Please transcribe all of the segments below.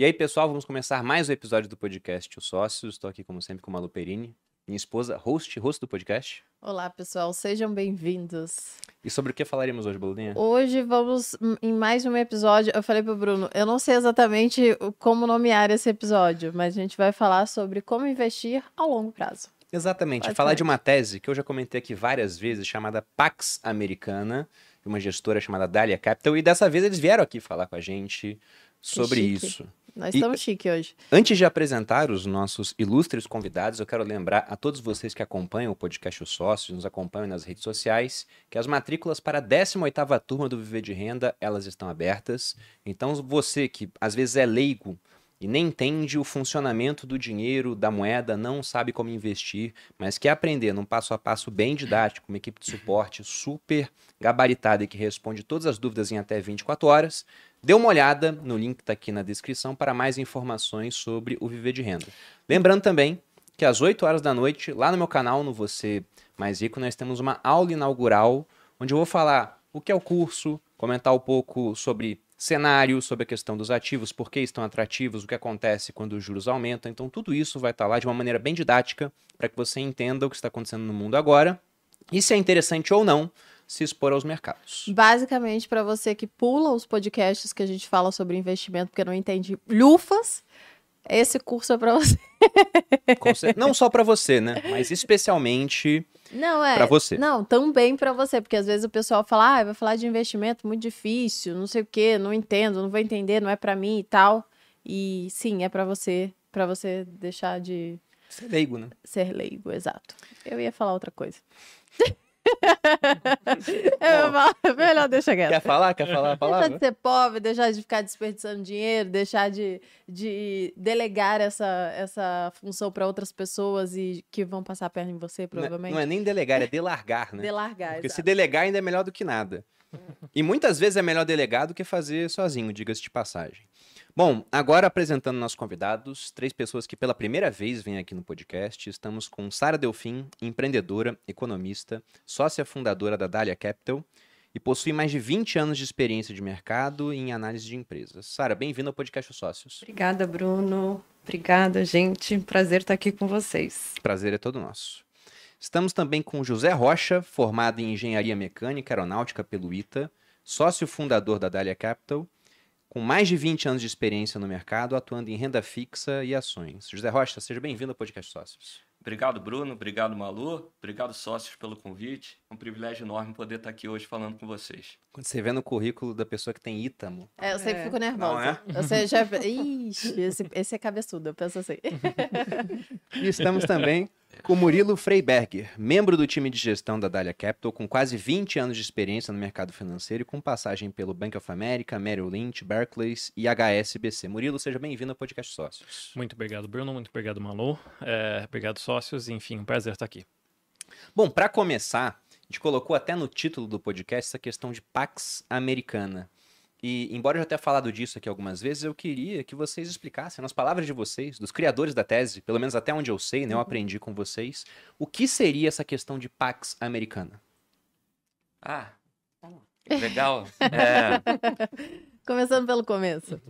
E aí, pessoal, vamos começar mais um episódio do podcast Os Sócios. Estou aqui, como sempre, com a Malu Perini, minha esposa, host, host do podcast. Olá, pessoal, sejam bem-vindos. E sobre o que falaremos hoje, Baludinha? Hoje vamos em mais um episódio. Eu falei pro Bruno, eu não sei exatamente como nomear esse episódio, mas a gente vai falar sobre como investir ao longo prazo. Exatamente, falar de uma tese que eu já comentei aqui várias vezes, chamada Pax Americana, de uma gestora chamada Dahlia Capital, e dessa vez eles vieram aqui falar com a gente sobre isso. Nós estamos chique hoje. Antes de apresentar os nossos ilustres convidados, eu quero lembrar a todos vocês que acompanham o podcast Os Sócios, nos acompanham nas redes sociais, que as matrículas para a 18ª turma do Viver de Renda, elas estão abertas. Então, você que às vezes é leigo e nem entende o funcionamento do dinheiro, da moeda, não sabe como investir, mas quer aprender num passo a passo bem didático, uma equipe de suporte super gabaritada e que responde todas as dúvidas em até 24 horas, dê uma olhada no link que está aqui na descrição para mais informações sobre o Viver de Renda. Lembrando também que às 8 horas da noite, lá no meu canal, no Você Mais Rico, nós temos uma aula inaugural onde eu vou falar o que é o curso, comentar um pouco sobre cenário, sobre a questão dos ativos, por que estão atrativos, o que acontece quando os juros aumentam. Então, tudo isso vai estar lá de uma maneira bem didática para que você entenda o que está acontecendo no mundo agora e se é interessante ou não se expor aos mercados. Basicamente, para você que pula os podcasts que a gente fala sobre investimento porque não entende lufas, esse curso é para você. Não só para você, né? Mas especialmente não, é. Pra você. Não, também para você, porque às vezes o pessoal fala, ah, vai falar de investimento muito difícil, não sei o quê, não entendo, não vou entender, não é para mim e tal. E sim, é para você, para você deixar de ser leigo, né? Ser leigo, exato. Eu ia falar outra coisa. falo, melhor deixa quieto. Quer falar? Quer falar a palavra? Deixar de ser pobre, deixar de ficar desperdiçando dinheiro, deixar de, de delegar essa, essa função para outras pessoas e que vão passar a perna em você, provavelmente. Não, não é nem delegar, é delargar, né? Delargar, Porque exato. se delegar ainda é melhor do que nada. E muitas vezes é melhor delegar do que fazer sozinho, diga-se de passagem. Bom, agora apresentando nossos convidados, três pessoas que pela primeira vez vêm aqui no podcast. Estamos com Sara Delfim, empreendedora, economista, sócia fundadora da Dahlia Capital e possui mais de 20 anos de experiência de mercado em análise de empresas. Sara, bem-vinda ao podcast Os Sócios. Obrigada, Bruno. Obrigada, gente. Prazer estar aqui com vocês. Prazer é todo nosso. Estamos também com José Rocha, formado em Engenharia Mecânica Aeronáutica pelo ITA, sócio fundador da Dahlia Capital com mais de 20 anos de experiência no mercado, atuando em renda fixa e ações. José Rocha, seja bem-vindo ao Podcast Sócios. Obrigado, Bruno. Obrigado, Malu. Obrigado, sócios, pelo convite. É um privilégio enorme poder estar aqui hoje falando com vocês. Quando você vê no currículo da pessoa que tem Ítamo. É, eu sempre é. fico nervosa. Não é? Você já... Ixi, esse, esse é cabeçudo, eu penso assim. e estamos também com Murilo Freiberger, membro do time de gestão da Dahlia Capital, com quase 20 anos de experiência no mercado financeiro e com passagem pelo Bank of America, Merrill Lynch, Barclays e HSBC. Murilo, seja bem-vindo ao Podcast Sócios. Muito obrigado, Bruno. Muito obrigado, Malu. É, obrigado, sócios. Enfim, um prazer estar aqui. Bom, para começar, a gente colocou até no título do podcast essa questão de Pax Americana. E, embora eu já tenha falado disso aqui algumas vezes, eu queria que vocês explicassem, nas palavras de vocês, dos criadores da tese, pelo menos até onde eu sei, né, eu uhum. aprendi com vocês, o que seria essa questão de Pax Americana? Ah, legal. é... Começando pelo começo.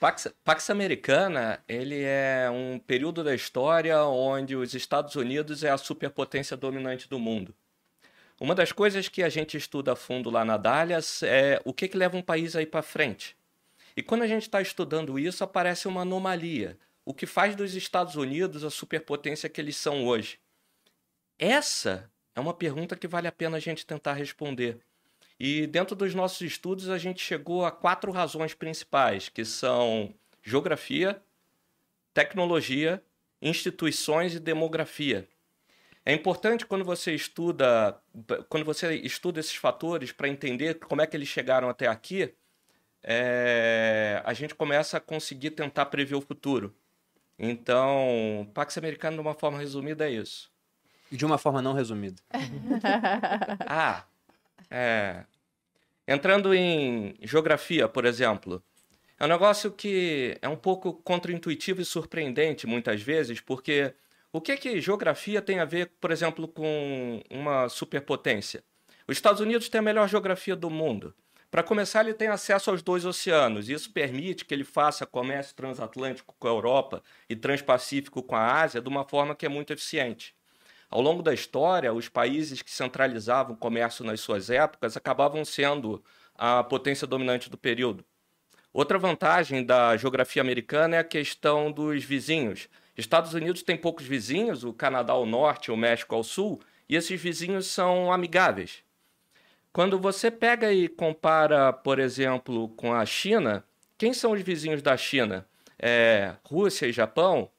Pax, Pax Americana, ele é um período da história onde os Estados Unidos é a superpotência dominante do mundo. Uma das coisas que a gente estuda a fundo lá na Dalias é o que, que leva um país aí para frente. E quando a gente está estudando isso, aparece uma anomalia. O que faz dos Estados Unidos a superpotência que eles são hoje? Essa é uma pergunta que vale a pena a gente tentar responder. E dentro dos nossos estudos, a gente chegou a quatro razões principais, que são geografia, tecnologia, instituições e demografia. É importante quando você estuda, quando você estuda esses fatores para entender como é que eles chegaram até aqui, é, a gente começa a conseguir tentar prever o futuro. Então, Pax Americano, de uma forma resumida, é isso. E de uma forma não resumida? ah, é. Entrando em geografia, por exemplo, é um negócio que é um pouco contraintuitivo e surpreendente muitas vezes, porque o que que geografia tem a ver, por exemplo, com uma superpotência? Os Estados Unidos têm a melhor geografia do mundo. Para começar, ele tem acesso aos dois oceanos. Isso permite que ele faça comércio transatlântico com a Europa e transpacífico com a Ásia de uma forma que é muito eficiente. Ao longo da história, os países que centralizavam o comércio nas suas épocas acabavam sendo a potência dominante do período. Outra vantagem da geografia americana é a questão dos vizinhos. Estados Unidos tem poucos vizinhos, o Canadá ao norte, o México ao sul, e esses vizinhos são amigáveis. Quando você pega e compara, por exemplo, com a China, quem são os vizinhos da China? É, Rússia e Japão,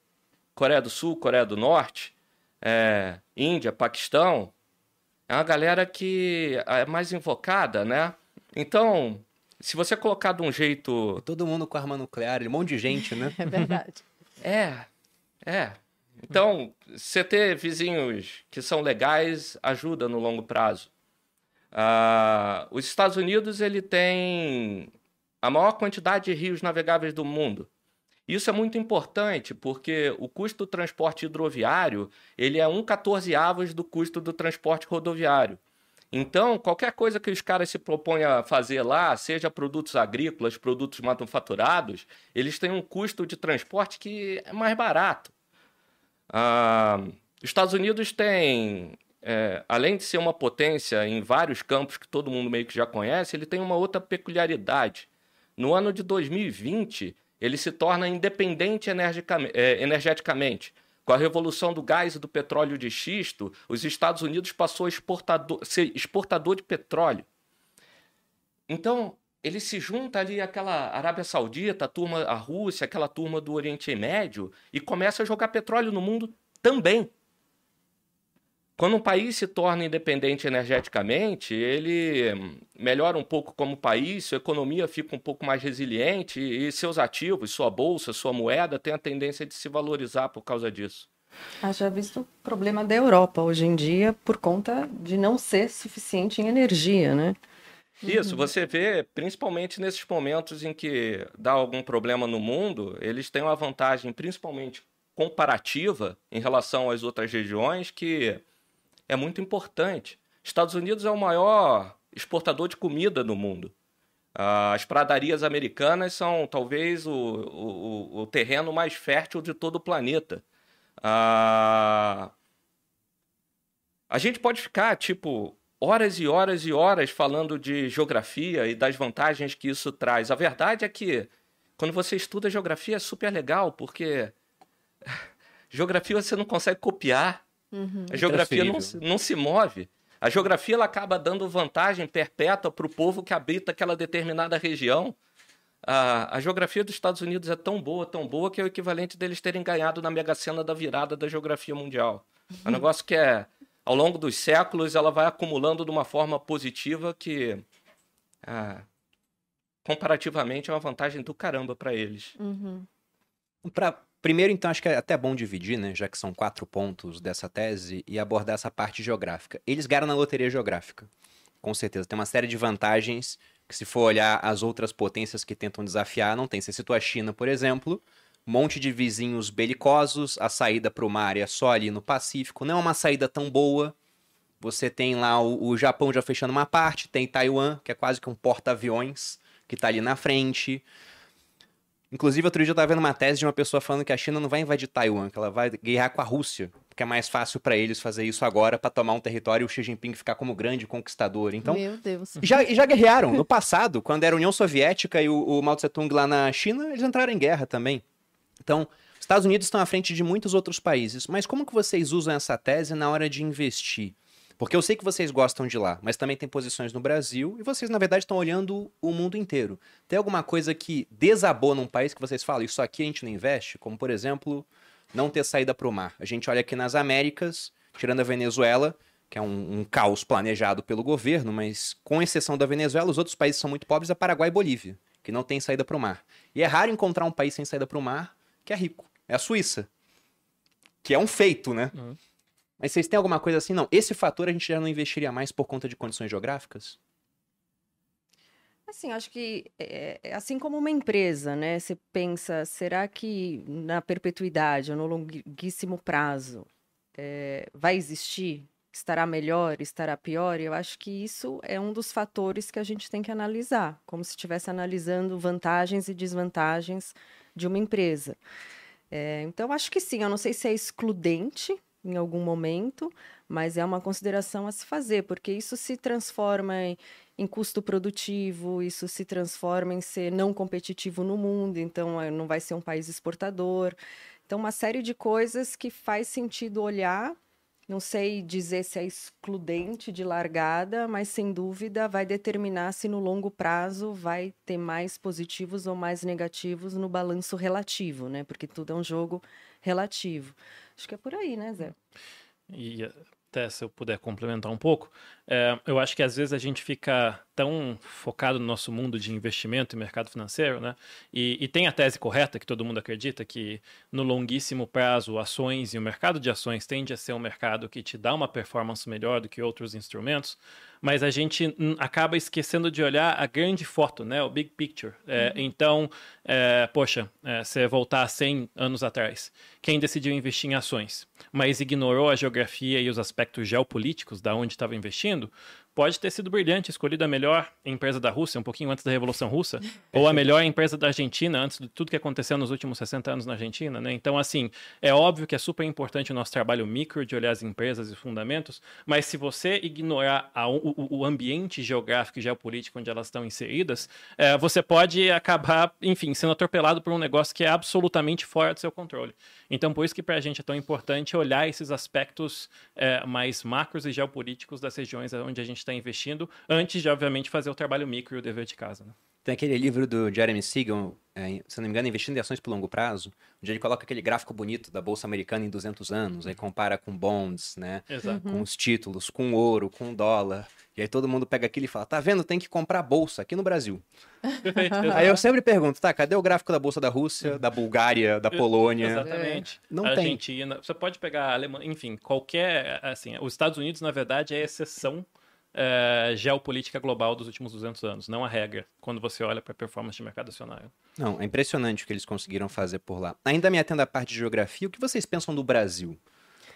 Coreia do Sul, Coreia do Norte, é, Índia, Paquistão. É uma galera que é mais invocada, né? Então, se você colocar de um jeito. Todo mundo com arma nuclear, um monte de gente, né? É verdade. É, é. Então, você ter vizinhos que são legais ajuda no longo prazo. Uh, os Estados Unidos ele tem a maior quantidade de rios navegáveis do mundo. Isso é muito importante porque o custo do transporte hidroviário ele é um quatorzeavos do custo do transporte rodoviário. Então, qualquer coisa que os caras se propõem a fazer lá, seja produtos agrícolas, produtos manufaturados, eles têm um custo de transporte que é mais barato. Ah, os Estados Unidos têm, é, além de ser uma potência em vários campos que todo mundo meio que já conhece, ele tem uma outra peculiaridade. No ano de 2020, ele se torna independente é, energeticamente. Com a revolução do gás e do petróleo de xisto, os Estados Unidos passou a exportador, ser exportador de petróleo. Então, ele se junta ali àquela Arábia Saudita, a turma, a Rússia, aquela turma do Oriente Médio e começa a jogar petróleo no mundo também. Quando um país se torna independente energeticamente, ele melhora um pouco como país, sua economia fica um pouco mais resiliente e seus ativos, sua bolsa, sua moeda, tem a tendência de se valorizar por causa disso. Haja visto o problema da Europa hoje em dia por conta de não ser suficiente em energia, né? Isso, uhum. você vê, principalmente nesses momentos em que dá algum problema no mundo, eles têm uma vantagem, principalmente comparativa, em relação às outras regiões, que é muito importante. Estados Unidos é o maior exportador de comida do mundo. As pradarias americanas são talvez o, o, o terreno mais fértil de todo o planeta. A gente pode ficar, tipo, horas e horas e horas falando de geografia e das vantagens que isso traz. A verdade é que quando você estuda geografia é super legal, porque geografia você não consegue copiar. Uhum. A geografia não, não se move. A geografia ela acaba dando vantagem perpétua para o povo que habita aquela determinada região. A, a, geografia dos Estados Unidos é tão boa, tão boa, que é o equivalente deles terem ganhado na Mega Sena da virada da geografia mundial. É um negócio que é, ao longo dos séculos, ela vai acumulando de uma forma positiva que, ah, comparativamente, é uma vantagem do caramba para eles. Uhum. Para Primeiro, então, acho que é até bom dividir, né, já que são quatro pontos dessa tese, e abordar essa parte geográfica. Eles ganharam na loteria geográfica, com certeza. Tem uma série de vantagens que, se for olhar as outras potências que tentam desafiar, não tem. Você citou a China, por exemplo, monte de vizinhos belicosos, a saída para o mar é só ali no Pacífico, não é uma saída tão boa. Você tem lá o, o Japão já fechando uma parte, tem Taiwan, que é quase que um porta-aviões, que está ali na frente. Inclusive, outro dia eu tava vendo uma tese de uma pessoa falando que a China não vai invadir Taiwan, que ela vai guerrear com a Rússia, porque é mais fácil para eles fazer isso agora para tomar um território e o Xi Jinping ficar como grande conquistador. Então, Meu Deus. Já, já guerrearam. No passado, quando era a União Soviética e o, o Mao Tse Tung lá na China, eles entraram em guerra também. Então, Estados Unidos estão à frente de muitos outros países. Mas como que vocês usam essa tese na hora de investir? Porque eu sei que vocês gostam de lá, mas também tem posições no Brasil e vocês, na verdade, estão olhando o mundo inteiro. Tem alguma coisa que desabou num país que vocês falam, isso aqui a gente não investe? Como, por exemplo, não ter saída para o mar. A gente olha aqui nas Américas, tirando a Venezuela, que é um, um, caos planejado pelo governo, mas com exceção da Venezuela, os outros países são muito pobres, é Paraguai e Bolívia, que não tem saída para o mar. E é raro encontrar um país sem saída para o mar que é rico. É a Suíça. Que é um feito, né? Uhum. Mas vocês têm alguma coisa assim? Não, esse fator a gente já não investiria mais por conta de condições geográficas? Assim, acho que é, é assim como uma empresa, né? Você pensa, será que na perpetuidade ou no longuíssimo prazo é, vai existir estará melhor, estará pior. Eu acho que isso é um dos fatores que a gente tem que analisar, como se estivesse analisando vantagens e desvantagens de uma empresa. É, então, acho que sim. Eu não sei se é excludente em algum momento, mas é uma consideração a se fazer, porque isso se transforma em, em custo produtivo, isso se transforma em ser não competitivo no mundo, então é, não vai ser um país exportador. Então, uma série de coisas que faz sentido olhar. Não sei dizer se é excludente de largada, mas sem dúvida vai determinar se no longo prazo vai ter mais positivos ou mais negativos no balanço relativo, né? Porque tudo é um jogo relativo. Acho que é por aí, né, Zé? E até se eu puder complementar um pouco, é, eu acho que às vezes a gente fica tão focado no nosso mundo de investimento e mercado financeiro, né? E, e, tem a tese correta que todo mundo acredita que no longuíssimo prazo ações e o mercado de ações tende a ser um mercado que te dá uma performance melhor do que outros instrumentos, mas a gente acaba esquecendo de olhar a grande foto, né? O big picture. É, uhum. Então, é, poxa, é, você voltar 100 anos atrás, quem decidiu investir em ações, mas ignorou a geografia e os aspectos geopolíticos da onde estava investindo, pode ter sido brilhante, escolhido a melhor empresa da Rússia, um pouquinho antes da Revolução Russa, ou a melhor empresa da Argentina, antes de tudo que aconteceu nos últimos 60 anos na Argentina, né? Então, assim, é óbvio que é super importante o nosso trabalho micro de olhar as empresas e fundamentos, mas se você ignorar a, o, o, ambiente geográfico e geopolítico onde elas estão inseridas, é, você pode acabar, enfim, sendo atropelado por um negócio que é absolutamente fora do seu controle. Então, por isso que para a gente é tão importante olhar esses aspectos é, mais macros e geopolíticos das regiões onde a gente está investindo, antes de, obviamente, fazer o trabalho micro e o dever de casa. Né? Tem aquele livro do Jeremy Siegel, é, se não me engano, Investindo em Ações por Longo Prazo, onde ele coloca aquele gráfico bonito da Bolsa Americana em 200 anos, aí compara com bonds, né? Exato. Com os títulos, com ouro, com dólar. E aí todo mundo pega aquilo e fala, tá vendo, tem que comprar bolsa aqui no Brasil. aí eu sempre pergunto, tá, cadê o gráfico da Bolsa da Rússia, da Bulgária, da Polônia? Exatamente. Não Argentina, tem. Você pode pegar a Alemanha, enfim, qualquer, assim, os Estados Unidos, na verdade, é exceção é, geopolítica global dos últimos 200 anos, não a regra, quando você olha para a performance de mercado acionário. Não, é impressionante o que eles conseguiram fazer por lá. Ainda me atendo à parte de geografia, o que vocês pensam do Brasil?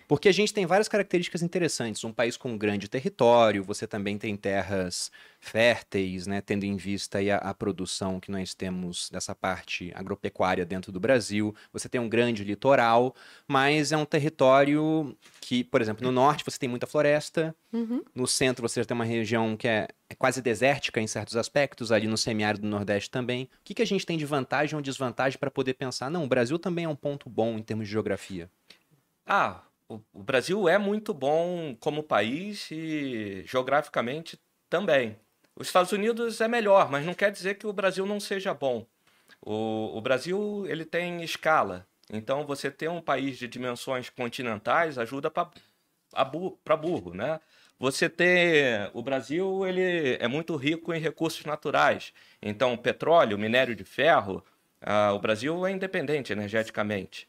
Porque a gente tem várias características interessantes. Um país com um grande território, você também tem terras férteis, né, tendo em vista a, a, produção que nós temos dessa parte agropecuária dentro do Brasil. Você tem um grande litoral, mas é um território que, por exemplo, no norte você tem muita floresta, uhum. no centro você tem uma região que é, é, quase desértica em certos aspectos, ali no semiárido do Nordeste também. O que, que a gente tem de vantagem ou desvantagem para poder pensar? Não, o Brasil também é um ponto bom em termos de geografia. Ah, o, Brasil é muito bom como país e geograficamente também. Os Estados Unidos é melhor, mas não quer dizer que o Brasil não seja bom. O, o Brasil ele tem escala, então você ter um país de dimensões continentais ajuda para bu, burro, né? Você ter o Brasil ele é muito rico em recursos naturais, então petróleo, minério de ferro, ah, o Brasil é independente energeticamente.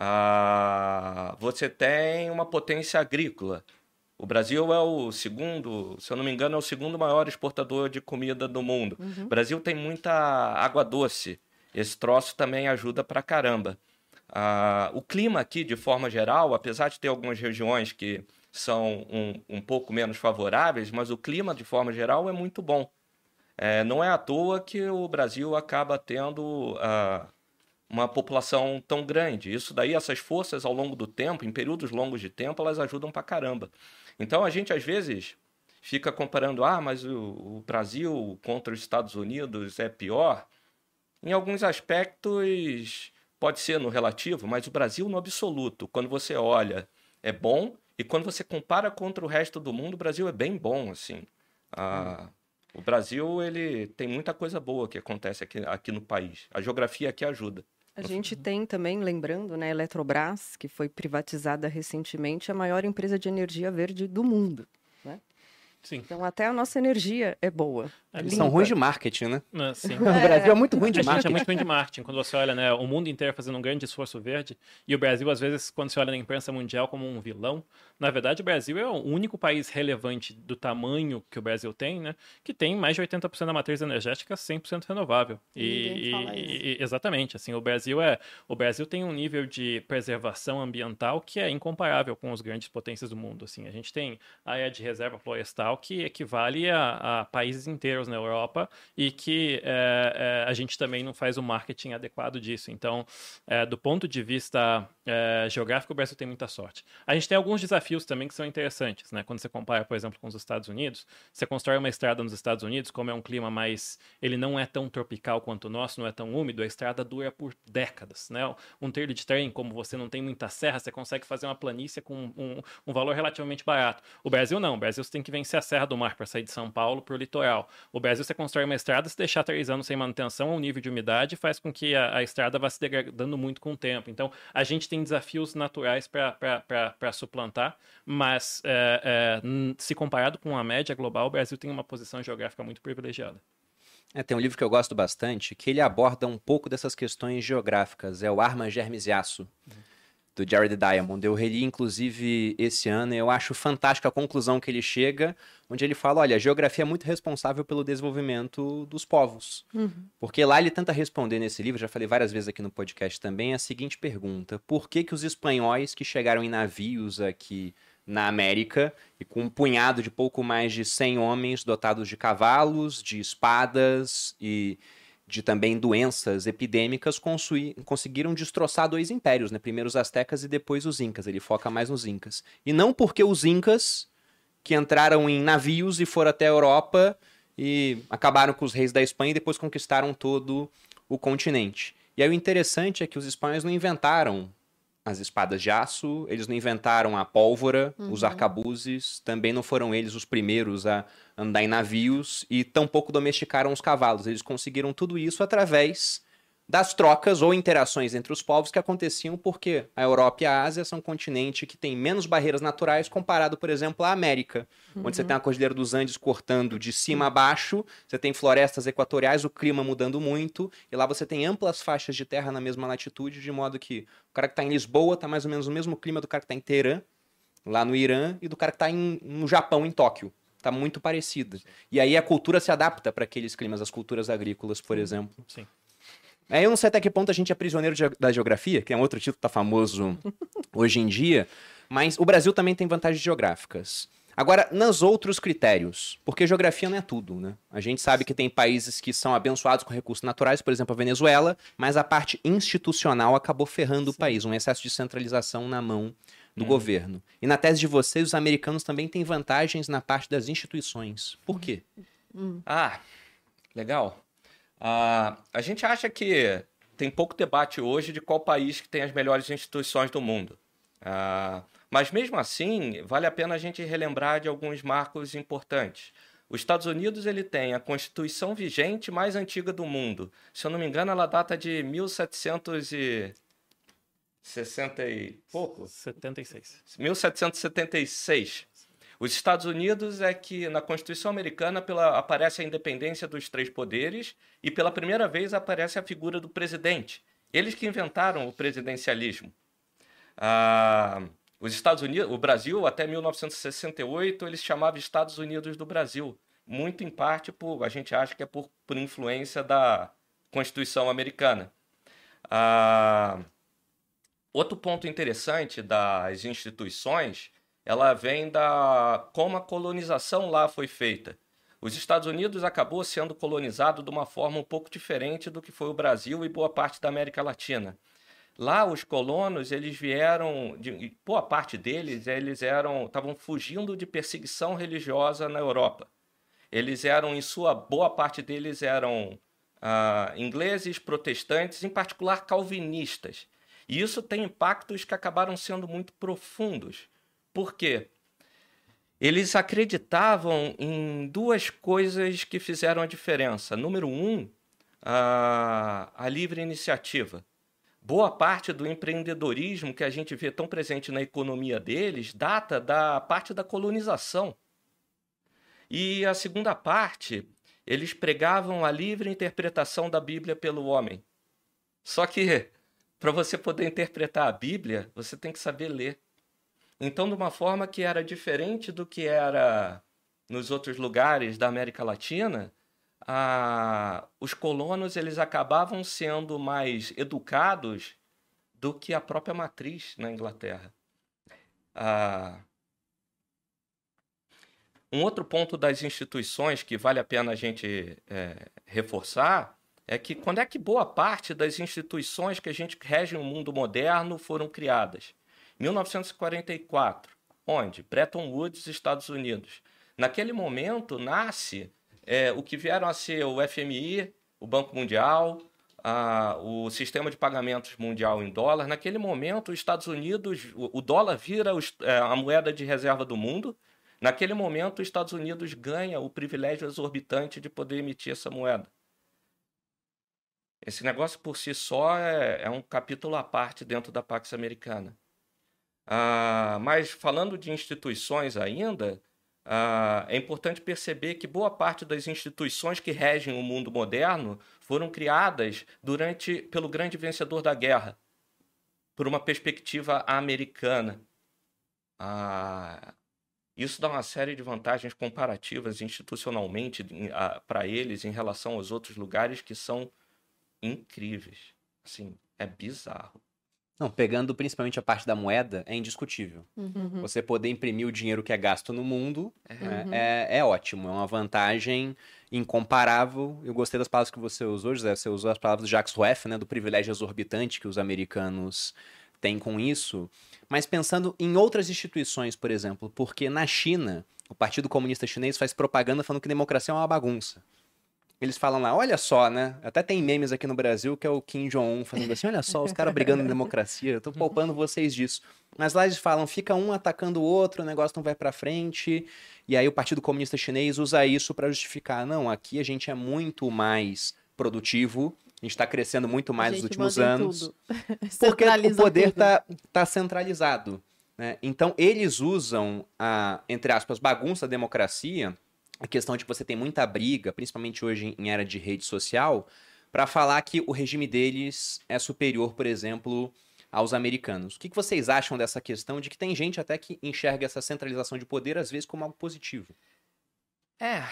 Ah, você tem uma potência agrícola. O Brasil é o segundo, se eu não me engano, é o segundo maior exportador de comida do mundo. Uhum. O Brasil tem muita água doce. Esse troço também ajuda pra caramba. Ah, o clima aqui, de forma geral, apesar de ter algumas regiões que são um, um pouco menos favoráveis, mas o clima, de forma geral, é muito bom. É, não é à toa que o Brasil acaba tendo ah, uma população tão grande. Isso daí, essas forças ao longo do tempo, em períodos longos de tempo, elas ajudam pra caramba. Então a gente às vezes fica comparando, ah, mas o, o Brasil contra os Estados Unidos é pior. Em alguns aspectos pode ser no relativo, mas o Brasil no absoluto, quando você olha, é bom. E quando você compara contra o resto do mundo, o Brasil é bem bom, assim. Ah, o Brasil ele tem muita coisa boa que acontece aqui, aqui no país. A geografia aqui ajuda. A gente tem também, lembrando, né, a Eletrobras, que foi privatizada recentemente, a maior empresa de energia verde do mundo. Né? Sim. Então, até a nossa energia é boa. Eles são ruins de marketing, né? Ah, sim. O Brasil é muito ruim de A gente é marketing. muito ruim de marketing. Quando você olha, né, o mundo inteiro fazendo um grande esforço verde, e o Brasil, às vezes, quando você olha na imprensa mundial como um vilão, na verdade, o Brasil é o único país relevante do tamanho que o Brasil tem, né, que tem mais de 80% da matriz energética 100% renovável. E, e- isso. e- exatamente, assim, o Brasil é, o Brasil tem um nível de preservação ambiental que é incomparável com as grandes potências do mundo, assim. A gente tem área de reserva florestal que equivale a, a países inteiros na Europa e que é, é, a gente também não faz o marketing adequado disso. Então, é, do ponto de vista é, geográfico, o Brasil tem muita sorte. A gente tem alguns desafios também que são interessantes, né? Quando você compara, por exemplo, com os Estados Unidos, você constrói uma estrada nos Estados Unidos, como é um clima mais, ele não é tão tropical quanto o nosso, não é tão úmido, a estrada dura por décadas, né? Um trilho de trem, como você não tem muita serra, você consegue fazer uma planície com um, um valor relativamente barato. O Brasil não, o Brasil você tem que vencer a Serra do Mar para sair de São Paulo para o litoral. O Brasil você constrói uma estrada, se deixar três anos sem manutenção, o nível de umidade faz com que a, a estrada vá se degradando muito com o tempo. Então, a gente tem desafios naturais para suplantar, mas é, é, se comparado com a média global, o Brasil tem uma posição geográfica muito privilegiada. É, tem um livro que eu gosto bastante, que ele aborda um pouco dessas questões geográficas. É o Arma Germes e Aço, do Jared Diamond. Eu reli, inclusive, esse ano, e eu acho fantástica a conclusão que ele chega, onde ele fala, olha, a geografia é muito responsável pelo desenvolvimento dos povos. Porque lá ele tenta responder nesse livro, já falei várias vezes aqui no podcast também, a seguinte pergunta. Por que que os espanhóis que chegaram em navios aqui na América e com um punhado de pouco mais de 100 homens dotados de cavalos, de espadas e de também doenças epidêmicas conseguiram destroçar dois impérios, né? Primeiro os astecas e depois os incas. Ele foca mais nos incas. E não porque os incas que entraram em navios e foram até a Europa e acabaram com os reis da Espanha e depois conquistaram todo o continente. E aí o interessante é que os espanhóis não inventaram as espadas de aço, eles não inventaram a pólvora, os arcabuzes, também não foram eles os primeiros a andar em navios e tampouco domesticaram os cavalos. Eles conseguiram tudo isso através das trocas ou interações entre os povos que aconteciam porque a Europa e a Ásia são um continente que tem menos barreiras naturais comparado, por exemplo, à América, onde você tem a Cordilheira dos Andes cortando de cima a baixo, você tem florestas equatoriais, o clima mudando muito, e lá você tem amplas faixas de terra na mesma latitude, de modo que o cara que está em Lisboa está mais ou menos no mesmo clima do cara que está em Teherã, lá no Irã, e do cara que está no Japão, em Tóquio. Está muito parecida. E aí a cultura se adapta para aqueles climas, as culturas agrícolas, por exemplo. Sim. É, eu não sei até que ponto a gente é prisioneiro de- da geografia, que é um outro título que tá famoso hoje em dia, mas o Brasil também tem vantagens geográficas. Agora, nos outros critérios, porque geografia não é tudo, né? A gente sabe que tem países que são abençoados com recursos naturais, por exemplo, a Venezuela, mas a parte institucional acabou ferrando o país, um excesso de centralização na mão do governo. E na tese de vocês, os americanos também têm vantagens na parte das instituições. Por quê? Ah, legal. Ah, a gente acha que tem pouco debate hoje de qual país que tem as melhores instituições do mundo. Ah, mas mesmo assim, vale a pena a gente relembrar de alguns marcos importantes. Os Estados Unidos ele tem a Constituição vigente mais antiga do mundo. Se eu não me engano, ela data de 1760 e pouco. 76. 1776. Os Estados Unidos é que na Constituição Americana pela, aparece a independência dos três poderes e pela primeira vez aparece a figura do presidente. Eles que inventaram o presidencialismo. Ah, os Estados Unidos, o Brasil até 1968 eles chamavam Estados Unidos do Brasil, muito em parte por a gente acha que é por, por influência da Constituição Americana. Ah, Outro ponto interessante das instituições, ela vem da como a colonização lá foi feita. Os Estados Unidos acabou sendo colonizado de uma forma um pouco diferente do que foi o Brasil e boa parte da América Latina. Lá os colonos, eles vieram, de, boa parte deles, eles eram estavam fugindo de perseguição religiosa na Europa. Eles eram, em sua boa parte deles eram ah, ingleses, protestantes, em particular calvinistas. E isso tem impactos que acabaram sendo muito profundos. Por quê? Eles acreditavam em duas coisas que fizeram a diferença. Número um, a, a livre iniciativa. Boa parte do empreendedorismo que a gente vê tão presente na economia deles data da parte da colonização. E a segunda parte, eles pregavam a livre interpretação da Bíblia pelo homem. Só que para você poder interpretar a Bíblia, você tem que saber ler. Então, de uma forma que era diferente do que era nos outros lugares da América Latina, a, os colonos eles acabavam sendo mais educados do que a própria matriz na Inglaterra. Ah, um outro ponto das instituições que vale a pena a gente é, reforçar é que quando é que boa parte das instituições que a gente rege no mundo moderno foram criadas? 1944, onde? Bretton Woods, Estados Unidos. Naquele momento nasce é, o que vieram a ser o FMI, o Banco Mundial, a, o sistema de pagamentos mundial em dólar. Naquele momento, os Estados Unidos, o, o dólar vira os, é, a moeda de reserva do mundo. Naquele momento, os Estados Unidos ganha o privilégio exorbitante de poder emitir essa moeda. Esse negócio por si só é, é um capítulo à parte dentro da Pax Americana. Ah, mas falando de instituições ainda, Uh, é importante perceber que boa parte das instituições que regem o mundo moderno foram criadas durante pelo grande vencedor da guerra, por uma perspectiva americana. Uh, isso dá uma série de vantagens comparativas institucionalmente uh, para eles em relação aos outros lugares que são incríveis. Assim, é bizarro. Não, pegando principalmente a parte da moeda, é indiscutível. Uhum. Você poder imprimir o dinheiro que é gasto no mundo é. Uhum. é, é, ótimo, é uma vantagem incomparável. Eu gostei das palavras que você usou, José. Você usou as palavras do Jacques Rueff, né, do privilégio exorbitante que os americanos têm com isso. Mas pensando em outras instituições, por exemplo, porque na China, o Partido Comunista Chinês faz propaganda falando que democracia é uma bagunça. Eles falam lá, olha só, né? Até tem memes aqui no Brasil que é o Kim Jong-un fazendo assim, olha só, os caras brigando na democracia, eu tô poupando vocês disso. Mas lá eles falam, fica um atacando o outro, o negócio não vai para frente. E aí o Partido Comunista Chinês usa isso para justificar, não, aqui a gente é muito mais produtivo, a gente está crescendo muito mais nos últimos anos. porque o poder está tá centralizado. Né? Então eles usam a, entre aspas, bagunça da democracia a questão de que você tem muita briga, principalmente hoje em era de rede social, para falar que o regime deles é superior, por exemplo, aos americanos. O que, vocês acham dessa questão de que tem gente até que enxerga essa centralização de poder, às vezes, como algo positivo? É.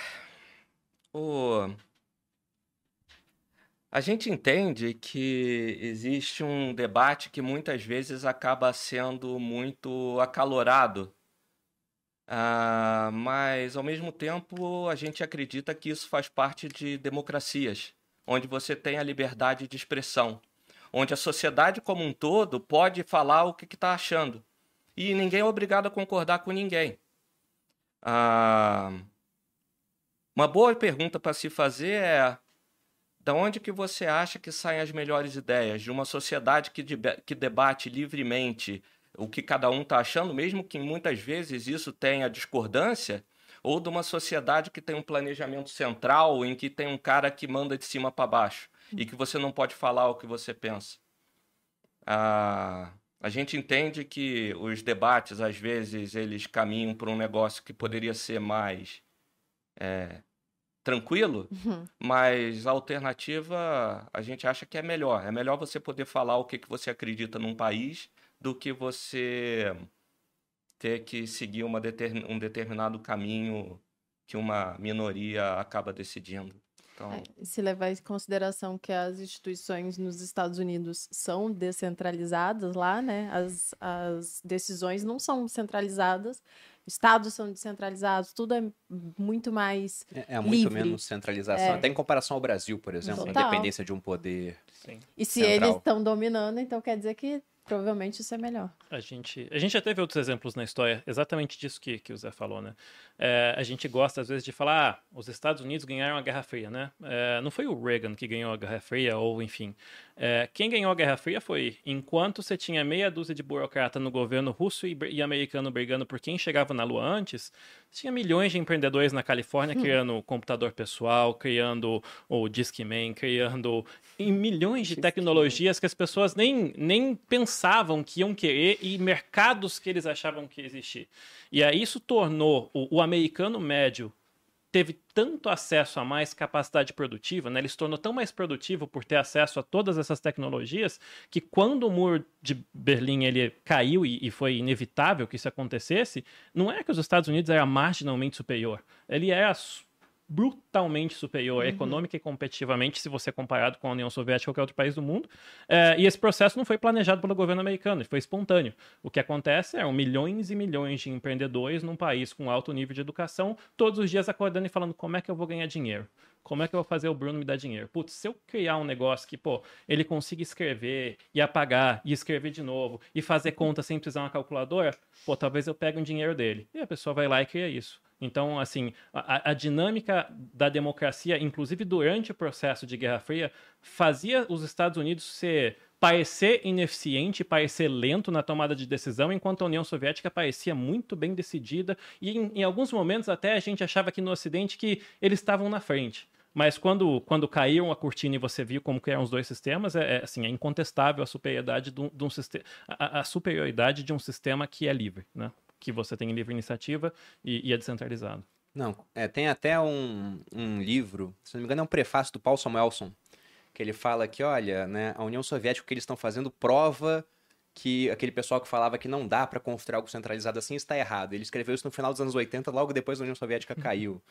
O... A gente entende que existe um debate que muitas vezes acaba sendo muito acalorado ah, mas, ao mesmo tempo, a gente acredita que isso faz parte de democracias, onde você tem a liberdade de expressão, onde a sociedade como um todo pode falar o que está achando. E ninguém é obrigado a concordar com ninguém. Ah, uma boa pergunta para se fazer é da onde que você acha que saem as melhores ideias? De uma sociedade que, que debate livremente o que cada um está achando, mesmo que muitas vezes isso tenha discordância, ou de uma sociedade que tem um planejamento central em que tem um cara que manda de cima para baixo e que você não pode falar o que você pensa. Ah, a gente entende que os debates, às vezes, eles caminham para um negócio que poderia ser mais é, tranquilo, uhum. mas a alternativa a gente acha que é melhor. É melhor você poder falar o que, que você acredita num país do que você ter que seguir uma um determinado caminho que uma minoria acaba decidindo. Então... É, se levar em consideração que as instituições nos Estados Unidos são descentralizadas lá, né? As, as decisões não são centralizadas, estados são descentralizados, tudo é muito mais. É, é muito livre. menos centralização, é. até em comparação ao Brasil, por exemplo, Total. a independência de um poder. Sim. E se central. eles estão dominando, então quer dizer que Provavelmente isso é melhor. A gente, a gente já teve outros exemplos na história, exatamente disso que, que o Zé falou, né? É, a gente gosta, às vezes, de falar, ah, os Estados Unidos ganharam a Guerra Fria, né? É, não foi o Reagan que ganhou a Guerra Fria, ou enfim. É, quem ganhou a Guerra Fria foi enquanto você tinha meia dúzia de burocrata no governo russo e, e americano brigando por quem chegava na Lua antes, tinha milhões de empreendedores na Califórnia hum. criando computador pessoal, criando o Discman, criando em milhões de tecnologias que as pessoas nem, nem pensavam que iam querer e mercados que eles achavam que existir. E aí isso tornou o, o americano médio teve tanto acesso a mais capacidade produtiva, né? ele se tornou tão mais produtivo por ter acesso a todas essas tecnologias, que quando o muro de Berlim ele caiu e, e foi inevitável que isso acontecesse, não é que os Estados Unidos era marginalmente superior, ele era brutalmente superior uhum. econômica e competitivamente se você comparado com a União Soviética ou qualquer outro país do mundo. É, e esse processo não foi planejado pelo governo americano, foi espontâneo. O que acontece é milhões e milhões de empreendedores num país com alto nível de educação, todos os dias acordando e falando como é que eu vou ganhar dinheiro. Como é que eu vou fazer o Bruno me dar dinheiro? Putz, se eu criar um negócio que, pô, ele consiga escrever e apagar e escrever de novo e fazer conta sem precisar uma calculadora, pô, talvez eu pegue um dinheiro dele. E a pessoa vai lá e cria isso. Então, assim, a, a, dinâmica da democracia, inclusive durante o processo de Guerra Fria, fazia os Estados Unidos ser parecer ineficiente, parecer lento na tomada de decisão, enquanto a União Soviética parecia muito bem decidida e em, em alguns momentos até a gente achava aqui no Ocidente que eles estavam na frente. Mas quando, quando caíram a cortina e você viu como que eram os dois sistemas, é, é assim, é incontestável a superioridade de um, de um sistema, a, a, superioridade de um sistema que é livre, né? Que você tem livre iniciativa e, e é descentralizado. Não, é, tem até um, um livro, se não me engano é um prefácio do Paul Samuelson, que ele fala que, olha, né, a União Soviética, o que eles estão fazendo, prova que aquele pessoal que falava que não dá para construir algo centralizado assim está errado. Ele escreveu isso no final dos anos 80, logo depois da União Soviética uhum. caiu.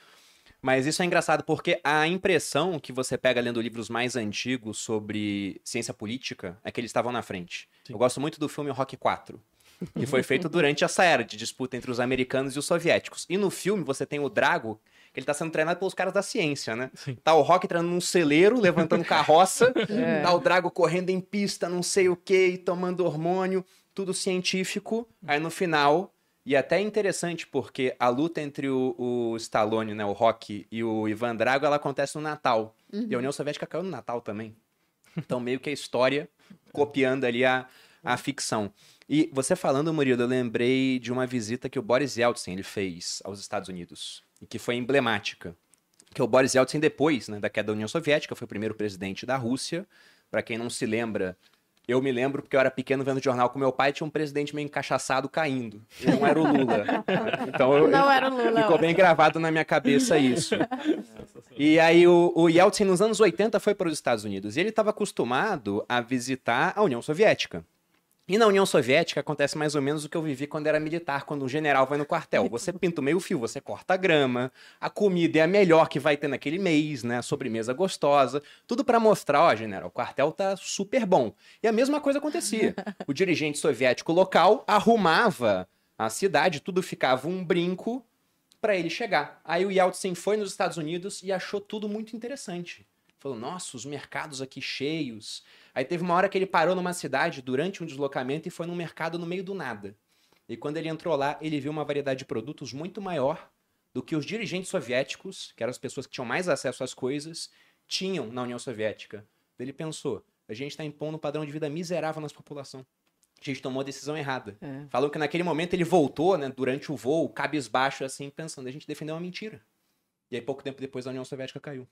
Mas isso é engraçado porque a impressão que você pega lendo livros mais antigos sobre ciência política é que eles estavam na frente. Sim. Eu gosto muito do filme Rock 4 que foi feito durante essa era de disputa entre os americanos e os soviéticos. E no filme você tem o Drago, que ele tá sendo treinado pelos caras da ciência, né? Sim. Tá o Rock treinando num celeiro, levantando carroça, é. tá o Drago correndo em pista, não sei o que, tomando hormônio, tudo científico. Aí no final, e até interessante porque a luta entre o, o Stallone, né, o Rock e o Ivan Drago, ela acontece no Natal. Uhum. E a União Soviética caiu no Natal também. Então meio que a história copiando ali a, a ficção. E você falando, Murilo, eu lembrei de uma visita que o Boris Yeltsin ele fez aos Estados Unidos e que foi emblemática. Que o Boris Yeltsin, depois né, da queda da União Soviética, foi o primeiro presidente da Rússia. Para quem não se lembra, eu me lembro porque eu era pequeno vendo jornal com meu pai, tinha um presidente meio encaixaçado caindo. E não era o Lula. Então eu, não era o Lula. Ficou bem gravado na minha cabeça isso. E aí o, o Yeltsin nos anos 80 foi para os Estados Unidos e ele estava acostumado a visitar a União Soviética. E na União Soviética acontece mais ou menos o que eu vivi quando era militar, quando um general vai no quartel. Você pinta o meio fio, você corta a grama, a comida é a melhor que vai ter naquele mês, né? A sobremesa gostosa, tudo para mostrar, ó, general, o quartel tá super bom. E a mesma coisa acontecia. O dirigente soviético local arrumava a cidade, tudo ficava um brinco para ele chegar. Aí o Yeltsin foi nos Estados Unidos e achou tudo muito interessante. Falou: "Nossa, os mercados aqui cheios, Aí teve uma hora que ele parou numa cidade durante um deslocamento e foi num mercado no meio do nada. E quando ele entrou lá, ele viu uma variedade de produtos muito maior do que os dirigentes soviéticos, que eram as pessoas que tinham mais acesso às coisas, tinham na União Soviética. Ele pensou: a gente está impondo um padrão de vida miserável na nossa população. A gente tomou a decisão errada. É. Falou que naquele momento ele voltou, né, durante o voo, cabisbaixo, assim, pensando: a gente defendeu uma mentira. E aí, pouco tempo depois, a União Soviética caiu.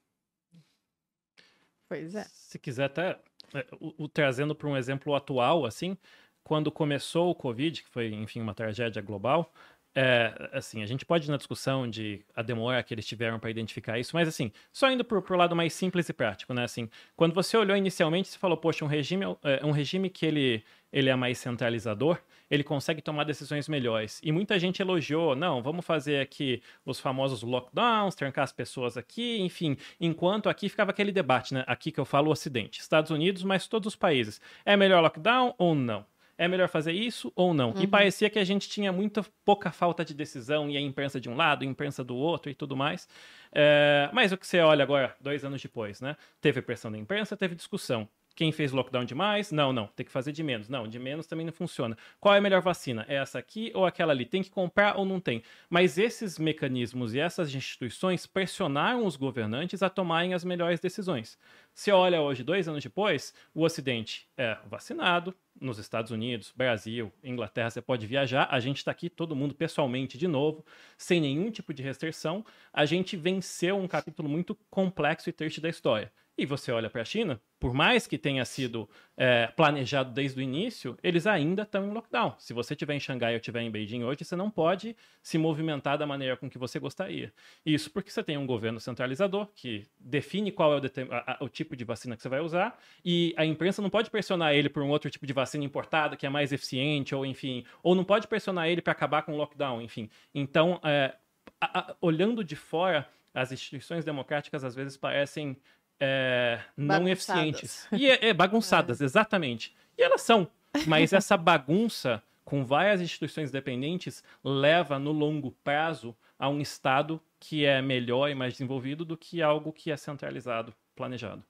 Pois é. Se quiser até é, o, o, trazendo para um exemplo atual, assim, quando começou o Covid, que foi, enfim, uma tragédia global, é, assim, a gente pode ir na discussão de a demora que eles tiveram para identificar isso, mas assim, só indo para o lado mais simples e prático, né? Assim, quando você olhou inicialmente, você falou, poxa, um regime, é, um regime que ele, ele é mais centralizador, ele consegue tomar decisões melhores. E muita gente elogiou, não, vamos fazer aqui os famosos lockdowns, trancar as pessoas aqui, enfim, enquanto aqui ficava aquele debate, né? Aqui que eu falo o Ocidente, Estados Unidos, mas todos os países. É melhor lockdown ou não? é melhor fazer isso ou não? Uhum. E parecia que a gente tinha muita pouca falta de decisão e a imprensa de um lado, a imprensa do outro e tudo mais. É, mas o que você olha agora, dois anos depois, né? Teve pressão da imprensa, teve discussão. Quem fez lockdown demais? Não, não. Tem que fazer de menos. Não, de menos também não funciona. Qual é a melhor vacina? É essa aqui ou aquela ali? Tem que comprar ou não tem? Mas esses mecanismos e essas instituições pressionaram os governantes a tomarem as melhores decisões. Se olha hoje, dois anos depois, o Ocidente é vacinado, nos Estados Unidos, Brasil, Inglaterra, você pode viajar. A gente está aqui, todo mundo pessoalmente de novo, sem nenhum tipo de restrição. A gente venceu um capítulo muito complexo e triste da história. E você olha para a China, por mais que tenha sido é, planejado desde o início, eles ainda estão em lockdown. Se você estiver em Xangai ou estiver em Beijing hoje, você não pode se movimentar da maneira com que você gostaria. Isso porque você tem um governo centralizador que define qual é o, a, a, o tipo de vacina que você vai usar e a imprensa não pode pressionar ele por um outro tipo de vacina importada que é mais eficiente ou enfim, ou não pode pressionar ele para acabar com o lockdown, enfim. Então, é, a, olhando de fora, as instituições democráticas às vezes parecem é, não eficientes. E é, é bagunçadas, é. exatamente. E elas são. Mas essa bagunça com várias instituições dependentes leva no longo prazo a um estado que é melhor e mais desenvolvido do que algo que é centralizado, planejado.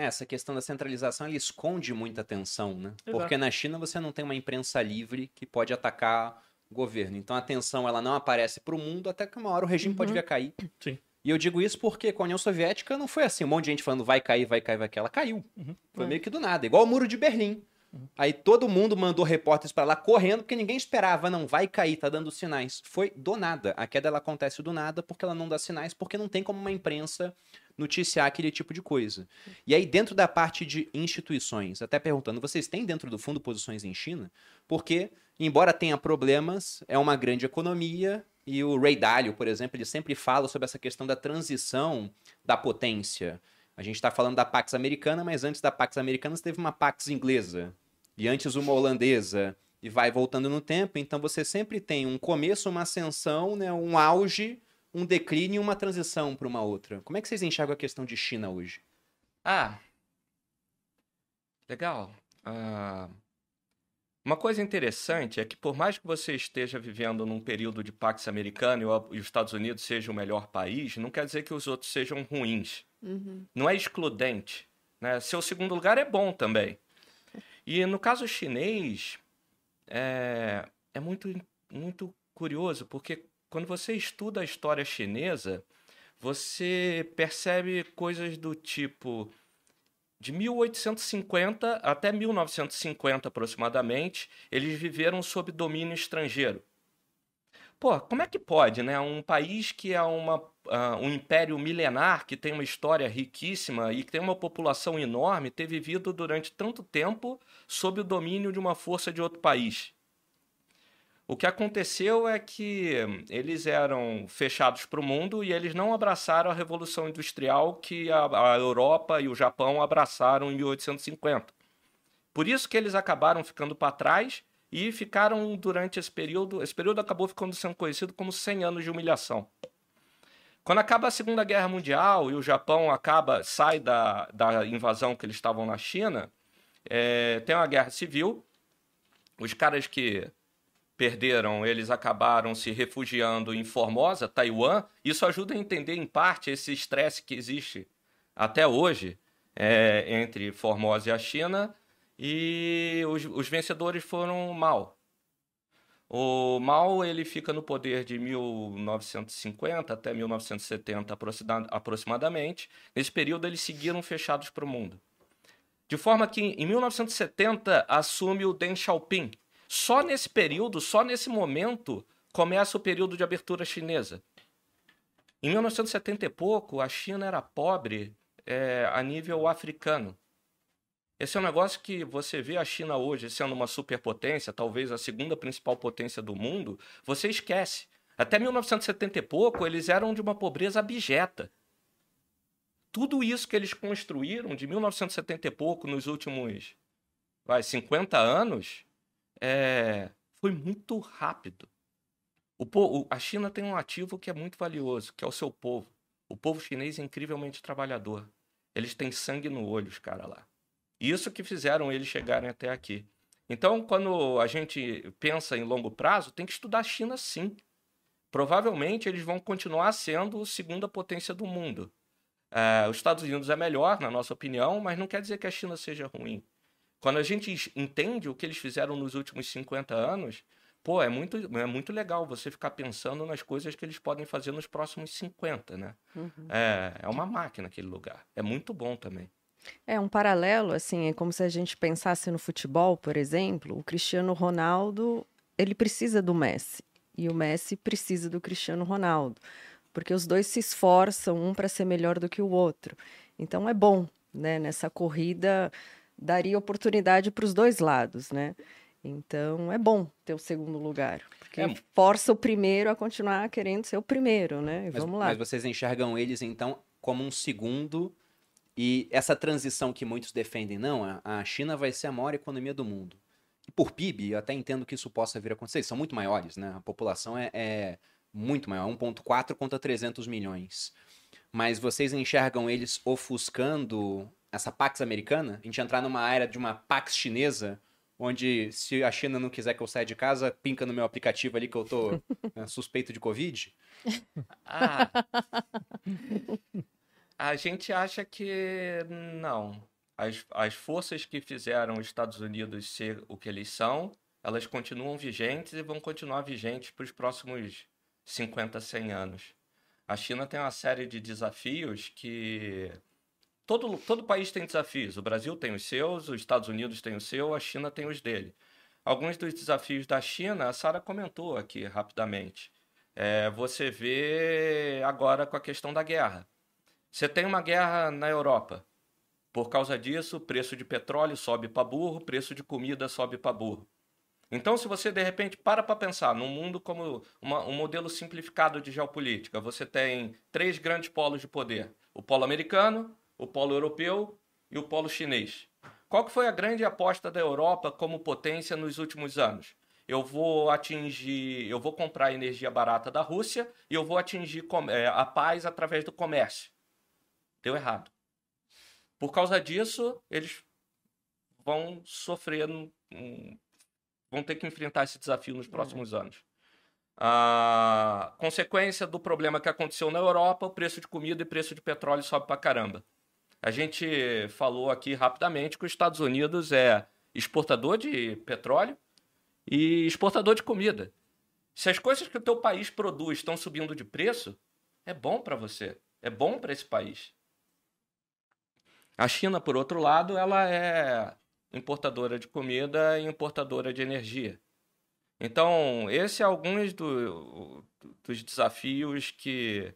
É, essa questão da centralização ele esconde muita atenção, né? Exato. Porque na China você não tem uma imprensa livre que pode atacar o governo. Então a atenção ela não aparece para o mundo até que uma hora o regime uhum. pode vir a cair. Sim. E eu digo isso porque com a União Soviética não foi assim, um monte de gente falando vai cair, vai cair, vai cair. Ela caiu. Uhum. Foi é. meio que do nada, igual o Muro de Berlim. Uhum. Aí todo mundo mandou repórteres para lá correndo, porque ninguém esperava, não, vai cair, tá dando sinais. Foi do nada. A queda ela acontece do nada porque ela não dá sinais, porque não tem como uma imprensa noticiar aquele tipo de coisa. E aí, dentro da parte de instituições, até perguntando, vocês têm dentro do fundo posições em China? Porque, embora tenha problemas, é uma grande economia, e o Ray Dalio, por exemplo, ele sempre fala sobre essa questão da transição da potência. A gente está falando da Pax Americana, mas antes da Pax Americana teve uma Pax inglesa. E antes uma holandesa. E vai voltando no tempo. Então você sempre tem um começo, uma ascensão, né, um auge, um declínio e uma transição para uma outra. Como é que vocês enxergam a questão de China hoje? Ah, legal. Uh, uma coisa interessante é que, por mais que você esteja vivendo num período de Pax Americano e os Estados Unidos seja o melhor país, não quer dizer que os outros sejam ruins. Uhum. Não é excludente. Né? Seu segundo lugar é bom também. E no caso chinês, é, é muito, muito curioso, porque quando você estuda a história chinesa, você percebe coisas do tipo de 1850 até 1950 aproximadamente, eles viveram sob domínio estrangeiro. Pô, como é que pode, né? Um país que é uma, uh, um império milenar, que tem uma história riquíssima e que tem uma população enorme, ter vivido durante tanto tempo sob o domínio de uma força de outro país? O que aconteceu é que eles eram fechados para o mundo e eles não abraçaram a Revolução Industrial que a, a, Europa e o Japão abraçaram em 1850. Por isso que eles acabaram ficando para trás e ficaram durante esse período. Esse período acabou ficando sendo conhecido como 100 anos de humilhação. Quando acaba a Segunda Guerra Mundial e o Japão acaba sai da, da invasão que eles estavam na China, é, tem uma guerra civil. Os caras que perderam, eles acabaram se refugiando em Formosa, Taiwan. Isso ajuda a entender, em parte, esse estresse que existe até hoje é, entre Formosa e a China. E os, os vencedores foram Mao. O Mao ele fica no poder de 1950 até 1970 aproximadamente. Nesse período eles seguiram fechados para o mundo. De forma que em 1970 assume o Deng Xiaoping, só nesse período, só nesse momento, começa o período de abertura chinesa. Em 1970 e pouco, a China era pobre é, a nível africano. Esse é um negócio que você vê a China hoje sendo uma superpotência, talvez a segunda principal potência do mundo, você esquece. Até 1970 e pouco, eles eram de uma pobreza abjeta. Tudo isso que eles construíram de 1970 e pouco nos últimos vai, 50 anos, é, foi muito rápido. O, povo, a China tem um ativo que é muito valioso, que é o seu povo. O povo chinês é incrivelmente trabalhador. Eles têm sangue no olho, os caras lá. Isso que fizeram eles chegarem até aqui. Então, quando a gente pensa em longo prazo, tem que estudar a China sim. Provavelmente eles vão continuar sendo a segunda potência do mundo. É, os Estados Unidos é melhor, na nossa opinião, mas não quer dizer que a China seja ruim. Quando a gente entende o que eles fizeram nos últimos 50 anos, pô, é muito, é muito legal você ficar pensando nas coisas que eles podem fazer nos próximos 50, né? Uhum. É, é uma máquina aquele lugar. É muito bom também. É um paralelo, assim, é como se a gente pensasse no futebol, por exemplo, o Cristiano Ronaldo, ele precisa do Messi e o Messi precisa do Cristiano Ronaldo, porque os dois se esforçam um para ser melhor do que o outro. Então é bom, né, nessa corrida daria oportunidade para os dois lados, né? Então é bom ter o segundo lugar, porque é. força o primeiro a continuar querendo ser o primeiro, né? E mas, vamos lá. Mas vocês enxergam eles então como um segundo e essa transição que muitos defendem, não, a China vai ser a maior economia do mundo. E por PIB, eu até entendo que isso possa vir a acontecer, eles são muito maiores, né? A população é, é muito maior, 1.4 contra 300 milhões. Mas vocês enxergam eles ofuscando essa Pax americana? A gente entrar numa era de uma Pax chinesa, onde se a China não quiser que eu saia de casa, pinca no meu aplicativo ali que eu tô né, suspeito de Covid? Ah. a gente acha que não. As, as forças que fizeram os Estados Unidos ser o que eles são, elas continuam vigentes e vão continuar vigentes para os próximos 50, 100 anos. A China tem uma série de desafios que todo, todo país tem desafios. O Brasil tem os seus, os Estados Unidos tem o seu, a China tem os dele. Alguns dos desafios da China, a Sara comentou aqui rapidamente. É, você vê agora com a questão da guerra. Você tem uma guerra na Europa. Por causa disso, o preço de petróleo sobe para burro, o preço de comida sobe para burro. Então, se você de repente para para pensar num mundo como uma, um modelo simplificado de geopolítica, você tem três grandes polos de poder: o polo americano, o polo europeu e o polo chinês. Qual que foi a grande aposta da Europa como potência nos últimos anos? Eu vou atingir, eu vou comprar energia barata da Rússia e eu vou atingir é, a paz através do comércio. Deu errado. Por causa disso, eles vão sofrer, vão ter que enfrentar esse desafio nos próximos anos. A consequência do problema que aconteceu na Europa, o preço de comida e preço de petróleo sobe pra caramba. A gente falou aqui rapidamente que os Estados Unidos é exportador de petróleo e exportador de comida. Se as coisas que o teu país produz estão subindo de preço, é bom para você, é bom para esse país. A China, por outro lado, ela é importadora de comida e importadora de energia. Então, esse é alguns do, dos desafios que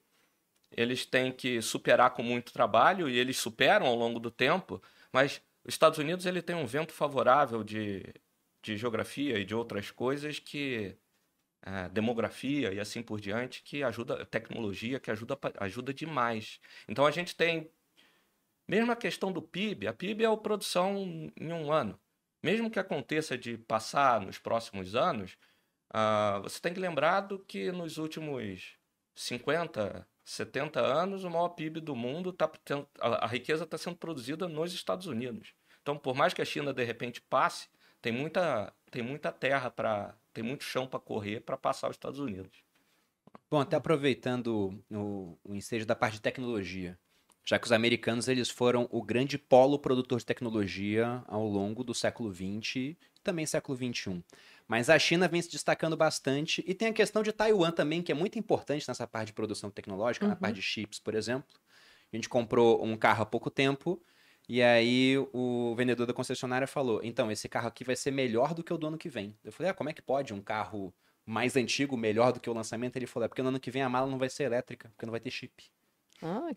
eles têm que superar com muito trabalho e eles superam ao longo do tempo, mas os Estados Unidos ele tem um vento favorável de, de geografia e de outras coisas que é, demografia e assim por diante que ajuda tecnologia que ajuda ajuda demais. Então a gente tem mesmo a questão do PIB, a PIB é a produção em um ano. Mesmo que aconteça de passar nos próximos anos, uh, você tem que lembrar do que nos últimos 50, 70 anos, o maior PIB do mundo tá a, riqueza está sendo produzida nos Estados Unidos. Então, por mais que a China de repente passe, tem muita, tem muita terra para, tem muito chão para correr para passar os Estados Unidos. Bom, até aproveitando o, o ensejo da parte de tecnologia, já que os americanos eles foram o grande polo produtor de tecnologia ao longo do século XX e também século XXI. Mas a China vem se destacando bastante e tem a questão de Taiwan também, que é muito importante nessa parte de produção tecnológica, uhum. na parte de chips, por exemplo. A gente comprou um carro há pouco tempo e aí o vendedor da concessionária falou: então, esse carro aqui vai ser melhor do que o do ano que vem. Eu falei: ah, como é que pode um carro mais antigo melhor do que o lançamento? Ele falou: é porque no ano que vem a mala não vai ser elétrica, porque não vai ter chip. Ah.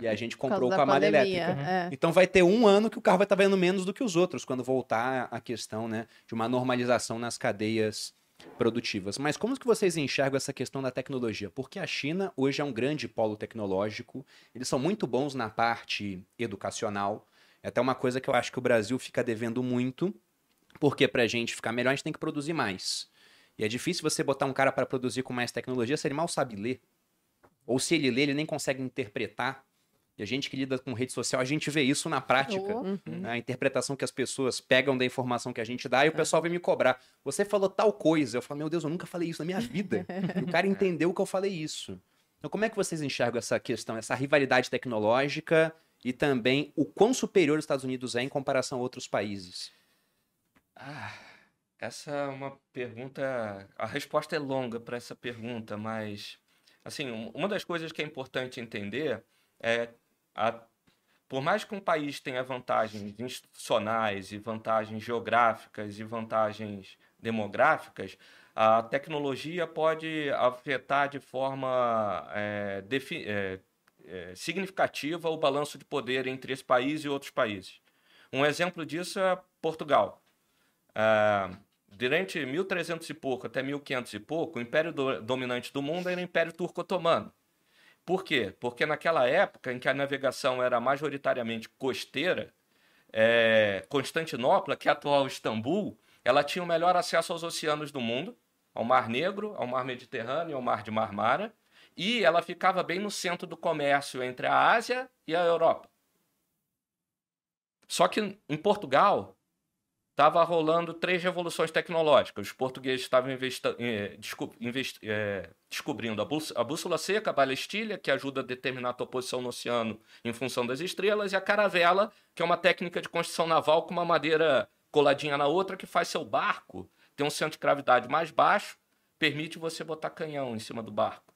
E a gente comprou com a malha elétrica. É. Então vai ter um ano que o carro vai estar tá vendendo menos do que os outros, quando voltar a questão né, de uma normalização nas cadeias produtivas. Mas como que vocês enxergam essa questão da tecnologia? Porque a China hoje é um grande polo tecnológico, eles são muito bons na parte educacional. É até uma coisa que eu acho que o Brasil fica devendo muito, porque para a gente ficar melhor a gente tem que produzir mais. E é difícil você botar um cara para produzir com mais tecnologia se ele mal sabe ler. Ou se ele lê, ele nem consegue interpretar. E a gente que lida com rede social, a gente vê isso na prática. Uhum. Né? A interpretação que as pessoas pegam da informação que a gente dá e o é. pessoal vem me cobrar. Você falou tal coisa. Eu falo, meu Deus, eu nunca falei isso na minha vida. e o cara entendeu que eu falei isso. Então, como é que vocês enxergam essa questão, essa rivalidade tecnológica e também o quão superior os Estados Unidos é em comparação a outros países? Ah, essa é uma pergunta. A resposta é longa para essa pergunta, mas Assim, uma das coisas que é importante entender é a, por mais que um país tenha vantagens institucionais e vantagens geográficas e vantagens demográficas, a tecnologia pode afetar de forma é, é, é, significativa o balanço de poder entre esse país e outros países. Um exemplo disso é Portugal. É, durante 1300 e pouco até 1500 e pouco, o império do, dominante do mundo era o Império Turco-Otomano. Por quê? Porque naquela época em que a navegação era majoritariamente costeira, é, Constantinopla, que é atual Istambul, ela tinha o melhor acesso aos oceanos do mundo, ao Mar Negro, ao Mar Mediterrâneo ao Mar de Marmara, e ela ficava bem no centro do comércio entre a Ásia e a Europa. Só que em Portugal, estava rolando três revoluções tecnológicas. Os portugueses estavam eh, desco eh, descobrindo a, a, bússola seca, a balestilha, que ajuda a determinar a tua posição no oceano em função das estrelas, e a caravela, que é uma técnica de construção naval com uma madeira coladinha na outra, que faz seu barco ter um centro de gravidade mais baixo, permite você botar canhão em cima do barco.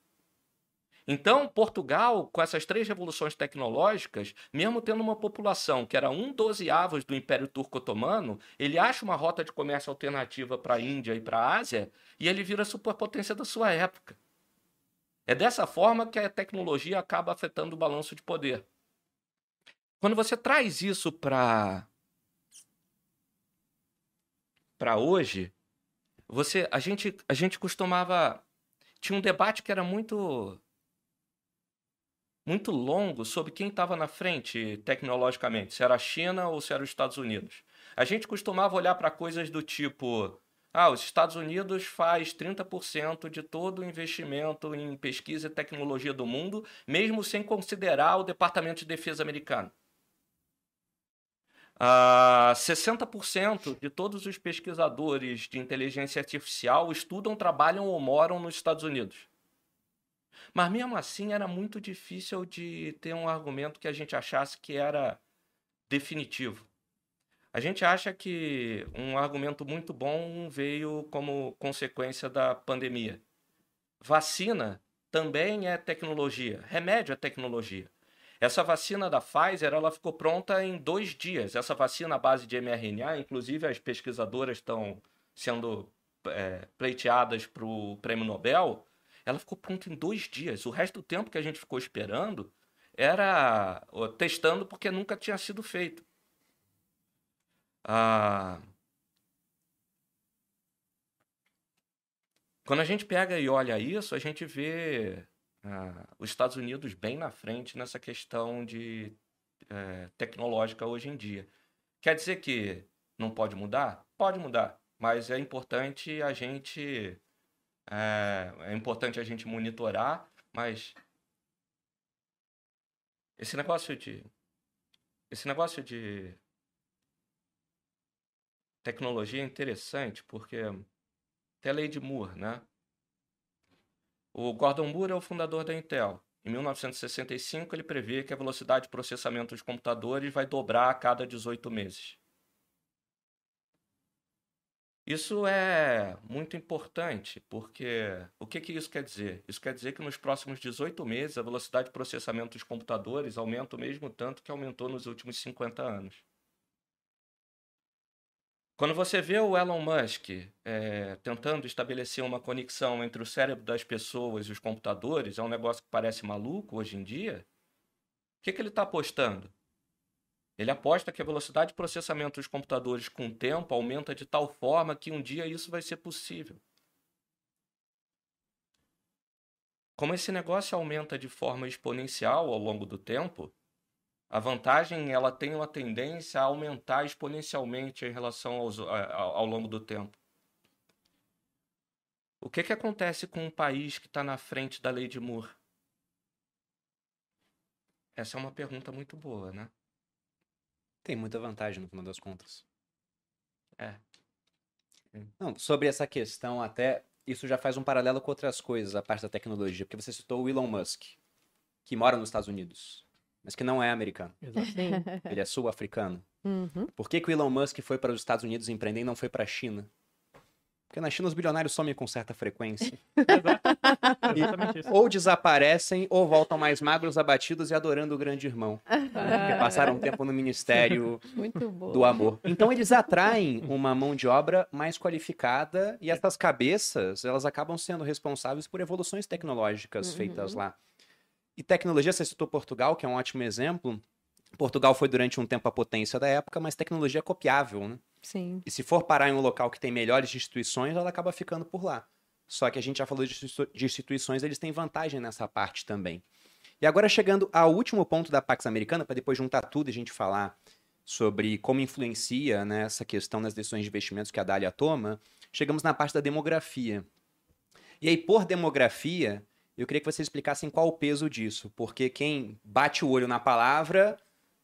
Então, Portugal, com essas três revoluções tecnológicas, mesmo tendo uma população que era um dozeavos do Império Turco-Otomano, ele acha uma rota de comércio alternativa para a Índia e para a Ásia e ele vira superpotência da sua época. É dessa forma que a tecnologia acaba afetando o balanço de poder. Quando você traz isso para para hoje, você a gente a gente costumava tinha um debate que era muito muito longo sobre quem estava na frente tecnologicamente, se era a China ou se era os Estados Unidos. A gente costumava olhar para coisas do tipo: ah, os Estados Unidos faz 30% de todo o investimento em pesquisa e tecnologia do mundo, mesmo sem considerar o Departamento de Defesa americano. Ah, 60% de todos os pesquisadores de inteligência artificial estudam, trabalham ou moram nos Estados Unidos. Mas mesmo assim era muito difícil de ter um argumento que a gente achasse que era definitivo. A gente acha que um argumento muito bom veio como consequência da pandemia. Vacina também é tecnologia, remédio é tecnologia. Essa vacina da Pfizer ela ficou pronta em dois dias. Essa vacina à base de mRNA, inclusive as pesquisadoras estão sendo é, pleiteadas para o prêmio Nobel, ela ficou pronta em dois dias. O resto do tempo que a gente ficou esperando era testando porque nunca tinha sido feito. Ah, quando a gente pega e olha isso, a gente vê ah, os Estados Unidos bem na frente nessa questão de é, tecnológica hoje em dia. Quer dizer que não pode mudar? Pode mudar, mas é importante a gente é, é importante a gente monitorar, mas esse negócio de esse negócio de tecnologia é interessante porque tem a lei de Moore, né? O Gordon Moore é o fundador da Intel. Em 1965, ele prevê que a velocidade de processamento dos computadores vai dobrar a cada 18 meses. Isso é muito importante, porque o que, que isso quer dizer? Isso quer dizer que nos próximos 18 meses a velocidade de processamento dos computadores aumenta o mesmo tanto que aumentou nos últimos 50 anos. Quando você vê o Elon Musk é, tentando estabelecer uma conexão entre o cérebro das pessoas e os computadores, é um negócio que parece maluco hoje em dia. O que, que ele está apostando? Ele aposta que a velocidade de processamento dos computadores com o tempo aumenta de tal forma que um dia isso vai ser possível. Como esse negócio aumenta de forma exponencial ao longo do tempo, a vantagem ela tem uma tendência a aumentar exponencialmente em relação aos, ao, ao longo do tempo. O que, que acontece com um país que está na frente da lei de Moore? Essa é uma pergunta muito boa, né? Tem muita vantagem no final das contas. É. Não, sobre essa questão, até isso já faz um paralelo com outras coisas, a parte da tecnologia, porque você citou o Elon Musk, que mora nos Estados Unidos, mas que não é americano. Ele é sul-africano. Uhum. Por que, que o Elon Musk foi para os Estados Unidos empreender e não foi para a China? Porque na China os bilionários somem com certa frequência. Exatamente isso. ou desaparecem, ou voltam mais magros, abatidos e adorando o grande irmão. Porque passaram um tempo no ministério do amor. Então eles atraem uma mão de obra mais qualificada e essas cabeças, elas acabam sendo responsáveis por evoluções tecnológicas Uhum. feitas lá. E tecnologia, você citou Portugal, que é um ótimo exemplo. Portugal foi durante um tempo a potência da época, mas tecnologia é copiável, né? Sim. E se for parar em um local que tem melhores instituições, ela acaba ficando por lá. Só que a gente já falou de institui- de instituições, eles têm vantagem nessa parte também. E agora chegando ao último ponto da Pax Americana, para depois juntar tudo e a gente falar sobre como influencia né, essa questão nas decisões de investimentos que a Dália toma, chegamos na parte da demografia. E aí, por demografia, eu queria que vocês explicassem qual o peso disso, porque quem bate o olho na palavra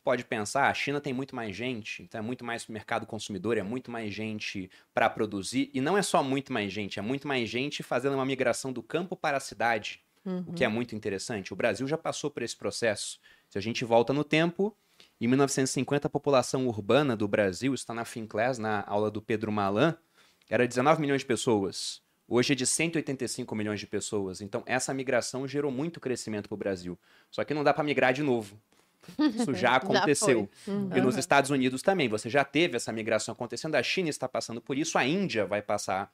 pode pensar, "Ah, a China tem muito mais gente, então é muito mais mercado consumidor, é muito mais gente para produzir, e não é só muito mais gente, é muito mais gente fazendo uma migração do campo para a cidade, o que é muito interessante. O Brasil já passou por esse processo. Se a gente volta no tempo, em 1950 a população urbana do Brasil, está na Finclass, na aula do Pedro Malan, era 19 milhões de pessoas. Hoje é de 185 milhões de pessoas. Então, essa migração gerou muito crescimento para o Brasil. Só que não dá para migrar de novo. Isso já aconteceu. E nos Estados Unidos também. Você já teve essa migração acontecendo. A China está passando por isso. A Índia vai passar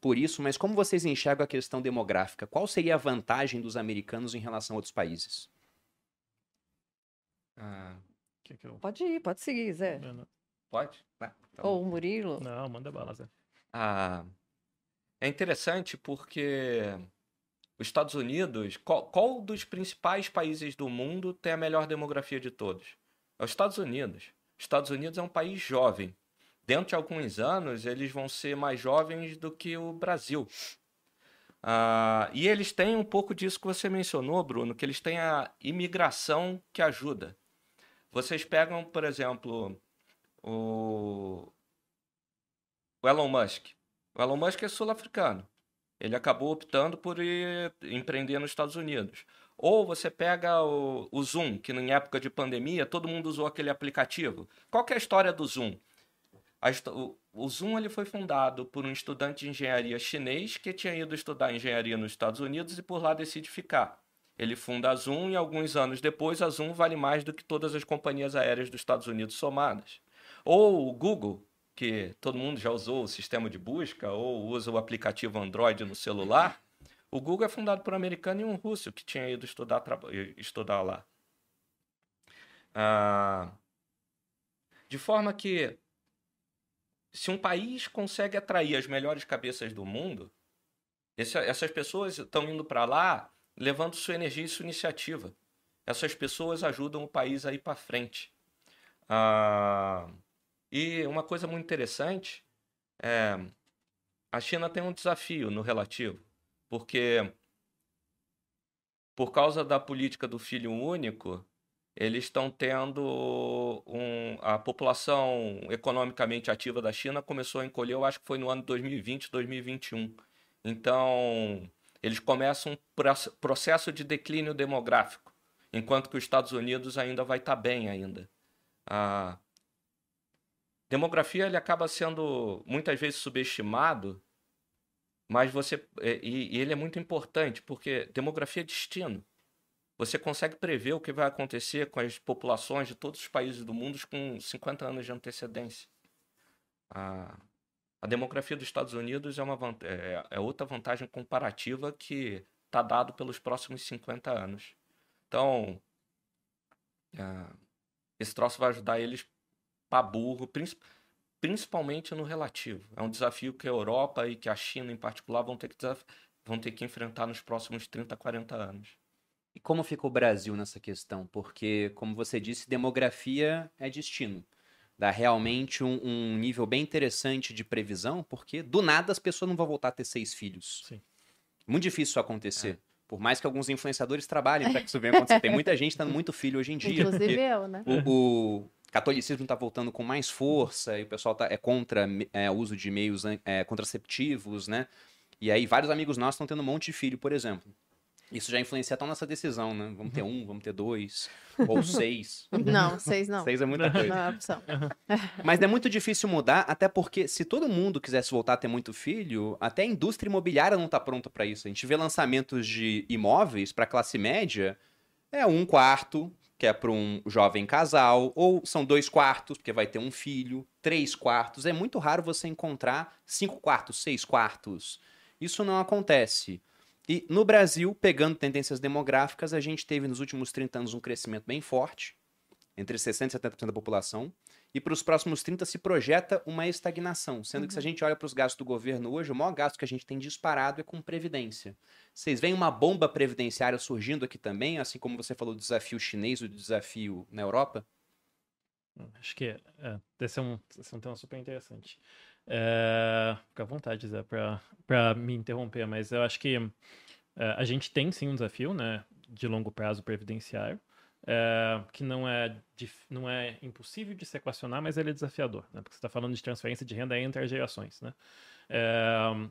por isso. Mas como vocês enxergam a questão demográfica? Qual seria a vantagem dos americanos em relação a outros países? Ah, Que que eu- Pode ir, pode seguir, Zé. Não, pode? Tá bom. Ou o Murilo. Não, manda bala, Zé. Ah, é interessante porque os Estados Unidos, qual, qual dos principais países do mundo tem a melhor demografia de todos? É os Estados Unidos. Os Estados Unidos é um país jovem. Dentro de alguns anos, eles vão ser mais jovens do que o Brasil. Ah, e eles têm um pouco disso que você mencionou, Bruno, que eles têm a imigração que ajuda. Vocês pegam, por exemplo, o, o Elon Musk. O Elon Musk é sul-africano. Ele acabou optando por ir empreender nos Estados Unidos. Ou você pega o, o Zoom, que em época de pandemia todo mundo usou aquele aplicativo. Qual é a história do Zoom? A o, o Zoom ele foi fundado por um estudante de engenharia chinês que tinha ido estudar engenharia nos Estados Unidos e por lá decide ficar. Ele funda a Zoom e alguns anos depois a Zoom vale mais do que todas as companhias aéreas dos Estados Unidos somadas. Ou o Google, que todo mundo já usou o sistema de busca ou usa o aplicativo Android no celular. O Google é fundado por um americano e um russo que tinha ido estudar, estudar lá. Ah, de forma que, se um país consegue atrair as melhores cabeças do mundo, esse- essas pessoas estão indo para lá levando sua energia e sua iniciativa. Essas pessoas ajudam o país a ir para frente. Ah, e uma coisa muito interessante é a China tem um desafio no relativo, porque por causa da política do filho único, eles estão tendo um, a população economicamente ativa da China começou a encolher, eu acho que foi no ano 2020, 2021. Então, eles começam um proce- processo de declínio demográfico, enquanto que os Estados Unidos ainda vai estar bem ainda. A demografia ele acaba sendo muitas vezes subestimado, mas você é, e, e ele é muito importante porque demografia é destino. Você consegue prever o que vai acontecer com as populações de todos os países do mundo com 50 anos de antecedência. A, a demografia dos Estados Unidos é, uma, é, é outra vantagem comparativa que está dado pelos próximos 50 anos. Então, ah, esse troço vai ajudar eles para burro, princi- principalmente no relativo. É um desafio que a Europa e que a China, em particular, vão ter que, vão ter que enfrentar nos próximos 30, 40 anos. E como fica o Brasil nessa questão? Porque, como você disse, demografia é destino. Dá realmente um, um nível bem interessante de previsão, porque do nada as pessoas não vão voltar a ter seis filhos. Sim. Muito difícil isso acontecer. Por mais que alguns influenciadores trabalhem para que isso venha acontecer. Tem muita gente tendo muito filho hoje em dia. Inclusive eu, né? o, o catolicismo está voltando com mais força e o pessoal tá, é contra é, o uso de meios é, contraceptivos, né? E aí vários amigos nossos estão tendo um monte de filho, por exemplo. Isso já influencia até a nossa decisão, né? Vamos ter um, vamos ter dois, ou seis. Não, seis não. Seis é muita coisa. Não é opção. Mas é muito difícil mudar, até porque se todo mundo quisesse voltar a ter muito filho, até a indústria imobiliária não está pronta para isso. A gente vê lançamentos de imóveis para classe média, é um quarto, que é para um jovem casal, ou são dois quartos, porque vai ter um filho, três quartos. É muito raro você encontrar cinco quartos, seis quartos. Isso não acontece. E no Brasil, pegando tendências demográficas, a gente teve nos últimos 30 anos um crescimento bem forte, entre 60% e 70% da população, e para os próximos 30 se projeta uma estagnação, sendo que se a gente olha para os gastos do governo hoje, o maior gasto que a gente tem disparado é com previdência. Vocês veem uma bomba previdenciária surgindo aqui também, assim como você falou do desafio chinês, o desafio na Europa? Acho que é, esse, é um, esse é um tema super interessante. É, fica à vontade, Zé, para me interromper, mas eu acho que é, a gente tem sim um desafio né, de longo prazo previdenciário, é, que não é, não é impossível de se equacionar, mas ele é desafiador, né, porque você está falando de transferência de renda entre as gerações. Né? É,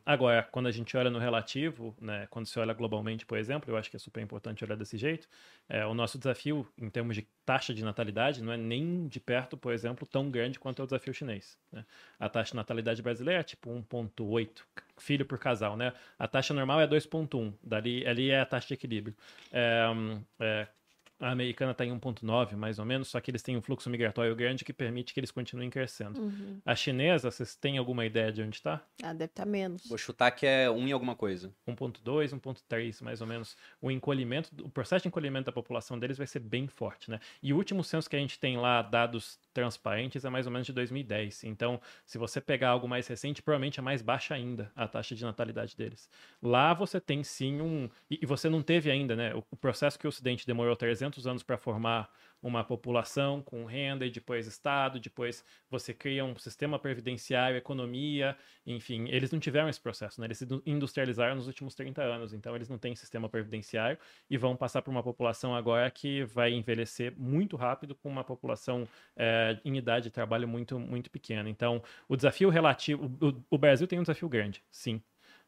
agora, quando a gente olha no relativo, né, quando se olha globalmente, por exemplo, eu acho que é super importante olhar desse jeito. É, o nosso desafio em termos de taxa de natalidade não é nem de perto, por exemplo, tão grande quanto é o desafio chinês. Né? A taxa de natalidade brasileira é tipo 1,8 filho por casal. Né? A taxa normal é 2,1, dali ali é a taxa de equilíbrio. É a americana está em 1,9 mais ou menos, só que eles têm um fluxo migratório grande que permite que eles continuem crescendo. Uhum. A chinesa, vocês têm alguma ideia de onde está? Ah, deve estar tá menos. Vou chutar que é 1 em alguma coisa. 1,2, 1,3 mais ou menos. O encolhimento, o processo de encolhimento da população deles vai ser bem forte, né? E o último censo que a gente tem lá, dados transparentes, é mais ou menos de 2010. Então, se você pegar algo mais recente, provavelmente é mais baixa ainda a taxa de natalidade deles. Lá você tem sim um. E, você não teve ainda, né? O, processo que o Ocidente demorou 300 anos para formar uma população com renda e depois Estado, depois você cria um sistema previdenciário, economia, enfim, eles não tiveram esse processo, né? Eles se industrializaram nos últimos 30 anos, então eles não têm sistema previdenciário e vão passar por uma população agora que vai envelhecer muito rápido com uma população é, em idade de trabalho muito, muito pequena. Então, o desafio relativo, o, o Brasil tem um desafio grande, sim,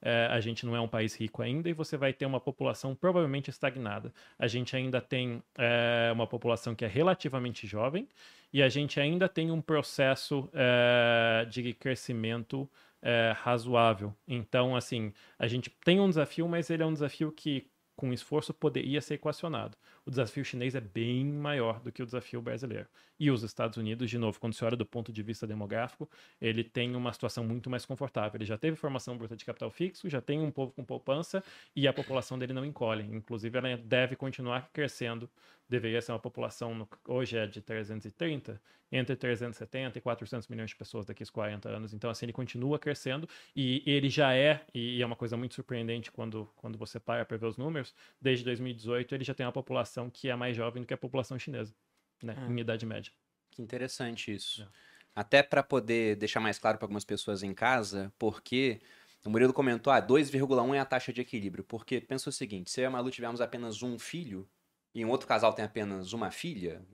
é, a gente não é um país rico ainda e você vai ter uma população provavelmente estagnada. A gente ainda tem é, uma população que é relativamente jovem e a gente ainda tem um processo é, de crescimento é, razoável. Então, assim, a gente tem um desafio, mas ele é um desafio que com esforço poderia ser equacionado. O desafio chinês é bem maior do que o desafio brasileiro. E os Estados Unidos, de novo, quando se olha do ponto de vista demográfico, ele tem uma situação muito mais confortável. Ele já teve formação bruta de capital fixo, já tem um povo com poupança e a população dele não encolhe. Inclusive, ela deve continuar crescendo. Deveria ser uma população, hoje é de 330, entre 370 e 400 milhões de pessoas daqui a 40 anos. Então, assim, ele continua crescendo e ele já é, e é uma coisa muito surpreendente quando, quando você para para ver os números, desde 2018 ele já tem uma população que é mais jovem do que a população chinesa, né, ah. em idade média. Que interessante isso. É. Até para poder deixar mais claro para algumas pessoas em casa, porque o Murilo comentou, ah, 2,1 é a taxa de equilíbrio. Porque pensa o seguinte, se eu e a Malu tivermos apenas um filho e um outro casal tem apenas uma filha,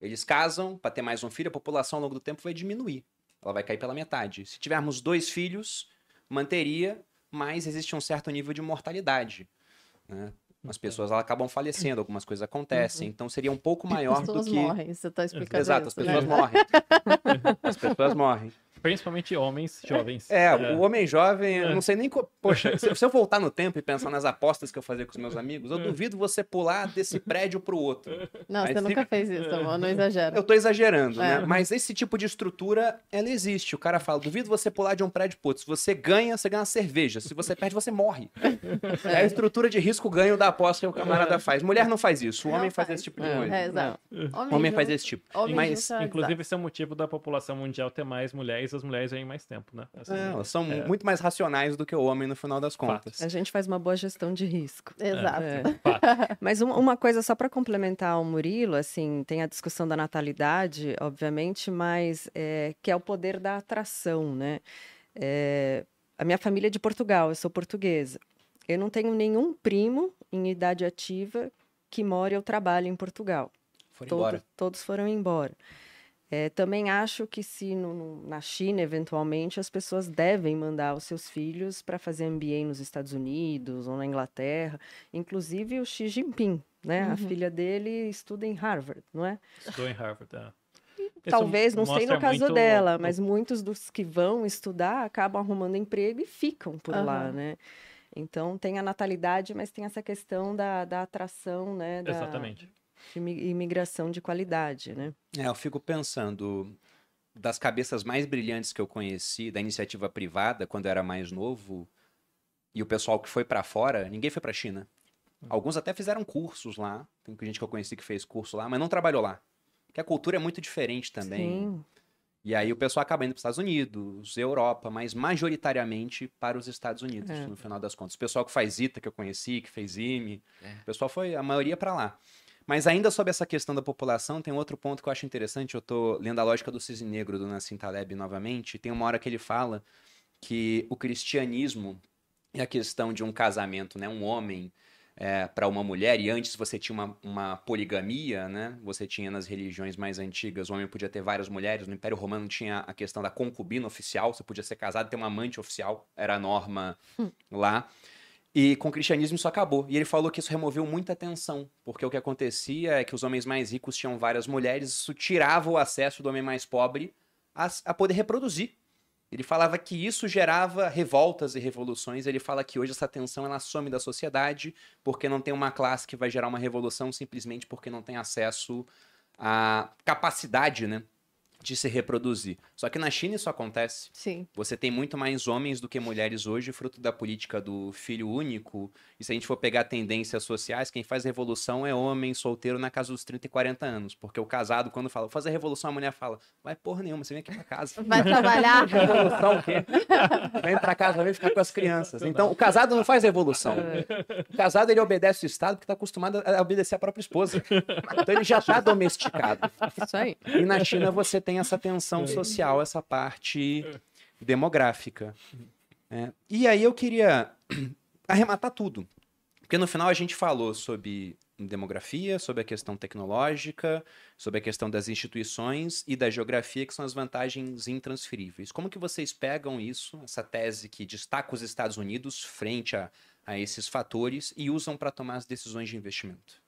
eles casam para ter mais um filho, a população ao longo do tempo vai diminuir. Ela vai cair pela metade. Se tivermos dois filhos, manteria, mas existe um certo nível de mortalidade. Né? As pessoas elas acabam falecendo, algumas coisas acontecem, uhum. então seria um pouco maior do que. As pessoas morrem, você está explicando Exato, isso, as pessoas né? morrem. as pessoas morrem. Principalmente homens jovens. É, é. o homem jovem, eu não sei nem. Co... Poxa, se, eu voltar no tempo e pensar nas apostas que eu fazia com os meus amigos, eu duvido você pular desse prédio pro outro. Não, Mas você nunca fez isso, amor, não exagera. Eu tô exagerando, é. né? Mas esse tipo de estrutura, ela existe. O cara fala: duvido você pular de um prédio pro outro. Se você ganha, você ganha uma cerveja. Se você perde, você morre. É a estrutura de risco-ganho da aposta que o camarada faz. Mulher não faz isso, o homem faz. faz. esse tipo de é. coisa. É, exato. Homem, homem faz esse tipo. Homem Mas, inclusive, esse é o motivo da população mundial ter mais mulheres as mulheres vêm mais tempo, né? Assim, é, elas são é. muito mais racionais do que o homem no final das contas. Fato. A gente faz uma boa gestão de risco. Exato. É. Mas um, uma coisa só para complementar o Murilo, assim, tem a discussão da natalidade, obviamente, mas é, que é o poder da atração, né? É, a minha família é de Portugal, eu sou portuguesa. Eu não tenho nenhum primo em idade ativa que mora ou trabalha em Portugal. Foram Todo, embora. Todos foram embora. É, também acho que se no, na China, eventualmente, as pessoas devem mandar os seus filhos para fazer MBA nos Estados Unidos ou na Inglaterra. Inclusive o Xi Jinping, né? Uhum. A filha dele estuda em Harvard, não é? Estudou em Harvard, é. Talvez, não sei no caso muito... dela, mas muitos dos que vão estudar acabam arrumando emprego e ficam por uhum. lá, né? Então tem a natalidade, mas tem essa questão da, da atração, né? Da, Exatamente. Imigração de qualidade, né? É, eu fico pensando das cabeças mais brilhantes que eu conheci da iniciativa privada quando eu era mais novo e o pessoal que foi para fora, ninguém foi para China. Hum. Alguns até fizeram cursos lá, tem gente que eu conheci que fez curso lá, mas não trabalhou lá. Porque a cultura é muito diferente também. Sim. E aí o pessoal acaba indo para os Estados Unidos, Europa, mas majoritariamente para os Estados Unidos, é. no final das contas. O pessoal que faz ITA, que eu conheci, que fez IME, é. o pessoal foi, a maioria para lá. Mas ainda sobre essa questão da população, tem outro ponto que eu acho interessante. Eu estou lendo a lógica do cisne negro do Nassim Taleb novamente. Tem uma hora que ele fala que o cristianismo e a questão de um casamento, né, um homem é, para uma mulher, e antes você tinha uma, uma, poligamia, né? Você tinha nas religiões mais antigas, o homem podia ter várias mulheres, no Império Romano tinha a questão da concubina oficial, você podia ser casado e ter uma amante oficial, era a norma hum. lá. E com o cristianismo isso acabou. E ele falou que isso removeu muita tensão, porque o que acontecia é que os homens mais ricos tinham várias mulheres, isso tirava o acesso do homem mais pobre a, a poder reproduzir. Ele falava que isso gerava revoltas e revoluções. Ele fala que hoje essa tensão ela some da sociedade porque não tem uma classe que vai gerar uma revolução simplesmente porque não tem acesso à capacidade, né, de se reproduzir. Só que na China isso acontece. Sim. Você tem muito mais homens do que mulheres hoje, fruto da política do filho único. E se a gente for pegar tendências sociais, quem faz revolução é homem solteiro na casa dos 30 e 40 anos. Porque o casado, quando fala, fazer revolução, a mulher fala, vai porra nenhuma, você vem aqui pra casa. Vai trabalhar. revolução o quê? Vem pra casa, vem ficar com as crianças. Então, o casado não faz revolução. O casado, ele obedece o Estado porque tá acostumado a obedecer a própria esposa. Então, ele já tá domesticado. Isso aí. E na China, você tem essa tensão social, essa parte demográfica. É. E aí eu queria arrematar tudo. Porque no final a gente falou sobre demografia, sobre a questão tecnológica, sobre a questão das instituições e da geografia, que são as vantagens intransferíveis. Como que vocês pegam isso, essa tese que destaca os Estados Unidos frente a, a esses fatores e usam para tomar as decisões de investimento?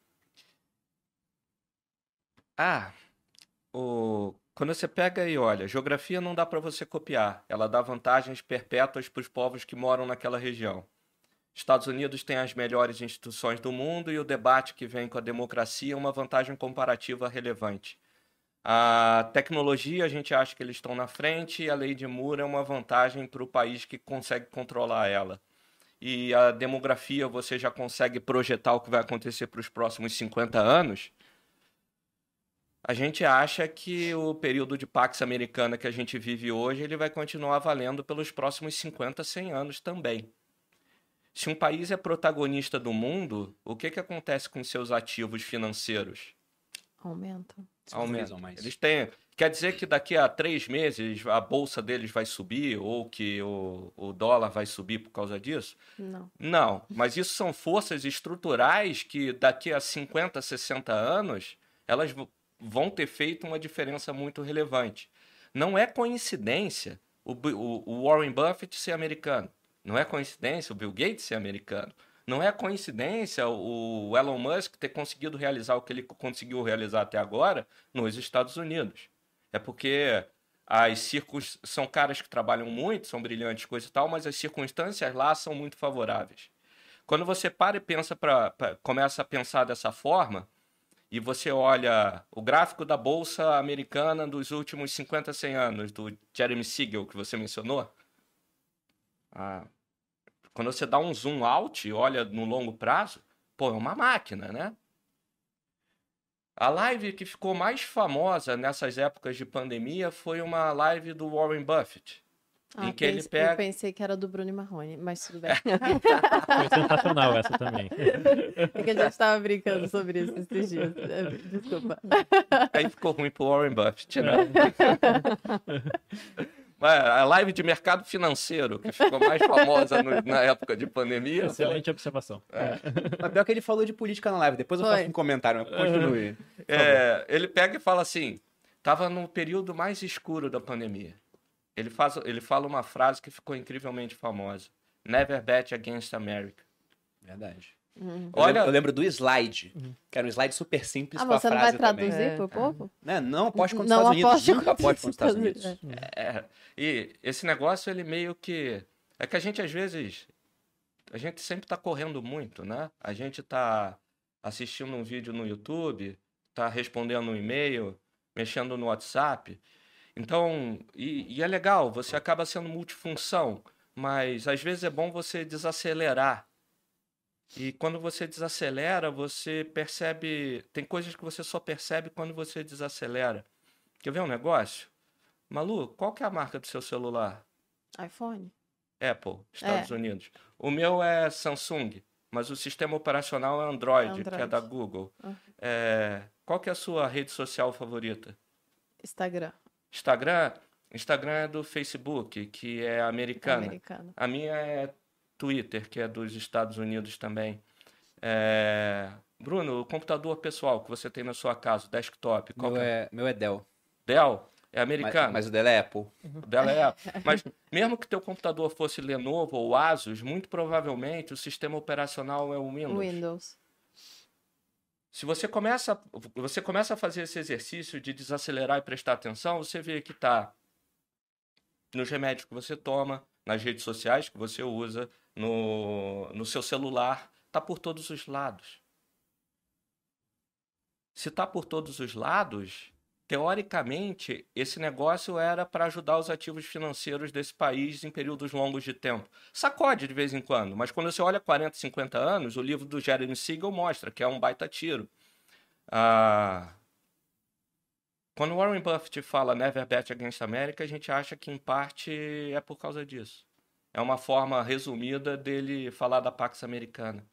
Ah, o quando você pega e olha, geografia não dá para você copiar, ela dá vantagens perpétuas para os povos que moram naquela região. Estados Unidos tem as melhores instituições do mundo e o debate que vem com a democracia é uma vantagem comparativa relevante. A tecnologia, a gente acha que eles estão na frente e a lei de Moore é uma vantagem para o país que consegue controlar ela. E a demografia, você já consegue projetar o que vai acontecer para os próximos 50 anos a gente acha que o período de Pax Americana que a gente vive hoje ele vai continuar valendo pelos próximos 50, 100 anos também. Se um país é protagonista do mundo, o que, que acontece com seus ativos financeiros? Aumentam. Aumentam. Mais. Eles têm. Quer dizer que daqui a três meses a bolsa deles vai subir ou que o, o dólar vai subir por causa disso? Não. Não, mas isso são forças estruturais que daqui a 50, 60 anos elas vão ter feito uma diferença muito relevante. Não é coincidência o, o, o Warren Buffett ser americano. Não é coincidência o Bill Gates ser americano. Não é coincidência o Elon Musk ter conseguido realizar o que ele conseguiu realizar até agora nos Estados Unidos. É porque as circunstâncias são caras que trabalham muito, são brilhantes, coisa e tal, mas as circunstâncias lá são muito favoráveis. Quando você para e pensa pra, pra, começa a pensar dessa forma, e você olha o gráfico da bolsa americana dos últimos 50, 100 anos, do Jeremy Siegel, que você mencionou, ah, quando você dá um zoom out e olha no longo prazo, pô, é uma máquina, né? A live que ficou mais famosa nessas épocas de pandemia foi uma live do Warren Buffett. Ah, em que pense, ele pega... Eu pensei que era do Bruno Marrone, mas tudo bem. Foi sensacional essa também. É que a gente estava brincando sobre isso esses dias. É, desculpa. Aí ficou ruim pro Warren Buffett, né? a live de mercado financeiro, que ficou mais famosa no, na época de pandemia. Excelente observação. É. Mas pior que ele falou de política na live, depois eu Foi. faço um comentário, continue. É, ele pega e fala assim: estava no período mais escuro da pandemia. Ele, faz, ele fala uma frase que ficou incrivelmente famosa: Never bet against America. Verdade. Uhum. Eu, Olha- lembro, eu lembro do slide, que era um slide super simples Ah, com a você não frase vai também. traduzir É. por pouco? Né? Não aposte contra os Não Estados Unidos. Nunca os contra os Estados Estados Unidos. É, e esse negócio, ele meio que. É que a gente, às vezes. A gente sempre tá correndo muito, né? A gente tá assistindo um vídeo no YouTube, tá respondendo um e-mail, mexendo no WhatsApp. Então, e, e é legal, você acaba sendo multifunção, mas às vezes é bom você desacelerar. E quando você desacelera, você percebe. Tem coisas que você só percebe quando você desacelera. Quer ver um negócio? Malu, qual que é a marca do seu celular? iPhone. Apple, Estados Unidos. O meu é Samsung, mas o sistema operacional é Android, que é Android. da Google. Ah. É, qual que é a sua rede social favorita? Instagram. Instagram? Instagram é do Facebook, que é americana. Americano. A minha é Twitter, que é dos Estados Unidos também. É, Bruno, o computador pessoal que você tem na sua casa, desktop, qual Meu é? é, meu é Dell. Dell? É Mas, americano? mas o dela é Apple. O dela é Apple. Mas mesmo que teu computador fosse Lenovo ou Asus, muito provavelmente o sistema operacional é o Windows. Windows. Se você começa, você começa a fazer esse exercício de desacelerar e prestar atenção, você vê que está nos remédios que você toma, nas redes sociais que você usa, no, no seu celular, está por todos os lados. Se está por todos os lados, teoricamente, esse negócio era para ajudar os ativos financeiros desse país em períodos longos de tempo. Sacode de vez em quando, mas quando você olha 40, 50 anos, o livro do Jeremy Siegel mostra que é um baita tiro. Ah, quando Warren Buffett fala Never Bet Against America, a gente acha que em parte é por causa disso. É uma forma resumida dele falar da Pax Americana.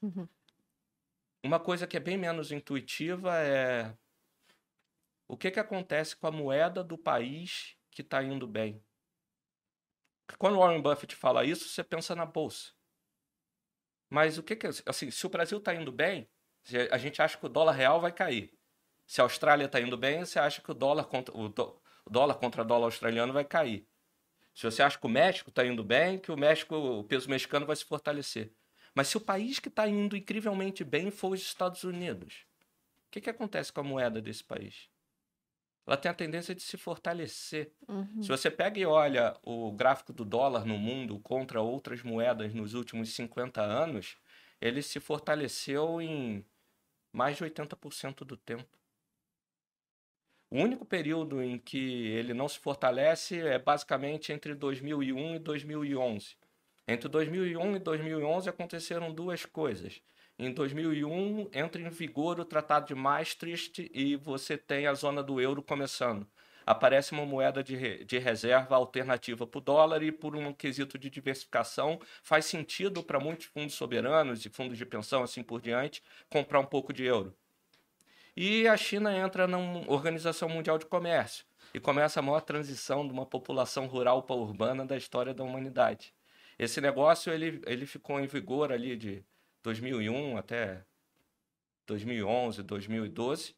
Uhum. Uma coisa que é bem menos intuitiva é o que, que acontece com a moeda do país que está indo bem. Quando Warren Buffett fala isso, você pensa na bolsa. Mas o que, que assim, se o Brasil está indo bem, a gente acha que o dólar real vai cair. Se a Austrália está indo bem, você acha que o dólar contra o, dó- o dólar contra dólar australiano vai cair. Se você acha que o México está indo bem, que o México, o peso mexicano vai se fortalecer. Mas se o país que está indo incrivelmente bem for os Estados Unidos, o que, que acontece com a moeda desse país? Ela tem a tendência de se fortalecer. Uhum. Se você pega e olha o gráfico do dólar no mundo contra outras moedas nos últimos 50 anos, ele se fortaleceu em mais de 80% do tempo. O único período em que ele não se fortalece é basicamente entre 2001 e 2011. Entre 2001 e 2011 aconteceram duas coisas. Em 2001 entra em vigor o Tratado de Maastricht e você tem a zona do euro começando. Aparece uma moeda de, re- de reserva alternativa para o dólar e por um quesito de diversificação faz sentido para muitos fundos soberanos e fundos de pensão assim por diante comprar um pouco de euro. E a China entra na Organização Mundial de Comércio e começa a maior transição de uma população rural para urbana da história da humanidade. Esse negócio ele, ele ficou em vigor ali de 2001 até 2011, 2012.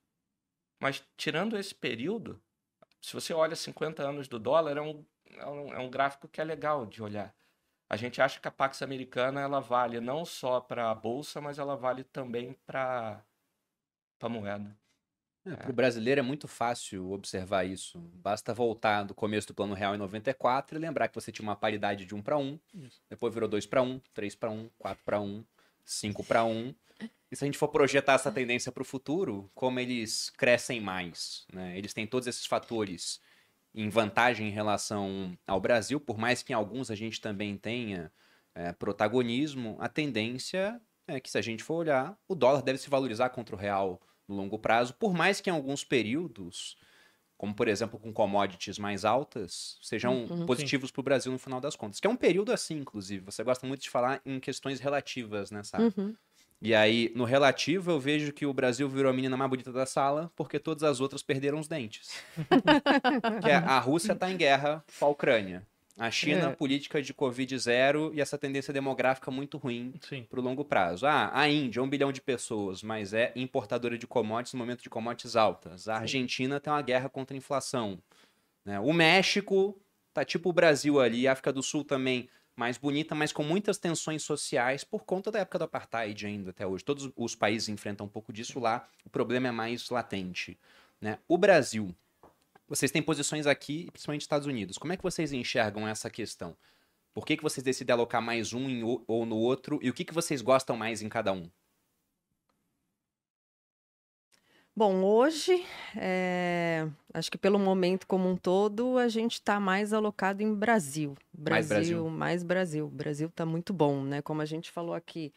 Mas tirando esse período, se você olha 50 anos do dólar, é um, é um, é um gráfico que é legal de olhar. A gente acha que a Pax Americana ela vale não só para a bolsa, mas ela vale também para a moeda. Para o brasileiro é muito fácil observar isso. Basta voltar do começo do Plano Real em 94 e lembrar que você tinha uma paridade de 1 para 1, Isso. depois virou 2 para 1, 3 para 1, 4 para 1, 5 para 1. E se a gente for projetar essa tendência para o futuro, como eles crescem mais, né? eles têm todos esses fatores em vantagem em relação ao Brasil, por mais que em alguns a gente também tenha é, protagonismo, a tendência é que se a gente for olhar, o dólar deve se valorizar contra o real no longo prazo, por mais que em alguns períodos, como por exemplo com commodities mais altas, sejam Uhum. positivos para o Brasil no final das contas. Que é um período assim, inclusive. Você gosta muito de falar em questões relativas, né, Sara? Uhum. E aí, no relativo, eu vejo que o Brasil virou a menina mais bonita da sala porque todas as outras perderam os dentes. que é, a Rússia está em guerra com a Ucrânia. A China, É. política de Covid zero e essa tendência demográfica muito ruim Sim. para o longo prazo. Ah, a Índia, um bilhão de pessoas, mas é importadora de commodities no momento de commodities altas. A Argentina tem uma guerra contra a inflação. né? O México tá tipo o Brasil ali, a África do Sul também mais bonita, mas com muitas tensões sociais por conta da época do apartheid ainda até hoje. Todos os países enfrentam um pouco disso lá, o problema é mais latente. Né? O Brasil, vocês têm posições aqui, principalmente nos Estados Unidos. Como é que vocês enxergam essa questão? Por que, que vocês decidem alocar mais um em ou no outro? E o que, que vocês gostam mais em cada um? Bom, hoje, eh, acho que pelo momento como um todo, a gente está mais alocado em Brasil. Mais Brasil. mais Brasil. O Brasil está muito bom, né? Como a gente falou aqui,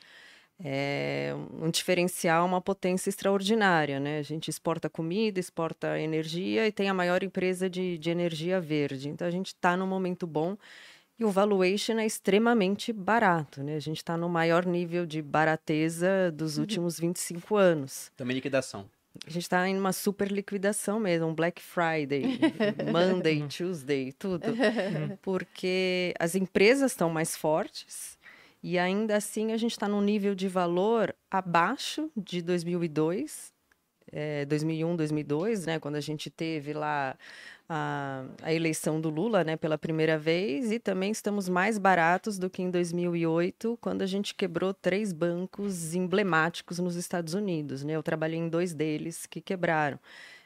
é um diferencial, uma potência extraordinária, né? A gente exporta comida, exporta energia e tem a maior empresa de, de energia verde. Então, a gente está num momento bom e o valuation é extremamente barato, né? A gente está no maior nível de barateza dos últimos 25 anos. Também liquidação. A gente está em uma super liquidação mesmo, um Black Friday, Monday, Tuesday, tudo. Porque as empresas estão mais fortes e ainda assim a gente está num nível de valor abaixo de 2002, eh, 2001, 2002, né? Quando a gente teve lá a, a eleição do Lula, né? Pela primeira vez e também estamos mais baratos do que em 2008, quando a gente quebrou três bancos emblemáticos nos Estados Unidos, né? Eu trabalhei em dois deles que quebraram.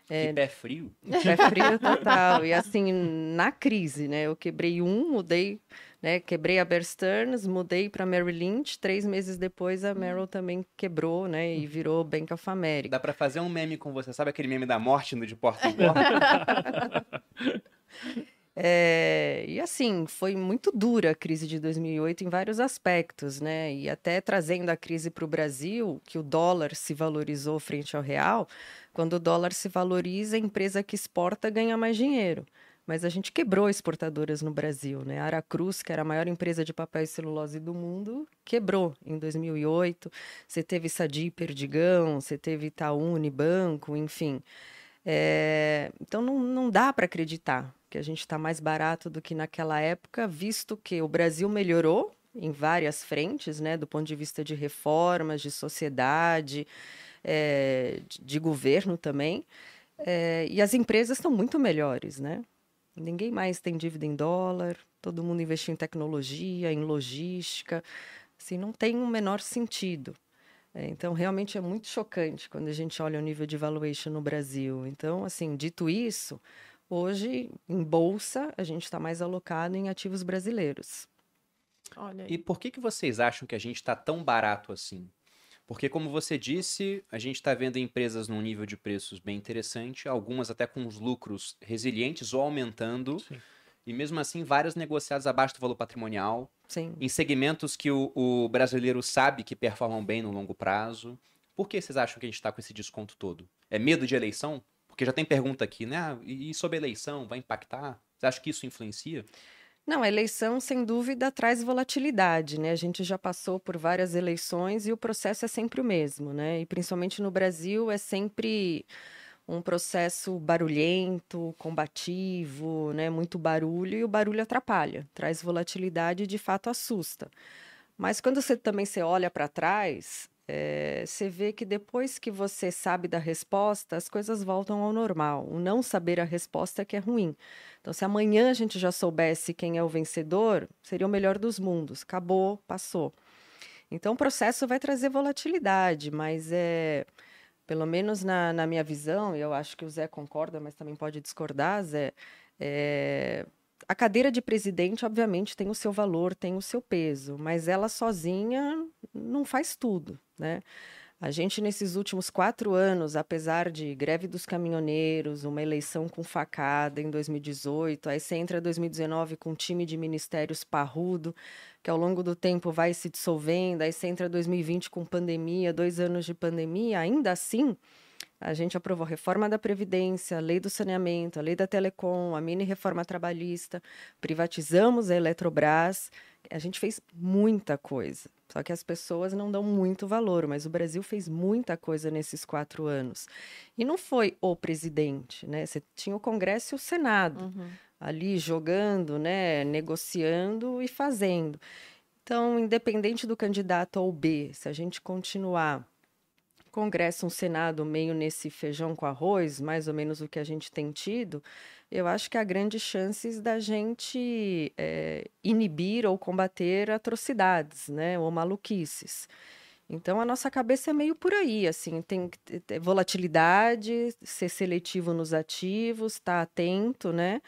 Que pé frio. É frio total. E assim, na crise, né? Eu quebrei um, mudei, né? Quebrei a Bear Stearns, mudei para Merrill Lynch. Três meses depois, a Merrill também quebrou, né? E virou Bank of America. Dá pra fazer um meme com você. Sabe aquele meme da morte no de porta em porta? É, e assim, foi muito dura a crise de 2008 em vários aspectos, né? E até trazendo a crise para o Brasil, que o dólar se valorizou frente ao real, quando o dólar se valoriza, a empresa que exporta ganha mais dinheiro. Mas a gente quebrou exportadoras no Brasil, né? A Aracruz, que era a maior empresa de papel e celulose do mundo, quebrou em 2008. Você teve Sadi Perdigão, você teve Itaú Unibanco, enfim. É, então não, não dá para acreditar que a gente está mais barato do que naquela época, visto que o Brasil melhorou em várias frentes, né, do ponto de vista de reformas, de sociedade, é, de, de governo também, é, e as empresas estão muito melhores, né? Ninguém mais tem dívida em dólar, todo mundo investiu em tecnologia, em logística, assim, não tem o menor sentido. É, então, realmente é muito chocante quando a gente olha o nível de valuation no Brasil. Então, assim, dito isso, hoje, em bolsa, a gente está mais alocado em ativos brasileiros. Olha E por que, que vocês acham que a gente está tão barato assim? Porque, como você disse, a gente está vendo empresas num nível de preços bem interessante, algumas até com os lucros resilientes ou aumentando, Sim. e mesmo assim várias negociadas abaixo do valor patrimonial, Sim. em segmentos que o, o brasileiro sabe que performam bem no longo prazo. Por que vocês acham que a gente está com esse desconto todo? É medo de eleição? Porque já tem pergunta aqui, né? Ah, e sobre eleição, vai impactar? Você acha que isso influencia? Não, a eleição, sem dúvida, traz volatilidade, né? A gente já passou por várias eleições e o processo é sempre o mesmo, né? E principalmente no Brasil é sempre um processo barulhento, combativo, né? Muito barulho e o barulho atrapalha, traz volatilidade e de fato assusta. Mas quando você também você olha para trás, eh, você vê que depois que você sabe da resposta, as coisas voltam ao normal. O não saber a resposta é que é ruim. Então, se amanhã a gente já soubesse quem é o vencedor, seria o melhor dos mundos. Acabou, passou. Então, o processo vai trazer volatilidade, mas é. Pelo menos na, na minha visão, e eu acho que o Zé concorda, mas também pode discordar, Zé. é, a cadeira de presidente, obviamente, tem o seu valor, tem o seu peso, mas ela sozinha não faz tudo, né? A gente, nesses últimos quatro anos, apesar de greve dos caminhoneiros, uma eleição com facada em 2018, aí você entra em 2019 com um time de ministérios parrudo, que ao longo do tempo vai se dissolvendo, aí você entra em 2020 com pandemia, dois anos de pandemia, ainda assim, a gente aprovou a reforma da Previdência, a lei do saneamento, a lei da telecom, a mini reforma trabalhista, privatizamos a Eletrobras, a gente fez muita coisa. Só que as pessoas não dão muito valor, mas o Brasil fez muita coisa nesses quatro anos. E não foi o presidente, né? Você tinha o Congresso e o Senado. Uhum. ali jogando, né, negociando e fazendo. Então, independente do candidato ou B, se a gente continuar Congresso, um Senado meio nesse feijão com arroz, mais ou menos o que a gente tem tido, eu acho que há grandes chances da gente é, inibir ou combater atrocidades, né, ou maluquices. Então a nossa cabeça é meio por aí, assim, tem que ter volatilidade, ser seletivo nos ativos, estar tá atento, né?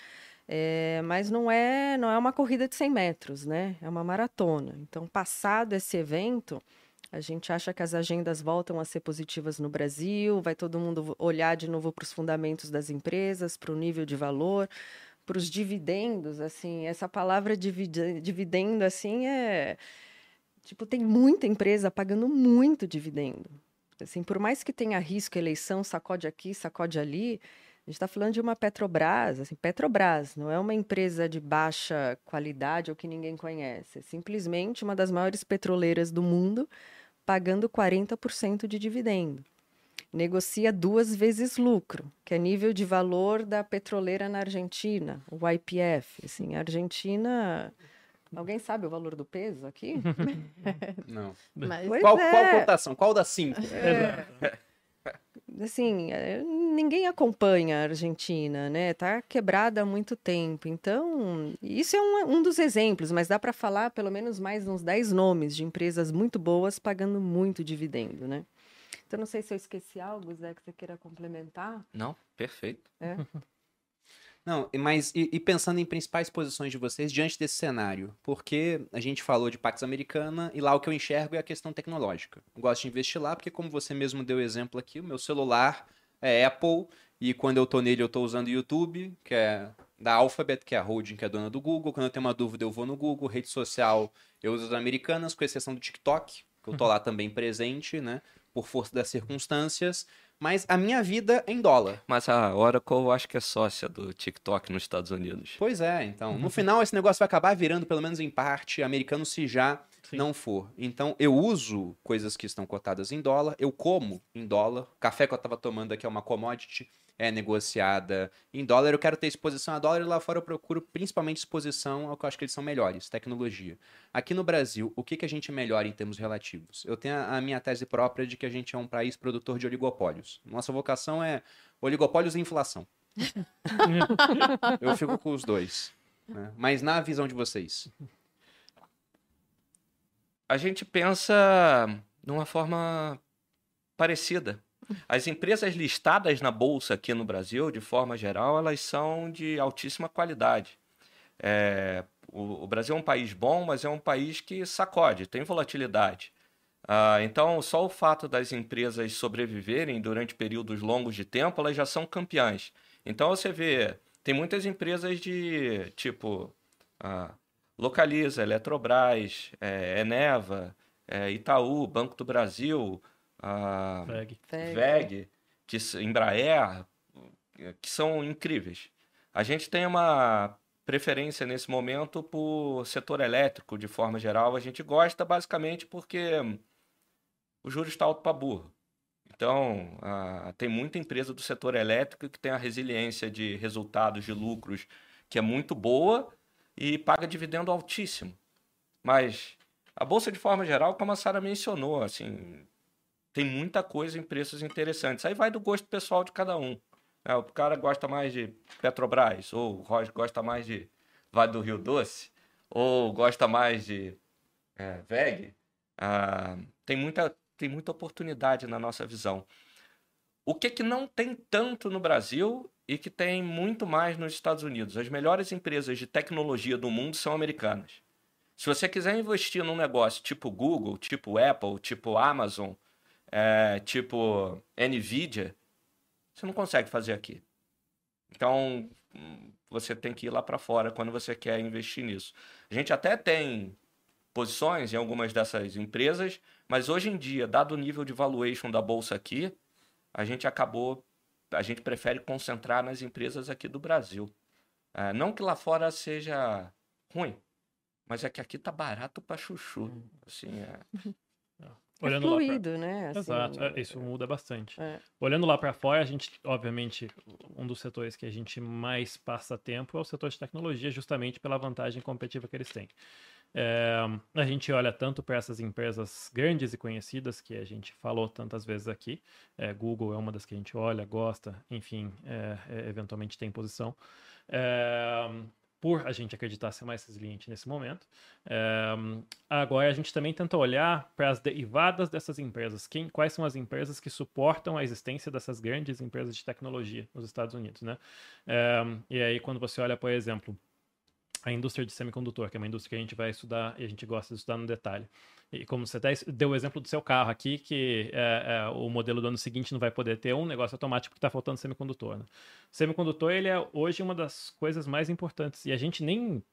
É, mas não é não é uma corrida de 100 metros, né? É uma maratona. Então, passado esse evento, a gente acha que as agendas voltam a ser positivas no Brasil, vai todo mundo olhar de novo para os fundamentos das empresas, para o nível de valor, para os dividendos, assim, essa palavra dividendo, assim, é... Tipo, tem muita empresa pagando muito dividendo. Assim, por mais que tenha risco, eleição, sacode aqui, sacode ali, a gente está falando de uma Petrobras, assim, Petrobras não é uma empresa de baixa qualidade ou que ninguém conhece, é simplesmente uma das maiores petroleiras do mundo, pagando 40% de dividendo. Negocia duas vezes lucro, que é nível de valor da petroleira na Argentina, o YPF. Assim, a Argentina. Alguém sabe o valor do peso aqui? Não. Mas Qual, é. qual cotação? Qual das cinco? Assim, é, ninguém acompanha a Argentina, né? Tá quebrada há muito tempo. Então, isso é um, um dos exemplos, mas dá para falar pelo menos mais uns 10 nomes de empresas muito boas pagando muito dividendo, né? Então, não sei se eu esqueci algo, Zé, que você queira complementar. Não, perfeito. É. Não, mas e, e pensando em principais posições de vocês diante desse cenário? Porque a gente falou de Pax Americana e lá o que eu enxergo é a questão tecnológica. Eu gosto de investir lá porque, como você mesmo deu exemplo aqui, o meu celular é Apple e quando eu tô nele eu tô usando o YouTube, que é da Alphabet, que é a holding que é dona do Google. Quando eu tenho uma dúvida eu vou no Google. Rede social eu uso as americanas, com exceção do TikTok, que eu tô lá também presente, né? Por força das circunstâncias. Mas a minha vida é em dólar. Mas a Oracle eu acho que é sócia do TikTok nos Estados Unidos. Pois é, então. No final, esse negócio vai acabar virando, pelo menos em parte, americano se já Sim. não for. Então, eu uso coisas que estão cotadas em dólar, eu como em dólar. O café que eu tava tomando aqui é uma commodity, é negociada em dólar. Eu quero ter exposição a dólar e lá fora eu procuro principalmente exposição ao que eu acho que eles são melhores, tecnologia. Aqui no Brasil, o que, que a gente melhora em termos relativos? Eu tenho a minha tese própria de que a gente é um país produtor de oligopólios. Nossa vocação é oligopólios e inflação. Eu fico com os dois. né? Mas na visão de vocês. A gente pensa numa forma parecida. As empresas listadas na bolsa aqui no Brasil, de forma geral, elas são de altíssima qualidade. É, o, o Brasil é um país bom, mas é um país que sacode, tem volatilidade. Ah, então, só o fato das empresas sobreviverem durante períodos longos de tempo, elas já são campeãs. Então, você vê, tem muitas empresas de tipo ah, Localiza, Eletrobras, é, Eneva, é, Itaú, Banco do Brasil, a VEG. VEG, que, Embraer, que são incríveis. A gente tem uma preferência nesse momento por setor elétrico, de forma geral. A gente gosta basicamente porque o juro está alto para burro. Então, ah, tem muita empresa do setor elétrico que tem a resiliência de resultados, de lucros, que é muito boa e paga dividendo altíssimo. Mas a bolsa, de forma geral, como a Sara mencionou, assim, tem muita coisa em preços interessantes. Aí vai do gosto pessoal de cada um. né? O cara gosta mais de Petrobras, ou o Roger gosta mais de Vale do Rio Doce, ou gosta mais de é, VEG. Ah, tem, muita, tem muita oportunidade na nossa visão. O que, que não tem tanto no Brasil e que tem muito mais nos Estados Unidos? As melhores empresas de tecnologia do mundo são americanas. Se você quiser investir num negócio tipo Google, tipo Apple, tipo Amazon, é, tipo Nvidia, você não consegue fazer aqui. Então, hum, você tem que ir lá para fora quando você quer investir nisso. A gente até tem posições em algumas dessas empresas, mas hoje em dia, dado o nível de valuation da bolsa aqui, a gente acabou, a gente prefere concentrar nas empresas aqui do Brasil. É, não que lá fora seja ruim, mas é que aqui tá barato para chuchu. Assim, é. É Olhando lá pra- fluido, né? assim, Exato, é, isso muda bastante. é. Olhando lá para fora, a gente, obviamente, um dos setores que a gente mais passa tempo é o setor de tecnologia, justamente pela vantagem competitiva que eles têm. É, a gente olha tanto para essas empresas grandes e conhecidas que a gente falou tantas vezes aqui. É, Google é uma das que a gente olha, gosta, enfim, é, é, eventualmente tem posição. Por a gente acreditar ser mais resiliente nesse momento. É, agora a gente também tenta olhar para as derivadas dessas empresas. Quem, quais são as empresas que suportam a existência dessas grandes empresas de tecnologia nos Estados Unidos, né? É, e aí quando você olha, por exemplo, a indústria de semicondutor, que é uma indústria que a gente vai estudar e a gente gosta de estudar no detalhe. E como você até deu o exemplo do seu carro aqui, que é, é, o modelo do ano seguinte não vai poder ter um negócio automático porque está faltando semicondutor. Né? Semicondutor ele é hoje uma das coisas mais importantes e a gente nem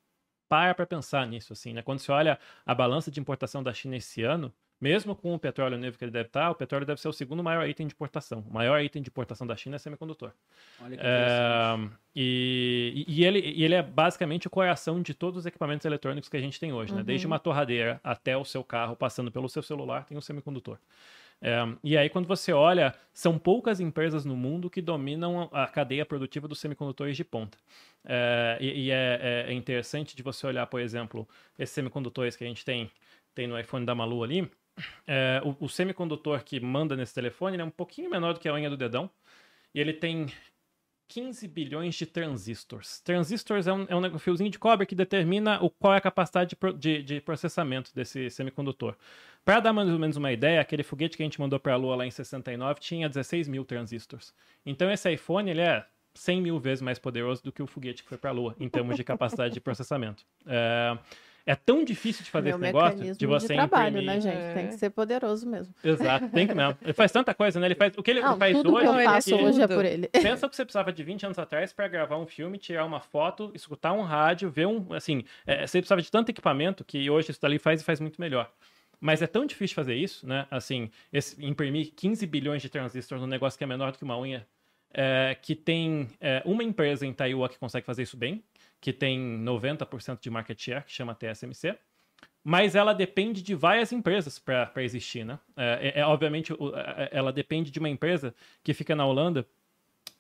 para para pensar nisso assim, né? Quando você olha a balança de importação da China esse ano, mesmo com o petróleo nível que ele deve estar, o petróleo deve ser o segundo maior item de importação. O maior item de importação da China é semicondutor. Olha que interessante. É, e, e, ele, e ele é basicamente o coração de todos os equipamentos eletrônicos que a gente tem hoje, né? Desde uma torradeira até o seu carro, passando pelo seu celular, tem um semicondutor. É, e aí, quando você olha, são poucas empresas no mundo que dominam a cadeia produtiva dos semicondutores de ponta. É, e e é, é interessante de você olhar, por exemplo, esses semicondutores que a gente tem, tem no iPhone da Malu ali. É, o, o semicondutor que manda nesse telefone ele é um pouquinho menor do que a unha do dedão. E ele tem 15 bilhões de transistores. Transistores é um, é um fiozinho de cobre que determina o, qual é a capacidade de, de- de processamento desse semicondutor. Para dar mais ou menos uma ideia, aquele foguete que a gente mandou para a Lua lá em 69 tinha 16 mil transistores. Então esse iPhone ele é 100 mil vezes mais poderoso do que o foguete que foi para a Lua, em termos de capacidade de processamento. É, é tão difícil de fazer Meu esse negócio de você trabalho, imprimir... né, gente? É. Tem que ser poderoso mesmo. Exato, tem que mesmo. Ele faz tanta coisa, né? Ele faz o que ele Não, faz tudo hoje. que eu ele faço que- hoje é por ele. Pensa o que você precisava de 20 anos atrás para gravar um filme, tirar uma foto, escutar um rádio, ver um. Assim, é, você precisava de tanto equipamento que hoje isso dali faz e faz muito melhor. Mas é tão difícil fazer isso, né? Assim, esse- imprimir 15 bilhões de transistores num negócio que é menor do que uma unha, é, que tem é, uma empresa em Taiwan que consegue fazer isso bem, que tem 90% de market share, que chama TSMC. Mas ela depende de várias empresas para existir, né? É, é- é, obviamente, o- é- ela depende de uma empresa que fica na Holanda,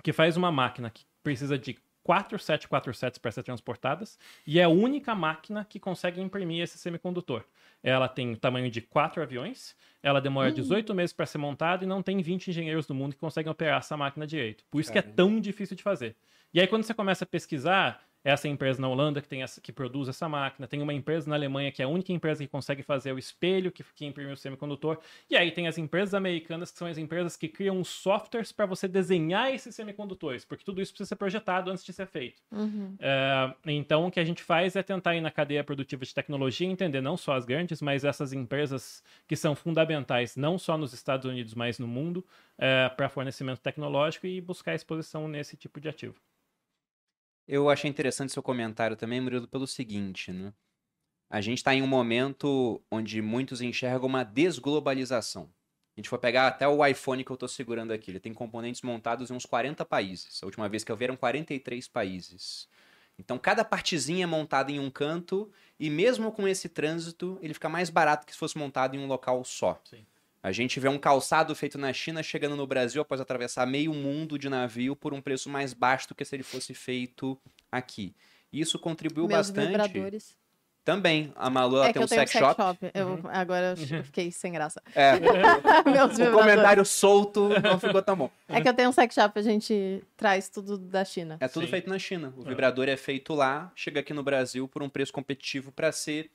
que faz uma máquina que precisa de quatro 747s para ser transportadas e é a única máquina que consegue imprimir esse semicondutor. Ela tem o tamanho de quatro aviões, ela demora 18 meses para ser montada e não tem 20 engenheiros do mundo que conseguem operar essa máquina direito. Por isso que é Caramba. tão difícil de fazer. E aí quando você começa a pesquisar, essa empresa na Holanda que, tem essa, que produz essa máquina, tem uma empresa na Alemanha que é a única empresa que consegue fazer o espelho que, que imprime o semicondutor, e aí tem as empresas americanas que são as empresas que criam os softwares para você desenhar esses semicondutores, porque tudo isso precisa ser projetado antes de ser feito. Uhum. É, então, o que a gente faz é tentar ir na cadeia produtiva de tecnologia e entender não só as grandes, mas essas empresas que são fundamentais, não só nos Estados Unidos, mas no mundo, para fornecimento tecnológico e buscar exposição nesse tipo de ativo. Eu achei interessante seu comentário também, Murilo, pelo seguinte, né? A gente está em um momento onde muitos enxergam uma desglobalização. A gente for pegar até o iPhone que eu estou segurando aqui, ele tem componentes montados em uns 40 países. A última vez que eu vi eram 43 países. Então, cada partezinha é montada em um canto e mesmo com esse trânsito, ele fica mais barato que se fosse montado em um local só. Sim. A gente vê um calçado feito na China chegando no Brasil após atravessar meio mundo de navio por um preço mais baixo do que se ele fosse feito aqui. Isso contribuiu Meus bastante. vibradores. Também, a Malu ela É que tem um eu tenho sex sex shop. shop. Eu, agora eu fiquei sem graça. É, Meus o comentário solto não ficou tão bom. É que eu tenho um sex shop, a gente traz tudo da China. É tudo Sim. feito na China. O É. vibrador é feito lá, chega aqui no Brasil por um preço competitivo para ser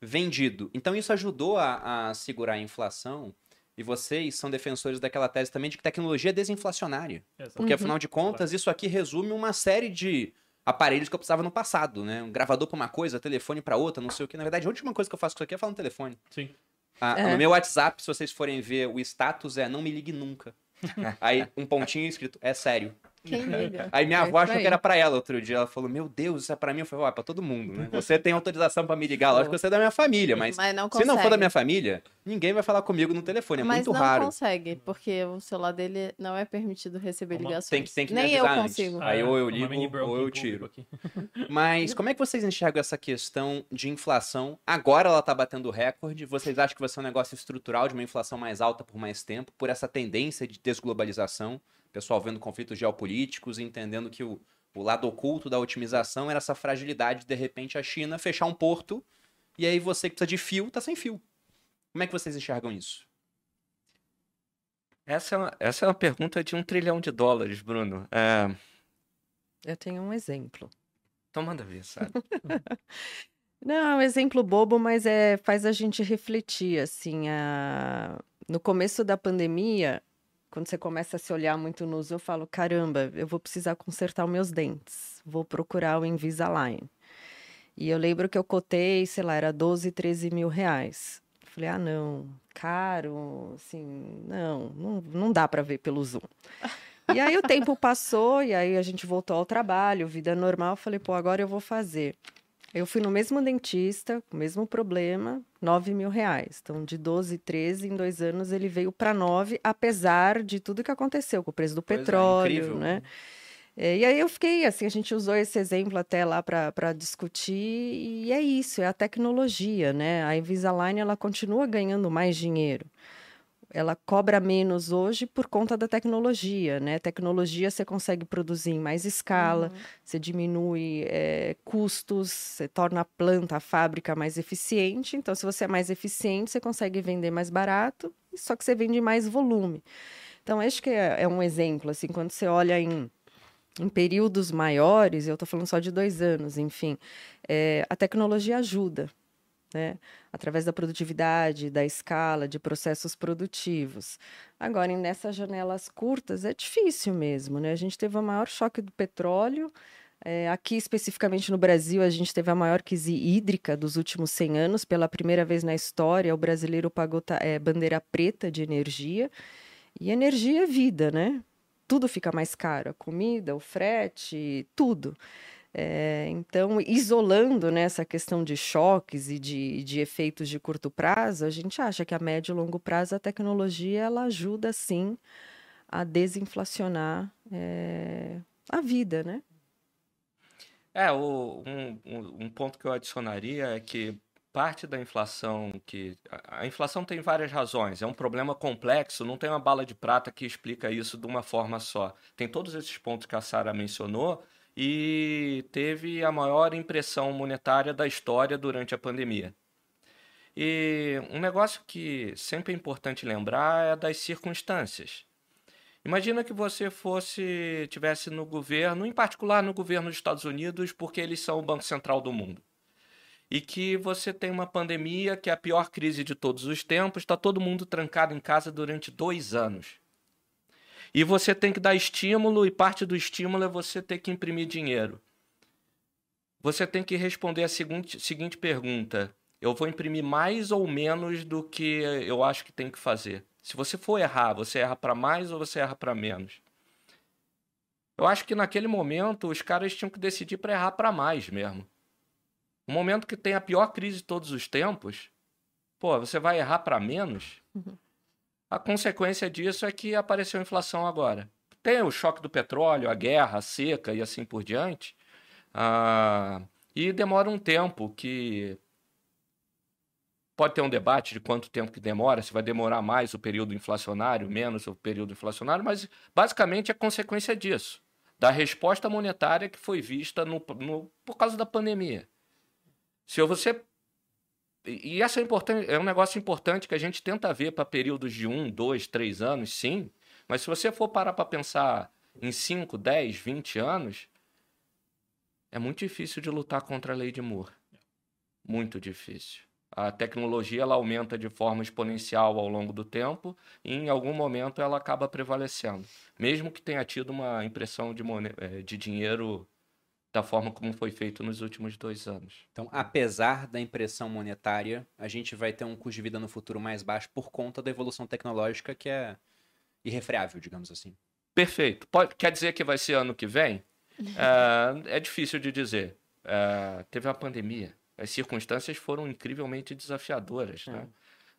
vendido. Então isso ajudou a, a segurar a inflação. E vocês são defensores daquela tese também de que tecnologia é desinflacionária. Exato. Porque Uhum. afinal de contas, isso aqui resume uma série de aparelhos que eu precisava no passado, né? Um gravador para uma coisa, telefone para outra, não sei o que. Na verdade, a última coisa que eu faço com isso aqui é falar no telefone. Sim. Ah, É. No meu WhatsApp, se vocês forem ver, o status é não me ligue nunca. Aí um pontinho escrito, é sério. Quem liga? Aí minha É avó achou aí. que era pra ela outro dia. Ela falou: Meu Deus, isso é pra mim. Eu falei: Ó, é pra todo mundo, né? Você tem autorização pra me ligar. Lógico que você é da minha família, mas Mas não se não for da minha família, ninguém vai falar comigo no telefone. É Mas muito não raro. consegue, porque o celular dele não é permitido receber Uma- ligações. Tem que, tem que Nem eu consigo. Aí ou eu ligo ou eu tiro. aqui. Mas como é que vocês enxergam essa questão de inflação? Agora ela tá batendo recorde. Vocês acham que vai ser um negócio estrutural de uma inflação mais alta por mais tempo, por essa tendência de desglobalização? Pessoal vendo conflitos geopolíticos e entendendo que o, o lado oculto da otimização era essa fragilidade de, de repente, a China fechar um porto e aí você que precisa de fio, tá sem fio. Como é que vocês enxergam isso? Essa é, uma, essa é uma pergunta de um trilhão de dólares, Bruno. É, Eu tenho um exemplo. então manda ver, sabe? Não, é um exemplo bobo, mas é, faz a gente refletir, assim, a... no começo da pandemia, quando você começa a se olhar muito no uso, eu falo, caramba, eu vou precisar consertar os meus dentes, vou procurar o Invisalign. E eu lembro que eu cotei, sei lá, era 12, 13 mil reais. Falei, ah, não, caro, assim, não, não, não dá para ver pelo Zoom. E aí o tempo passou, e aí a gente voltou ao trabalho, vida normal, falei, pô, agora eu vou fazer. Eu fui no mesmo dentista, com o mesmo problema, 9 mil reais. Então, de 12, 13, em dois anos ele veio para 9, apesar de tudo que aconteceu com o preço do Pois é, petróleo, incrível. né? É, e aí eu fiquei, assim, a gente usou esse exemplo até lá para discutir, e é isso, é a tecnologia, né? A Invisalign, ela continua ganhando mais dinheiro. Ela cobra menos hoje por conta da tecnologia, né? Tecnologia você consegue produzir em mais escala, você diminui eh, custos, você torna a planta, a fábrica mais eficiente. Então, se você é mais eficiente, você consegue vender mais barato, só que você vende mais volume. Então, acho que é, é um exemplo, assim, quando você olha em, em períodos maiores, eu estou falando só de dois anos, enfim, eh, a tecnologia ajuda, né? Através da produtividade, da escala, de processos produtivos. Agora, nessas janelas curtas, é difícil mesmo, né? A gente teve o maior choque do petróleo. é, aqui, especificamente no Brasil, a gente teve a maior crise hídrica dos últimos 100 anos. Pela primeira vez na história, o brasileiro pagou é, bandeira preta de energia. E energia é vida, né? Tudo fica mais caro. A comida, o frete, tudo. É, então, isolando né, essa questão de choques e de, de efeitos de curto prazo, a gente acha que a médio e longo prazo a tecnologia ela ajuda sim a desinflacionar é, a vida, né? É, o- um, um- ponto que eu adicionaria é que parte da inflação que a inflação tem várias razões, é um problema complexo, não tem uma bala de prata que explica isso de uma forma só. Tem todos esses pontos que a Sara mencionou e teve a maior impressão monetária da história durante a pandemia. E um negócio que sempre é importante lembrar é das circunstâncias. Imagina que você fosse tivesse no governo, em particular no governo dos Estados Unidos, porque eles são o Banco Central do mundo. E que você tem uma pandemia que é a pior crise de todos os tempos, está todo mundo trancado em casa durante dois anos. E você tem que dar estímulo, e parte do estímulo é você ter que imprimir dinheiro. Você tem que responder a seguinte, seguinte pergunta: eu vou imprimir mais ou menos do que eu acho que tem que fazer? Se você for errar, você erra para mais ou você erra para menos? Eu acho que naquele momento os caras tinham que decidir para errar para mais mesmo. No momento que tem a pior crise de todos os tempos, pô, você vai errar para menos? A consequência disso é que apareceu inflação agora. Tem o choque do petróleo, a guerra, a seca e assim por diante. Ah, e demora um tempo que pode ter um debate de quanto tempo que demora, se vai demorar mais o período inflacionário, menos o período inflacionário, mas basicamente é consequência disso, da resposta monetária que foi vista no, no- por causa da pandemia. Se você e essa é, importante, é um negócio importante que a gente tenta ver para períodos de um, dois, três anos, sim. Mas se você for parar para pensar em 5, 10, 20 anos, é muito difícil de lutar contra a lei de Moore. Muito difícil. A tecnologia ela aumenta de forma exponencial ao longo do tempo e em algum momento ela acaba prevalecendo. Mesmo que tenha tido uma impressão de, eh, de dinheiro da forma como foi feito nos últimos dois anos. Então, apesar da impressão monetária, a gente vai ter um custo de vida no futuro mais baixo por conta da evolução tecnológica que é irrefreável, digamos assim. Perfeito. Pode, quer dizer que vai ser ano que vem? É, é difícil de dizer. É, teve a pandemia. As circunstâncias foram incrivelmente desafiadoras. Né?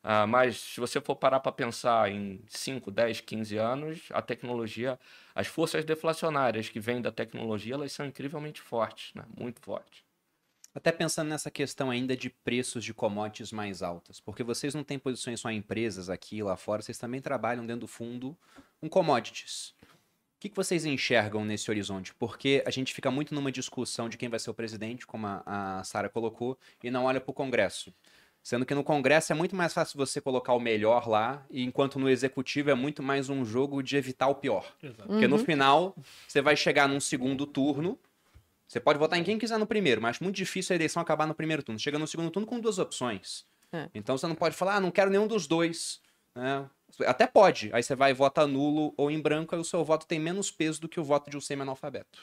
Ah, mas se você for parar para pensar em 5, 10, 15 anos, a tecnologia, as forças deflacionárias que vêm da tecnologia, elas são incrivelmente fortes, né? muito fortes. Até pensando nessa questão ainda de preços de commodities mais altas, porque vocês não têm posições só em empresas aqui e lá fora, vocês também trabalham dentro do fundo com commodities. O que, que vocês enxergam nesse horizonte? Porque a gente fica muito numa discussão de quem vai ser o presidente, como a, a Sara colocou, e não olha para o Congresso. Sendo que no Congresso é muito mais fácil você colocar o melhor lá, e enquanto no Executivo é muito mais um jogo de evitar o pior. Exato. Porque no final, você vai chegar num segundo turno, você pode votar em quem quiser no primeiro, mas muito difícil a eleição acabar no primeiro turno. Chega no segundo turno com duas opções. É. Então você não pode falar, ah, não quero nenhum dos dois. né? Até pode. Aí você vai e vota nulo ou em branco, aí o seu voto tem menos peso do que o voto de um semi-analfabeto.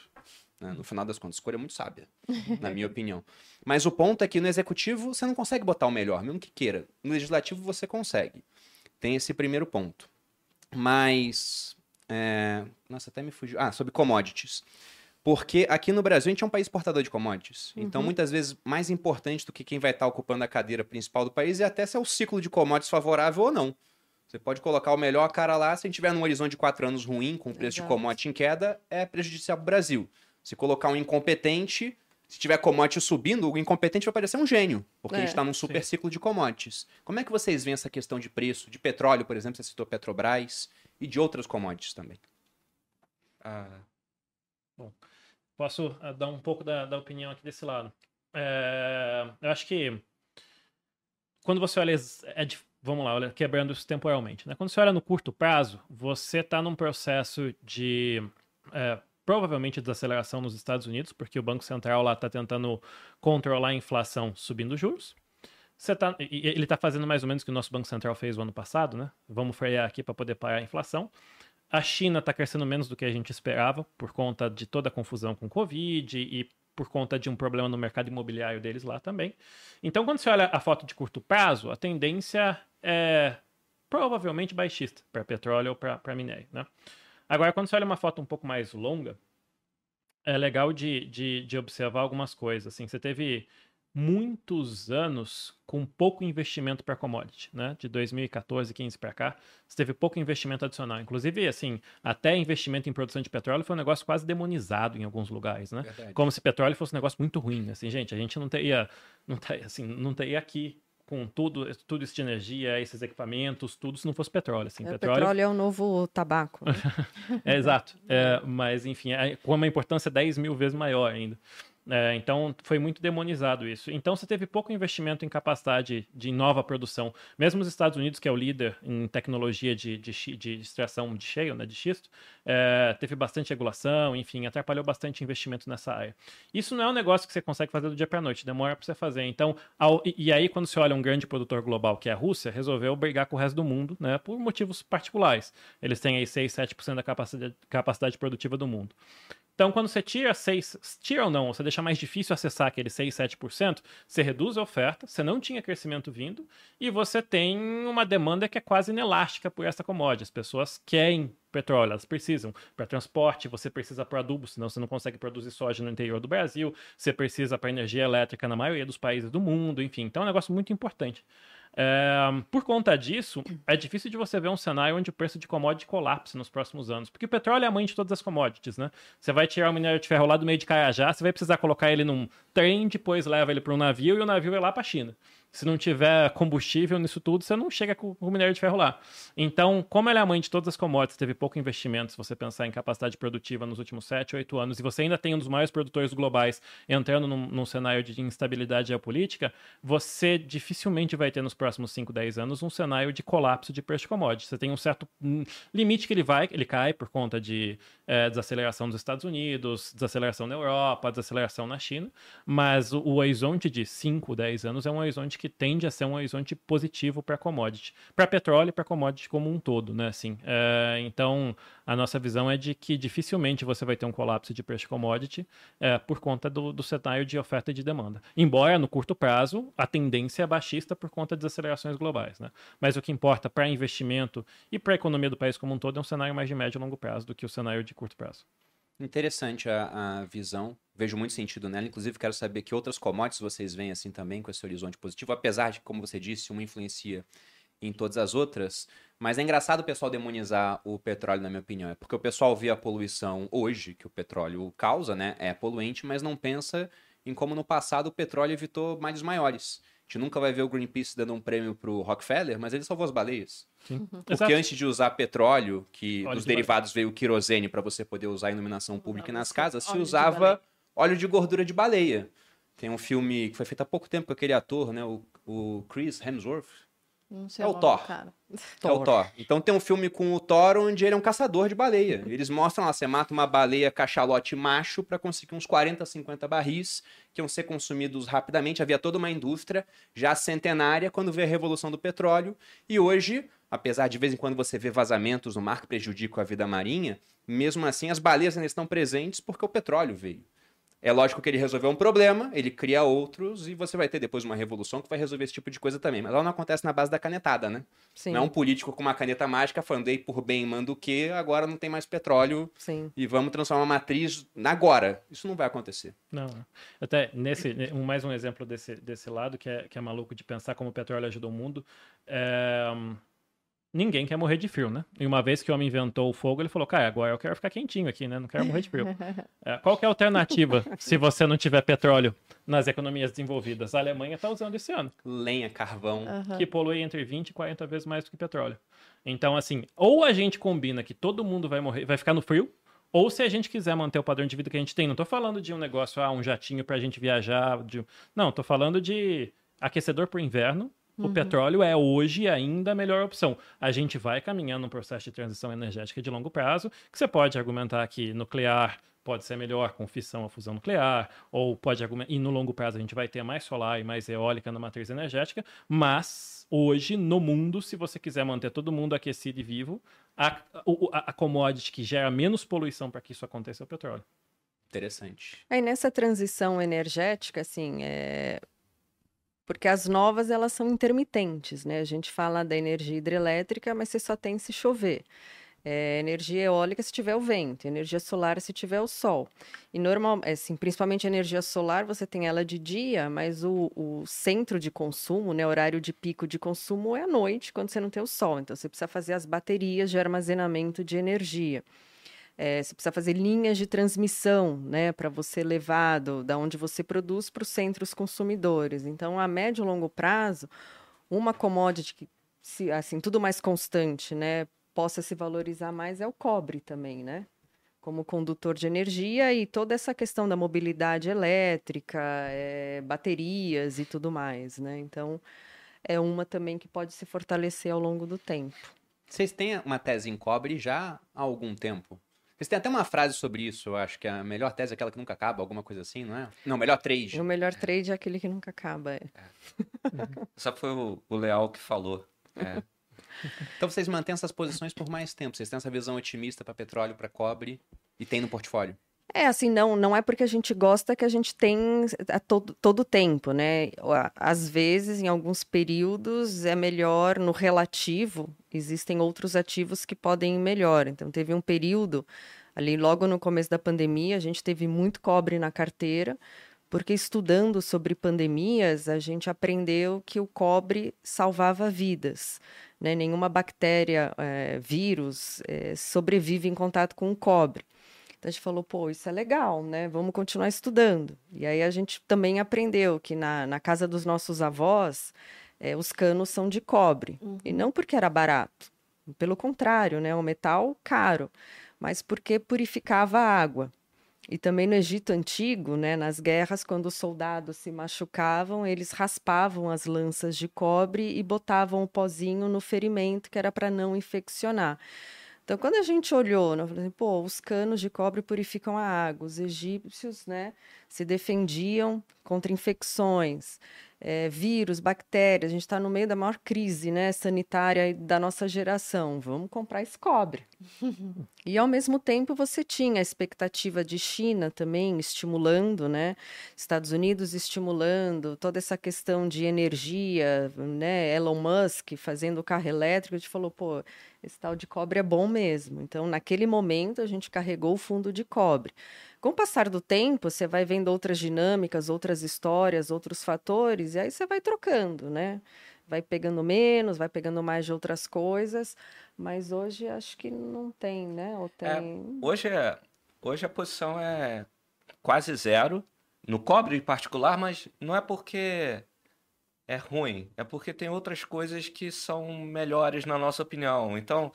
Né? No final das contas, escolha muito sábia, na minha opinião. Mas o ponto é que no executivo você não consegue botar o melhor, mesmo que queira. No legislativo você consegue. Tem esse primeiro ponto. Mas. é, Nossa, até me fugiu. Ah, sobre commodities. Porque aqui no Brasil a gente é um país exportador de commodities. Então, muitas vezes, mais importante do que quem vai estar ocupando a cadeira principal do país é até se é o ciclo de commodities favorável ou não. Você pode colocar o melhor cara lá, se a gente tiver num horizonte de quatro anos ruim, com o preço de Exato. commodity em queda, é prejudicial para o Brasil. Se colocar um incompetente, se tiver commodity subindo, o incompetente vai parecer um gênio, porque a gente É, está num super ciclo de commodities. Como é que vocês veem essa questão de preço, de petróleo, por exemplo, você citou Petrobras, e de outras commodities também? Ah, Posso ah, dar um pouco da, da opinião aqui desse lado. É, eu acho que quando você olha, é vamos lá, olha, quebrando isso temporalmente, né? Quando você olha no curto prazo, você está num processo de é, provavelmente desaceleração nos Estados Unidos, porque o Banco Central lá está tentando controlar a inflação subindo juros. Tá, ele está fazendo mais ou menos o que o nosso Banco Central fez o ano passado, né? Vamos frear aqui para poder parar a inflação. A China está crescendo menos do que a gente esperava, por conta de toda a confusão com o Covid e por conta de um problema no mercado imobiliário deles lá também. Então, quando você olha a foto de curto prazo, a tendência é provavelmente baixista para petróleo ou para minério. Né? Agora, quando você olha uma foto um pouco mais longa, é legal de, de, de observar algumas coisas. Assim, você teve muitos anos com pouco investimento para commodity, né? De 2014, 15 para cá, você teve pouco investimento adicional. Inclusive, assim, até investimento em produção de petróleo foi um negócio quase demonizado em alguns lugares, né? Verdade. Como se petróleo fosse um negócio muito ruim, assim, gente, a gente não teria, não teria, assim, não teria aqui com tudo, tudo isso de energia, esses equipamentos, tudo se não fosse petróleo, assim, É, petróleo petróleo é o novo tabaco. né? é, exato. É, mas, enfim, é, com uma importância 10 mil vezes maior ainda. É, então, foi muito demonizado isso. Então, você teve pouco investimento em capacidade de nova produção. Mesmo os Estados Unidos, que é o líder em tecnologia de, de, de extração de shale, né, de xisto, é, teve bastante regulação, enfim, atrapalhou bastante investimento nessa área. Isso não é um negócio que você consegue fazer do dia para noite, demora para você fazer. Então, ao- e, e aí, quando você olha um grande produtor global, que é a Rússia, resolveu brigar com o resto do mundo, né, por motivos particulares. Eles têm aí 6, 7% da capacidade, capacidade produtiva do mundo. Então, quando você tira 6, tira ou não, você deixa mais difícil acessar aquele 6, 7%, você reduz a oferta, você não tinha crescimento vindo, e você tem uma demanda que é quase inelástica por essa commodity. As pessoas querem petróleo, elas precisam. Para transporte, você precisa para adubo, senão você não consegue produzir soja no interior do Brasil, você precisa para energia elétrica na maioria dos países do mundo, enfim. Então é um negócio muito importante. É, por conta disso, é difícil de você ver um cenário onde o preço de commodity colapse nos próximos anos. Porque o petróleo é a mãe de todas as commodities, né? Você vai tirar o minério de ferro lá do meio de Carajá, você vai precisar colocar ele num trem, depois leva ele para um navio e o navio vai lá para a China. Se não tiver combustível nisso tudo, você não chega com o minério de ferro lá. Então, como ela é a mãe de todas as commodities, teve pouco investimento, se você pensar em capacidade produtiva nos últimos 7, 8 anos, e você ainda tem um dos maiores produtores globais entrando num, num cenário de instabilidade geopolítica, você dificilmente vai ter nos próximos 5, 10 anos um cenário de colapso de preço de commodities. Você tem um certo hum, limite que ele vai, ele cai por conta de eh, desaceleração dos Estados Unidos, desaceleração na Europa, desaceleração na China, mas o, o horizonte de 5, 10 anos é um horizonte que tende a ser um horizonte positivo para commodity, para petróleo e para commodity como um todo, né? Assim, é, então, a nossa visão é de que dificilmente você vai ter um colapso de preço de commodity é, por conta do, do cenário de oferta e de demanda. Embora, no curto prazo, a tendência é baixista por conta das acelerações globais, né? Mas o que importa para investimento e para a economia do país como um todo é um cenário mais de médio e longo prazo do que o cenário de curto prazo. Interessante a, a, visão, vejo muito sentido nela. Inclusive, quero saber que outras commodities vocês veem assim também com esse horizonte positivo, apesar de, como você disse, uma influencia em todas as outras. Mas é engraçado o pessoal demonizar o petróleo, na minha opinião. É porque o pessoal vê a poluição hoje, que o petróleo causa, né? É poluente, mas não pensa em como no passado o petróleo evitou males maiores gente nunca vai ver o Greenpeace dando um prêmio pro Rockefeller, mas ele salvou as baleias. Sim. Uhum. Porque Exato. antes de usar petróleo, que óleo dos de derivados baleia. veio o querosene para você poder usar a iluminação pública nas casas, se usava óleo de gordura de baleia. Tem um filme que foi feito há pouco tempo com aquele ator, né, o, o Chris Hemsworth, não sei é o, Thor. Cara. É o Thor. Então tem um filme com o Thor onde ele é um caçador de baleia. Eles mostram lá, você mata uma baleia cachalote macho para conseguir uns 40, 50 barris que iam ser consumidos rapidamente. Havia toda uma indústria já centenária quando veio a revolução do petróleo. E hoje, apesar de vez em quando você vê vazamentos no mar que prejudicam a vida marinha, mesmo assim as baleias ainda estão presentes porque o petróleo veio. É lógico que ele resolveu um problema, ele cria outros e você vai ter depois uma revolução que vai resolver esse tipo de coisa também. Mas ela não acontece na base da canetada, né? Sim. Não é um político com uma caneta mágica falando, ei, por bem, manda o quê, agora não tem mais petróleo Sim. e vamos transformar a matriz agora. Isso não vai acontecer. Não. Até nesse, mais um exemplo desse, desse lado que é, que é maluco de pensar como o petróleo ajudou o mundo. É ninguém quer morrer de frio, né? E uma vez que o homem inventou o fogo, ele falou, cara, agora eu quero ficar quentinho aqui, né? Não quero morrer de frio. É, qual que é a alternativa se você não tiver petróleo nas economias desenvolvidas? A Alemanha está usando esse ano. Lenha, carvão. Uhum. Que polui entre 20 e 40 vezes mais do que petróleo. Então, assim, ou a gente combina que todo mundo vai morrer, vai ficar no frio, ou se a gente quiser manter o padrão de vida que a gente tem. Não estou falando de um negócio, ah, um jatinho para a gente viajar. De... Não, estou falando de aquecedor para o inverno, o uhum. petróleo é hoje ainda a melhor opção. A gente vai caminhando num processo de transição energética de longo prazo, que você pode argumentar que nuclear pode ser melhor com fissão ou fusão nuclear, ou pode argumentar, e no longo prazo a gente vai ter mais solar e mais eólica na matriz energética, mas hoje no mundo, se você quiser manter todo mundo aquecido e vivo, a, a, a commodity que gera menos poluição para que isso aconteça é o petróleo. Interessante. Aí nessa transição energética, assim, é, porque as novas elas são intermitentes, né? A gente fala da energia hidrelétrica, mas você só tem se chover. É, energia eólica se tiver o vento, energia solar se tiver o sol. E normal, é, assim, principalmente energia solar, você tem ela de dia, mas o, o centro de consumo, né, horário de pico de consumo é à noite, quando você não tem o sol. Então você precisa fazer as baterias de armazenamento de energia. É, você precisa fazer linhas de transmissão, né, para você levar do, da onde você produz para os centros consumidores. Então, a médio e longo prazo, uma commodity que, se, assim, tudo mais constante, né, possa se valorizar mais é o cobre também, né? Como condutor de energia e toda essa questão da mobilidade elétrica, é, baterias e tudo mais, né? Então, é uma também que pode se fortalecer ao longo do tempo. Vocês têm uma tese em cobre já há algum tempo? Eles têm até uma frase sobre isso, eu acho, que a melhor tese é aquela que nunca acaba, alguma coisa assim, não é? Não, melhor trade. O melhor trade é aquele que nunca acaba, é. é. Só foi o, o Leal que falou. É. Então vocês mantêm essas posições por mais tempo, vocês têm essa visão otimista para petróleo, para cobre e tem no portfólio? É, assim, não, não é porque a gente gosta que a gente tem a todo, todo tempo, né? Às vezes, em alguns períodos, é melhor no relativo, existem outros ativos que podem ir melhor. Então, teve um período, ali logo no começo da pandemia, a gente teve muito cobre na carteira, porque estudando sobre pandemias, a gente aprendeu que o cobre salvava vidas. Né? Nenhuma bactéria, é, vírus, é, sobrevive em contato com o cobre. Então a gente falou, pô, isso é legal, né? Vamos continuar estudando. E aí a gente também aprendeu que na, na casa dos nossos avós, é, os canos são de cobre. Uhum. E não porque era barato. Pelo contrário, né? É um metal caro. Mas porque purificava a água. E também no Egito Antigo, né, nas guerras, quando os soldados se machucavam, eles raspavam as lanças de cobre e botavam o pozinho no ferimento, que era para não infeccionar. Então, quando a gente olhou, né, falei, pô, os canos de cobre purificam a água, os egípcios, né, se defendiam contra infecções. é, vírus, bactérias, a gente está no meio da maior crise né, sanitária da nossa geração. Vamos comprar esse cobre. e ao mesmo tempo você tinha a expectativa de China também estimulando, né? Estados Unidos estimulando toda essa questão de energia, né? Elon Musk fazendo carro elétrico, a gente falou, pô, esse tal de cobre é bom mesmo. Então, naquele momento, a gente carregou o fundo de cobre. Com o passar do tempo, você vai vendo outras dinâmicas, outras histórias, outros fatores, e aí você vai trocando, né? Vai pegando menos, vai pegando mais de outras coisas, mas hoje acho que não tem, né? Ou É, tem... hoje, é, hoje a posição é quase zero, no cobre em particular, mas não é porque é ruim, é porque tem outras coisas que são melhores na nossa opinião. Então,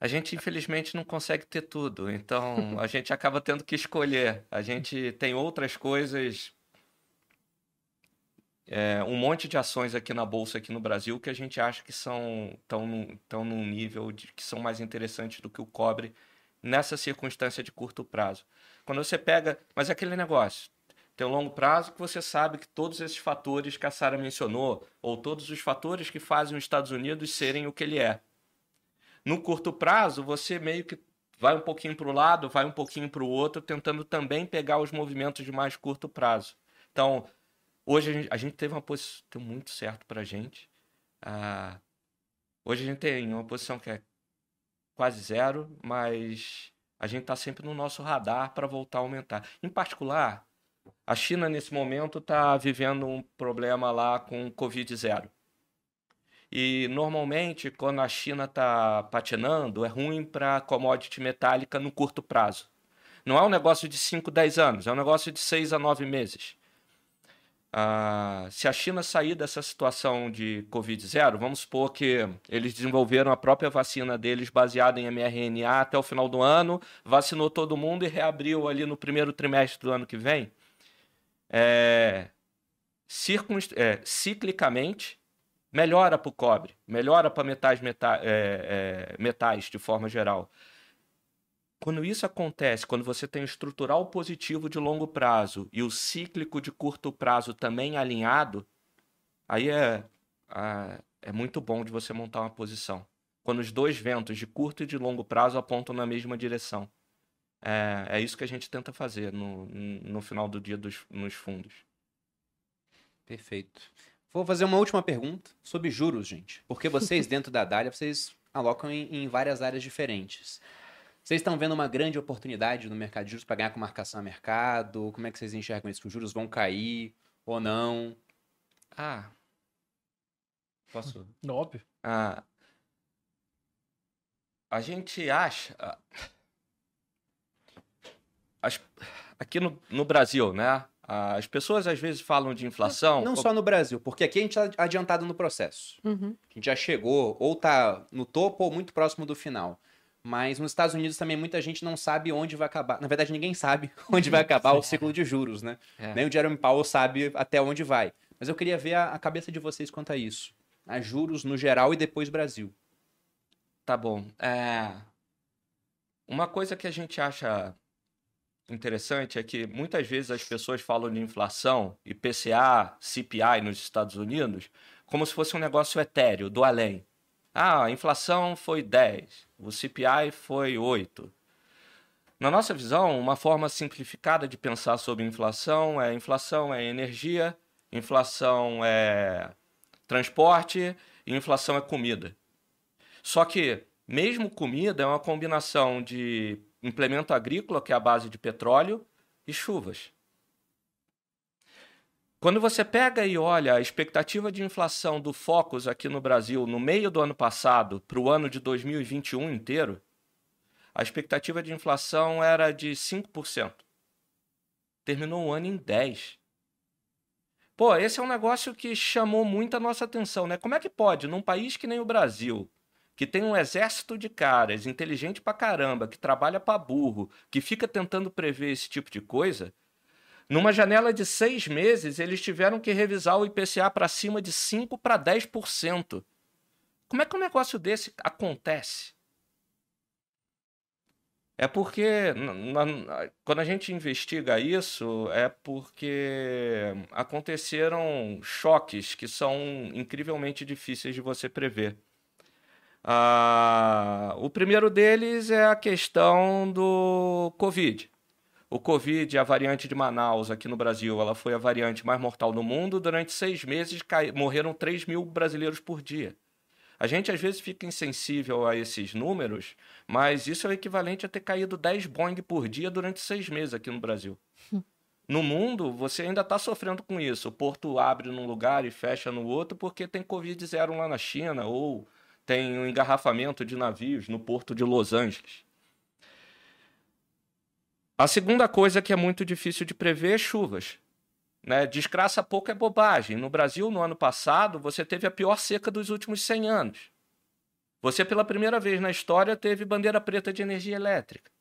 a gente infelizmente não consegue ter tudo, então a gente acaba tendo que escolher. A gente tem outras coisas, é, um monte de ações aqui na bolsa aqui no Brasil que a gente acha que são tão, tão num nível de que são mais interessantes do que o cobre nessa circunstância de curto prazo. Quando você pega, mas é aquele negócio, tem um longo prazo que você sabe que todos esses fatores que a Sara mencionou, ou todos os fatores que fazem os Estados Unidos serem o que ele é. No curto prazo, você meio que vai um pouquinho para o lado, vai um pouquinho para o outro, tentando também pegar os movimentos de mais curto prazo. Então, hoje a gente, a gente teve uma posição deu muito certo para a gente. Ah, hoje a gente tem uma posição que é quase zero, mas a gente está sempre no nosso radar para voltar a aumentar. Em particular, a China nesse momento está vivendo um problema lá com Covid zero. E normalmente, quando a China está patinando, é ruim para commodity metálica no curto prazo. Não é um negócio de 5, 10 anos, é um negócio de 6 a 9 meses. Ah, se a China sair dessa situação de Covid zero, vamos supor que eles desenvolveram a própria vacina deles baseada em mRNA até o final do ano, vacinou todo mundo e reabriu ali no primeiro trimestre do ano que vem. É, circunst- é, ciclicamente, melhora para o cobre, melhora para metais, meta- é, é, metais de forma geral. Quando isso acontece, quando você tem o estrutural positivo de longo prazo e o cíclico de curto prazo também alinhado, aí é, é muito bom de você montar uma posição. Quando os dois ventos de curto e de longo prazo apontam na mesma direção. É, é isso que a gente tenta fazer no, no final do dia dos, nos fundos. Perfeito. Vou fazer uma última pergunta sobre juros, gente. Porque vocês, dentro da Dália, vocês alocam em, em várias áreas diferentes. Vocês estão vendo uma grande oportunidade no mercado de juros para ganhar com marcação a mercado? Como é que vocês enxergam isso? Que os juros vão cair ou não? Ah. Posso? Óbvio. Ah, a gente acha. ah, as- aqui no, no Brasil, né? As pessoas às vezes falam de inflação. Não só no Brasil, porque aqui a gente está adiantado no processo. Uhum. A gente já chegou, ou tá no topo ou muito próximo do final. Mas nos Estados Unidos também muita gente não sabe onde vai acabar. Na verdade, ninguém sabe onde vai acabar o ciclo de juros, né? É. Nem o Jeremy Powell sabe até onde vai. Mas eu queria ver a, a cabeça de vocês quanto a isso. A juros no geral e depois Brasil. Tá bom. É, Uma coisa que a gente acha interessante é que muitas vezes as pessoas falam de inflação, IPCA, CPI nos Estados Unidos, como se fosse um negócio etéreo, do além. Ah, a inflação foi 10, o CPI foi 8. Na nossa visão, uma forma simplificada de pensar sobre inflação é inflação é energia, inflação é transporte e inflação é comida. Só que, mesmo comida, é uma combinação de implemento agrícola, que é a base de petróleo, e chuvas. Quando você pega e olha a expectativa de inflação do Focus aqui no Brasil no meio do ano passado para o ano de 2021 inteiro, a expectativa de inflação era de 5%. Terminou o ano em 10%. Pô, esse é um negócio que chamou muito a nossa atenção, né? Como é que pode, num país que nem o Brasil, que tem um exército de caras, inteligente pra caramba, que trabalha pra burro, que fica tentando prever esse tipo de coisa, numa janela de seis meses, eles tiveram que revisar o IPCA para cima de 5 para 10%. Como é que um negócio desse acontece? É porque na, na, quando a gente investiga isso, é porque aconteceram choques que são incrivelmente difíceis de você prever. Ah, o primeiro deles é a questão do Covid. O Covid, a variante de Manaus aqui no Brasil, ela foi a variante mais mortal do mundo. Durante seis meses cai, morreram 3 mil brasileiros por dia. A gente às vezes fica insensível a esses números, mas isso é o equivalente a ter caído 10 Boeing por dia durante seis meses aqui no Brasil. No mundo, você ainda está sofrendo com isso. O porto abre num lugar e fecha no outro porque tem Covid zero lá na China ou tem um engarrafamento de navios no porto de Los Angeles. A segunda coisa que é muito difícil de prever é chuvas. Né? Desgraça pouco é bobagem. No Brasil, no ano passado, você teve a pior seca dos últimos 100 anos. Você, pela primeira vez na história, teve bandeira preta de energia elétrica.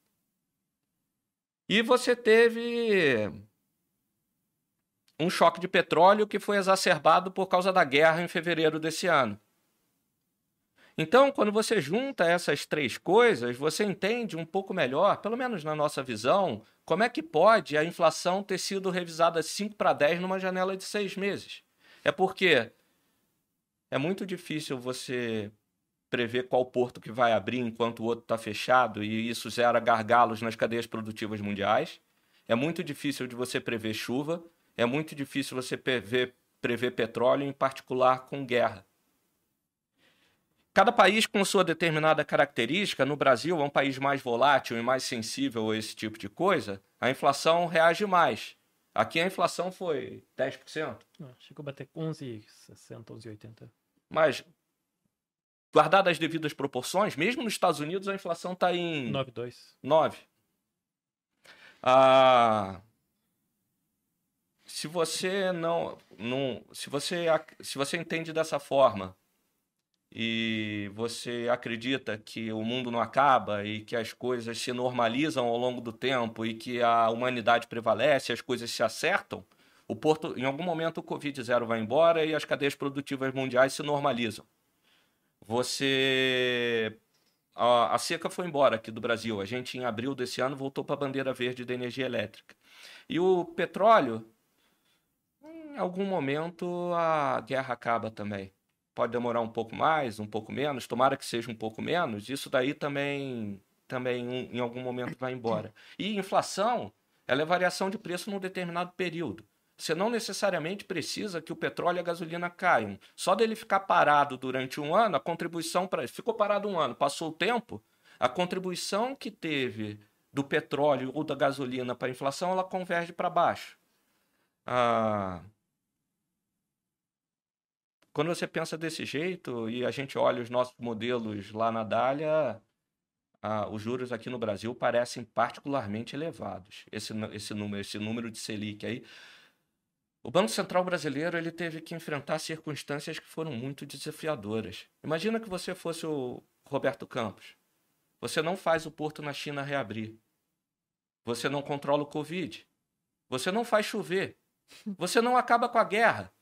E você teve um choque de petróleo que foi exacerbado por causa da guerra em fevereiro desse ano. Então, quando você junta essas três coisas, você entende um pouco melhor, pelo menos na nossa visão, como é que pode a inflação ter sido revisada 5 para 10 numa janela de seis meses? É porque é muito difícil você prever qual porto que vai abrir enquanto o outro está fechado e isso gera gargalos nas cadeias produtivas mundiais. É muito difícil de você prever chuva. É muito difícil você prever, prever petróleo, em particular com guerra. Cada país com sua determinada característica, no Brasil é um país mais volátil e mais sensível a esse tipo de coisa, a inflação reage mais. Aqui a inflação foi 10%. Não, chegou a bater 11,60, 11,80. Mas, guardadas as devidas proporções, mesmo nos Estados Unidos a inflação está em 9,2. 9. Ah, se você não, não se você se você entende dessa forma e você acredita que o mundo não acaba e que as coisas se normalizam ao longo do tempo e que a humanidade prevalece, as coisas se acertam, o porto, em algum momento o Covid zero vai embora e as cadeias produtivas mundiais se normalizam. Você a, a seca foi embora aqui do Brasil. A gente em abril desse ano voltou para a bandeira verde da energia elétrica. E o petróleo, em algum momento a guerra acaba também pode demorar um pouco mais, um pouco menos, tomara que seja um pouco menos, isso daí também, também em algum momento vai embora. E inflação, ela é variação de preço num determinado período. Você não necessariamente precisa que o petróleo e a gasolina caiam. Só dele ficar parado durante um ano, a contribuição para. Ficou parado um ano, passou o tempo, a contribuição que teve do petróleo ou da gasolina para a inflação, ela converge para baixo. Ah, quando você pensa desse jeito e a gente olha os nossos modelos lá na Dália, ah, os juros aqui no Brasil parecem particularmente elevados. Esse, esse, número, esse número de Selic aí. O Banco Central brasileiro ele teve que enfrentar circunstâncias que foram muito desafiadoras. Imagina que você fosse o Roberto Campos. Você não faz o porto na China reabrir. Você não controla o Covid. Você não faz chover. Você não acaba com a guerra.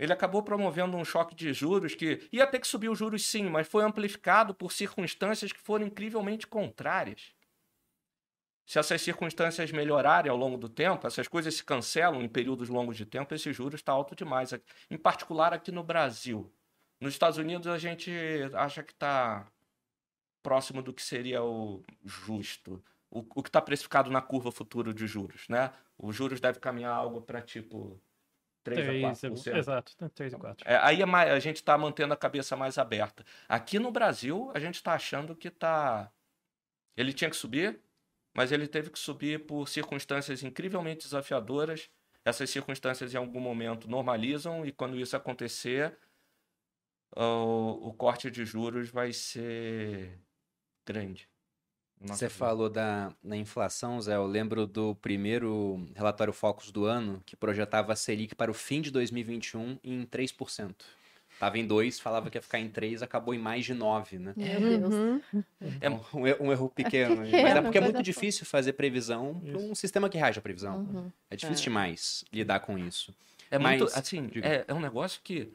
Ele acabou promovendo um choque de juros que ia ter que subir os juros sim, mas foi amplificado por circunstâncias que foram incrivelmente contrárias. Se essas circunstâncias melhorarem ao longo do tempo, essas coisas se cancelam em períodos longos de tempo, esse juros está alto demais. Em particular aqui no Brasil. Nos Estados Unidos a gente acha que está próximo do que seria o justo. O, o que está precificado na curva futura de juros, né? Os juros deve caminhar algo para tipo 3, 3 a 4%. Exato, 3 e 4. É, aí é a gente está mantendo a cabeça mais aberta. Aqui no Brasil, a gente está achando que está. Ele tinha que subir, mas ele teve que subir por circunstâncias incrivelmente desafiadoras. Essas circunstâncias, em algum momento, normalizam, e quando isso acontecer, o, o corte de juros vai ser grande. Você falou da, da inflação, Zé. Eu lembro do primeiro relatório Focus do ano, que projetava a Selic para o fim de 2021 em 3%. Estava em 2, falava que ia ficar em 3, acabou em mais de 9, né? Meu Deus. Uhum. É um, erro, um erro pequeno. Mas é porque é muito difícil fazer previsão para um sistema que raja a previsão. Uhum. É difícil é. demais lidar com isso. É Mas, muito, assim, é, é um negócio que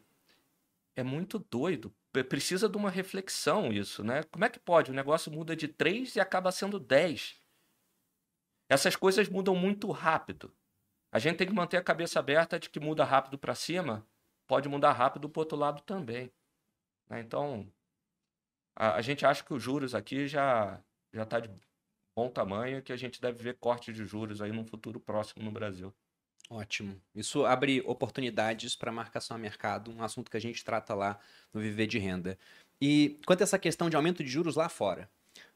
é muito doido precisa de uma reflexão isso, né? Como é que pode? O negócio muda de 3 e acaba sendo 10. Essas coisas mudam muito rápido. A gente tem que manter a cabeça aberta de que muda rápido para cima, pode mudar rápido para outro lado também. Né? Então, a, a, gente acha que os juros aqui já já está de bom tamanho, que a gente deve ver corte de juros aí no futuro próximo no Brasil. Ótimo. Isso abre oportunidades para marcação a mercado, um assunto que a gente trata lá no Viver de Renda. E quanto a essa questão de aumento de juros lá fora,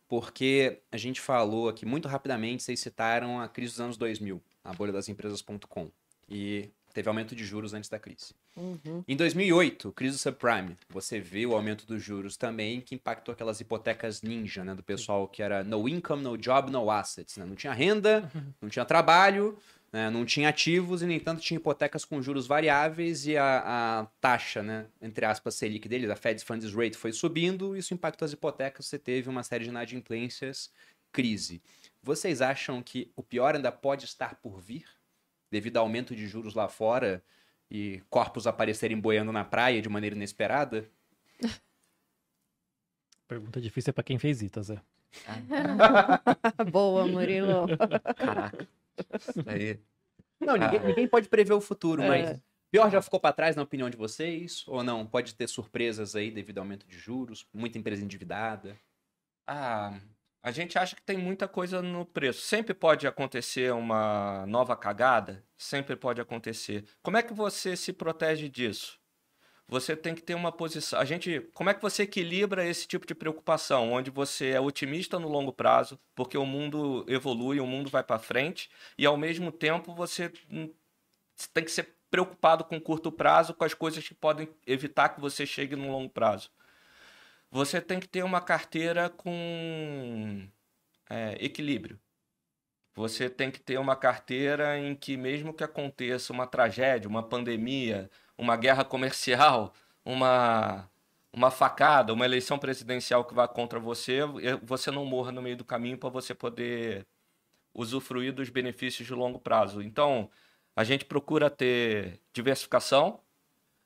porque a gente falou aqui muito rapidamente, vocês citaram a crise dos anos 2000, a bolha das empresas.com, e teve aumento de juros antes da crise. Uhum. Em 2008, crise do subprime, você vê o aumento dos juros também, que impactou aquelas hipotecas ninja, né, do pessoal que era no income, no job, no assets, né? não tinha renda, uhum. não tinha trabalho, né? Não tinha ativos e, nem tanto, tinha hipotecas com juros variáveis e a, a taxa, né, entre aspas, Selic deles, a Fed Funds Rate, foi subindo, isso impactou as hipotecas, você teve uma série de inadimplências, crise. Vocês acham que o pior ainda pode estar por vir, devido ao aumento de juros lá fora e corpos aparecerem boiando na praia de maneira inesperada? Pergunta difícil é para quem fez ITA, Zé. Boa, Murilo. Caraca. Aí. Não, ninguém, ah. ninguém pode prever o futuro, é. mas pior já ficou para trás na opinião de vocês? Ou não? Pode ter surpresas aí devido ao aumento de juros? Muita empresa endividada? Ah, a gente acha que tem muita coisa no preço. Sempre pode acontecer uma nova cagada, sempre pode acontecer. Como é que você se protege disso? Você tem que ter uma posição. A gente, como é que você equilibra esse tipo de preocupação, onde você é otimista no longo prazo, porque o mundo evolui, o mundo vai para frente, e ao mesmo tempo você tem que ser preocupado com curto prazo, com as coisas que podem evitar que você chegue no longo prazo. Você tem que ter uma carteira com é, equilíbrio. Você tem que ter uma carteira em que, mesmo que aconteça uma tragédia, uma pandemia, uma guerra comercial, uma, uma facada, uma eleição presidencial que vá contra você, você não morra no meio do caminho para você poder usufruir dos benefícios de longo prazo. Então, a gente procura ter diversificação,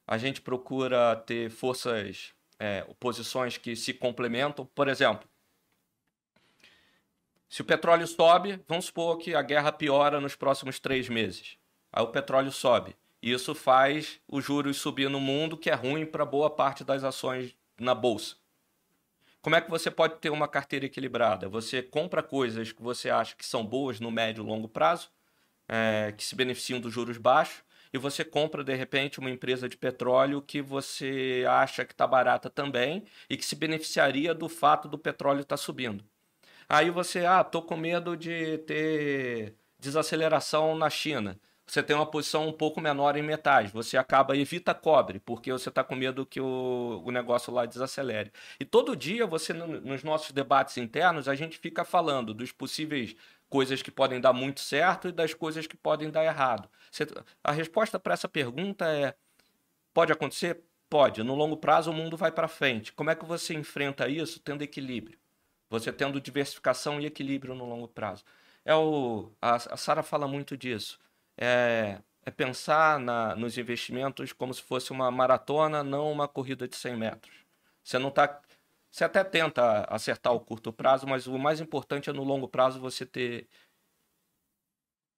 a gente procura ter forças, é, posições que se complementam. Por exemplo, se o petróleo sobe, vamos supor que a guerra piora nos próximos três meses. Aí o petróleo sobe. Isso faz os juros subir no mundo, que é ruim para boa parte das ações na bolsa. Como é que você pode ter uma carteira equilibrada? Você compra coisas que você acha que são boas no médio e longo prazo, é, que se beneficiam dos juros baixos, e você compra de repente uma empresa de petróleo que você acha que está barata também e que se beneficiaria do fato do petróleo estar tá subindo. Aí você, ah, tô com medo de ter desaceleração na China você tem uma posição um pouco menor em metais. Você acaba, evita cobre, porque você está com medo que o, o negócio lá desacelere. E todo dia, você nos nossos debates internos, a gente fica falando dos possíveis coisas que podem dar muito certo e das coisas que podem dar errado. Você, a resposta para essa pergunta é: pode acontecer? Pode. No longo prazo, o mundo vai para frente. Como é que você enfrenta isso tendo equilíbrio? Você tendo diversificação e equilíbrio no longo prazo. É o, a, a Sara fala muito disso é, é pensar na, nos investimentos como se fosse uma maratona, não uma corrida de 100 metros. Você não está. Você até tenta acertar o curto prazo, mas o mais importante é no longo prazo você ter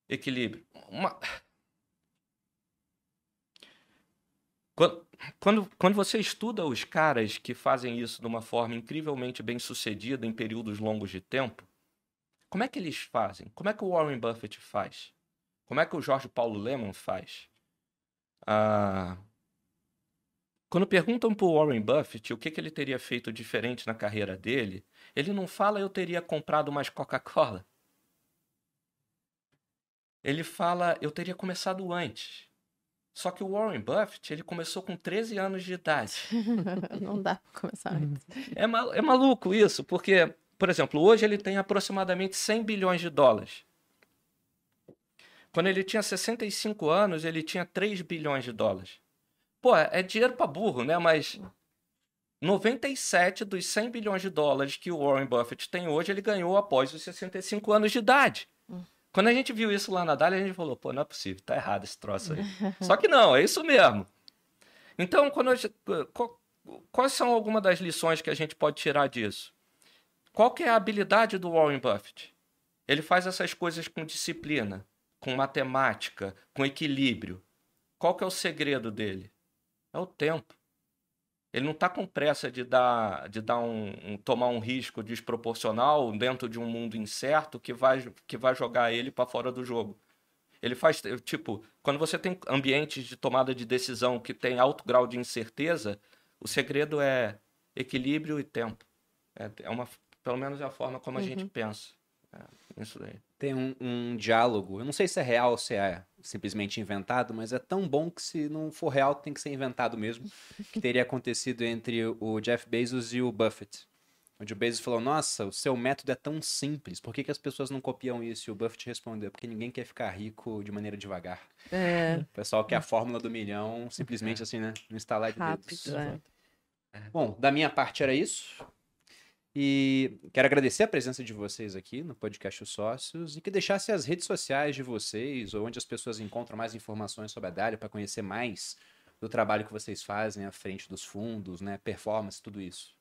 equilíbrio. Uma... Quando, quando, quando você estuda os caras que fazem isso de uma forma incrivelmente bem sucedida em períodos longos de tempo, como é que eles fazem? Como é que o Warren Buffett faz? Como é que o Jorge Paulo Leman faz? Ah, quando perguntam para o Warren Buffett o que, que ele teria feito diferente na carreira dele, ele não fala eu teria comprado mais Coca-Cola. Ele fala eu teria começado antes. Só que o Warren Buffett, ele começou com 13 anos de idade. não dá para começar antes. É, mal, é maluco isso, porque, por exemplo, hoje ele tem aproximadamente 100 bilhões de dólares. Quando ele tinha 65 anos, ele tinha 3 bilhões de dólares. Pô, é dinheiro para burro, né? Mas 97 dos 100 bilhões de dólares que o Warren Buffett tem hoje, ele ganhou após os 65 anos de idade. Hum. Quando a gente viu isso lá na Dália, a gente falou, pô, não é possível, tá errado esse troço aí. Só que não, é isso mesmo. Então, quando eu, quais são algumas das lições que a gente pode tirar disso? Qual que é a habilidade do Warren Buffett? Ele faz essas coisas com disciplina, com matemática, com equilíbrio. Qual que é o segredo dele? É o tempo. Ele não está com pressa de dar, de dar um, um, tomar um risco desproporcional dentro de um mundo incerto que vai, que vai jogar ele para fora do jogo. Ele faz, tipo, quando você tem ambientes de tomada de decisão que tem alto grau de incerteza, o segredo é equilíbrio e tempo. É, é uma, pelo menos é a forma como a uhum. gente pensa. É, isso daí. Tem um, um, diálogo, eu não sei se é real ou se é simplesmente inventado, mas é tão bom que se não for real tem que ser inventado mesmo, que teria acontecido entre o Jeff Bezos e o Buffett. Onde o Bezos falou, nossa, o seu método é tão simples, por que, que as pessoas não copiam isso? E o Buffett respondeu, porque ninguém quer ficar rico de maneira devagar. É. O pessoal quer a fórmula do milhão, simplesmente assim, né? No instalar de Rápido, dedos. É. Bom, da minha parte era isso. E quero agradecer a presença de vocês aqui no podcast Os Sócios e que deixasse as redes sociais de vocês, ou onde as pessoas encontram mais informações sobre a Dália para conhecer mais do trabalho que vocês fazem à frente dos fundos, né, performance, tudo isso.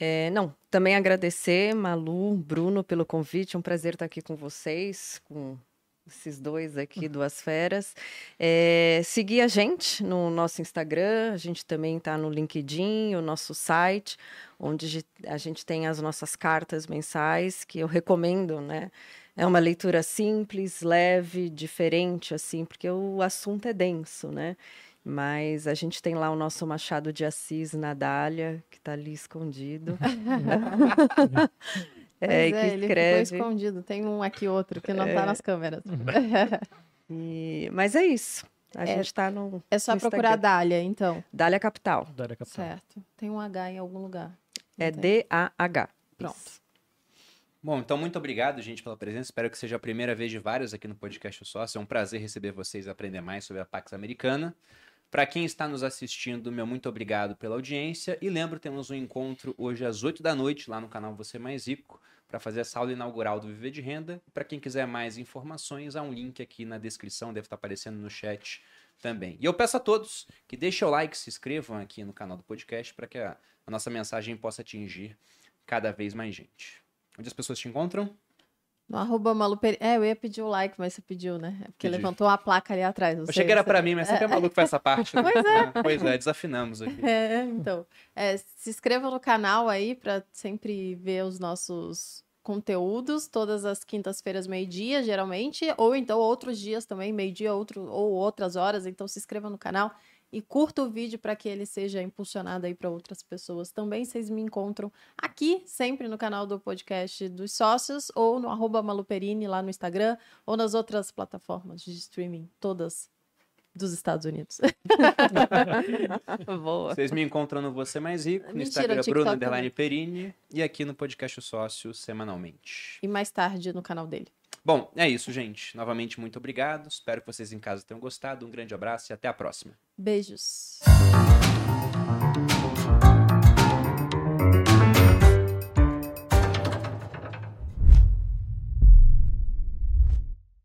É, não, também agradecer, Malu, Bruno, pelo convite. É um prazer estar aqui com vocês, com esses dois aqui, duas feras. É, seguir a gente no nosso Instagram, a gente também está no LinkedIn, o nosso site, onde a gente tem as nossas cartas mensais, que eu recomendo, né? É uma leitura simples, leve, diferente, assim, porque o assunto é denso, né? Mas a gente tem lá o nosso Machado de Assis na Dália, que está ali escondido. É, é, que ele escreve. ficou escondido. Tem um aqui outro que não está é. nas câmeras. e... Mas é isso. A é, gente está no. É só no procurar Dália, então. Dália Capital. Dália Capital. Certo. Tem um H em algum lugar. É D-A-H. Pronto. Bom, então muito obrigado, gente, pela presença. Espero que seja a primeira vez de vários aqui no podcast Sócio. É um prazer receber vocês e aprender mais sobre a Pax Americana. Para quem está nos assistindo, meu muito obrigado pela audiência. E lembro, temos um encontro hoje às 8 da noite lá no canal Você Mais Rico para fazer essa aula inaugural do Viver de Renda. Para quem quiser mais informações, há um link aqui na descrição, deve estar aparecendo no chat também. E eu peço a todos que deixem o like, se inscrevam aqui no canal do podcast para que a, a nossa mensagem possa atingir cada vez mais gente. Onde as pessoas te encontram? No arroba Maluperi. É, eu ia pedir o like, mas você pediu, né? É porque Pedi. levantou a placa ali atrás. Eu achei que era para mim, mas sempre é, é maluco faz essa parte. Né? pois é. Pois é, desafinamos aqui. É, então. É, se inscreva no canal aí para sempre ver os nossos conteúdos todas as quintas-feiras, meio-dia, geralmente, ou então outros dias também, meio-dia outro, ou outras horas. Então se inscreva no canal e curta o vídeo para que ele seja impulsionado aí para outras pessoas também. Vocês me encontram aqui, sempre no canal do podcast dos sócios, ou no arroba Maluperini lá no Instagram, ou nas outras plataformas de streaming, todas dos Estados Unidos. Boa. Vocês me encontram no Você Mais Rico, no Mentira, Instagram Bruno Underline Perini e aqui no podcast Sócio semanalmente. E mais tarde no canal dele. Bom, é isso, gente. Novamente, muito obrigado. Espero que vocês em casa tenham gostado. Um grande abraço e até a próxima. Beijos.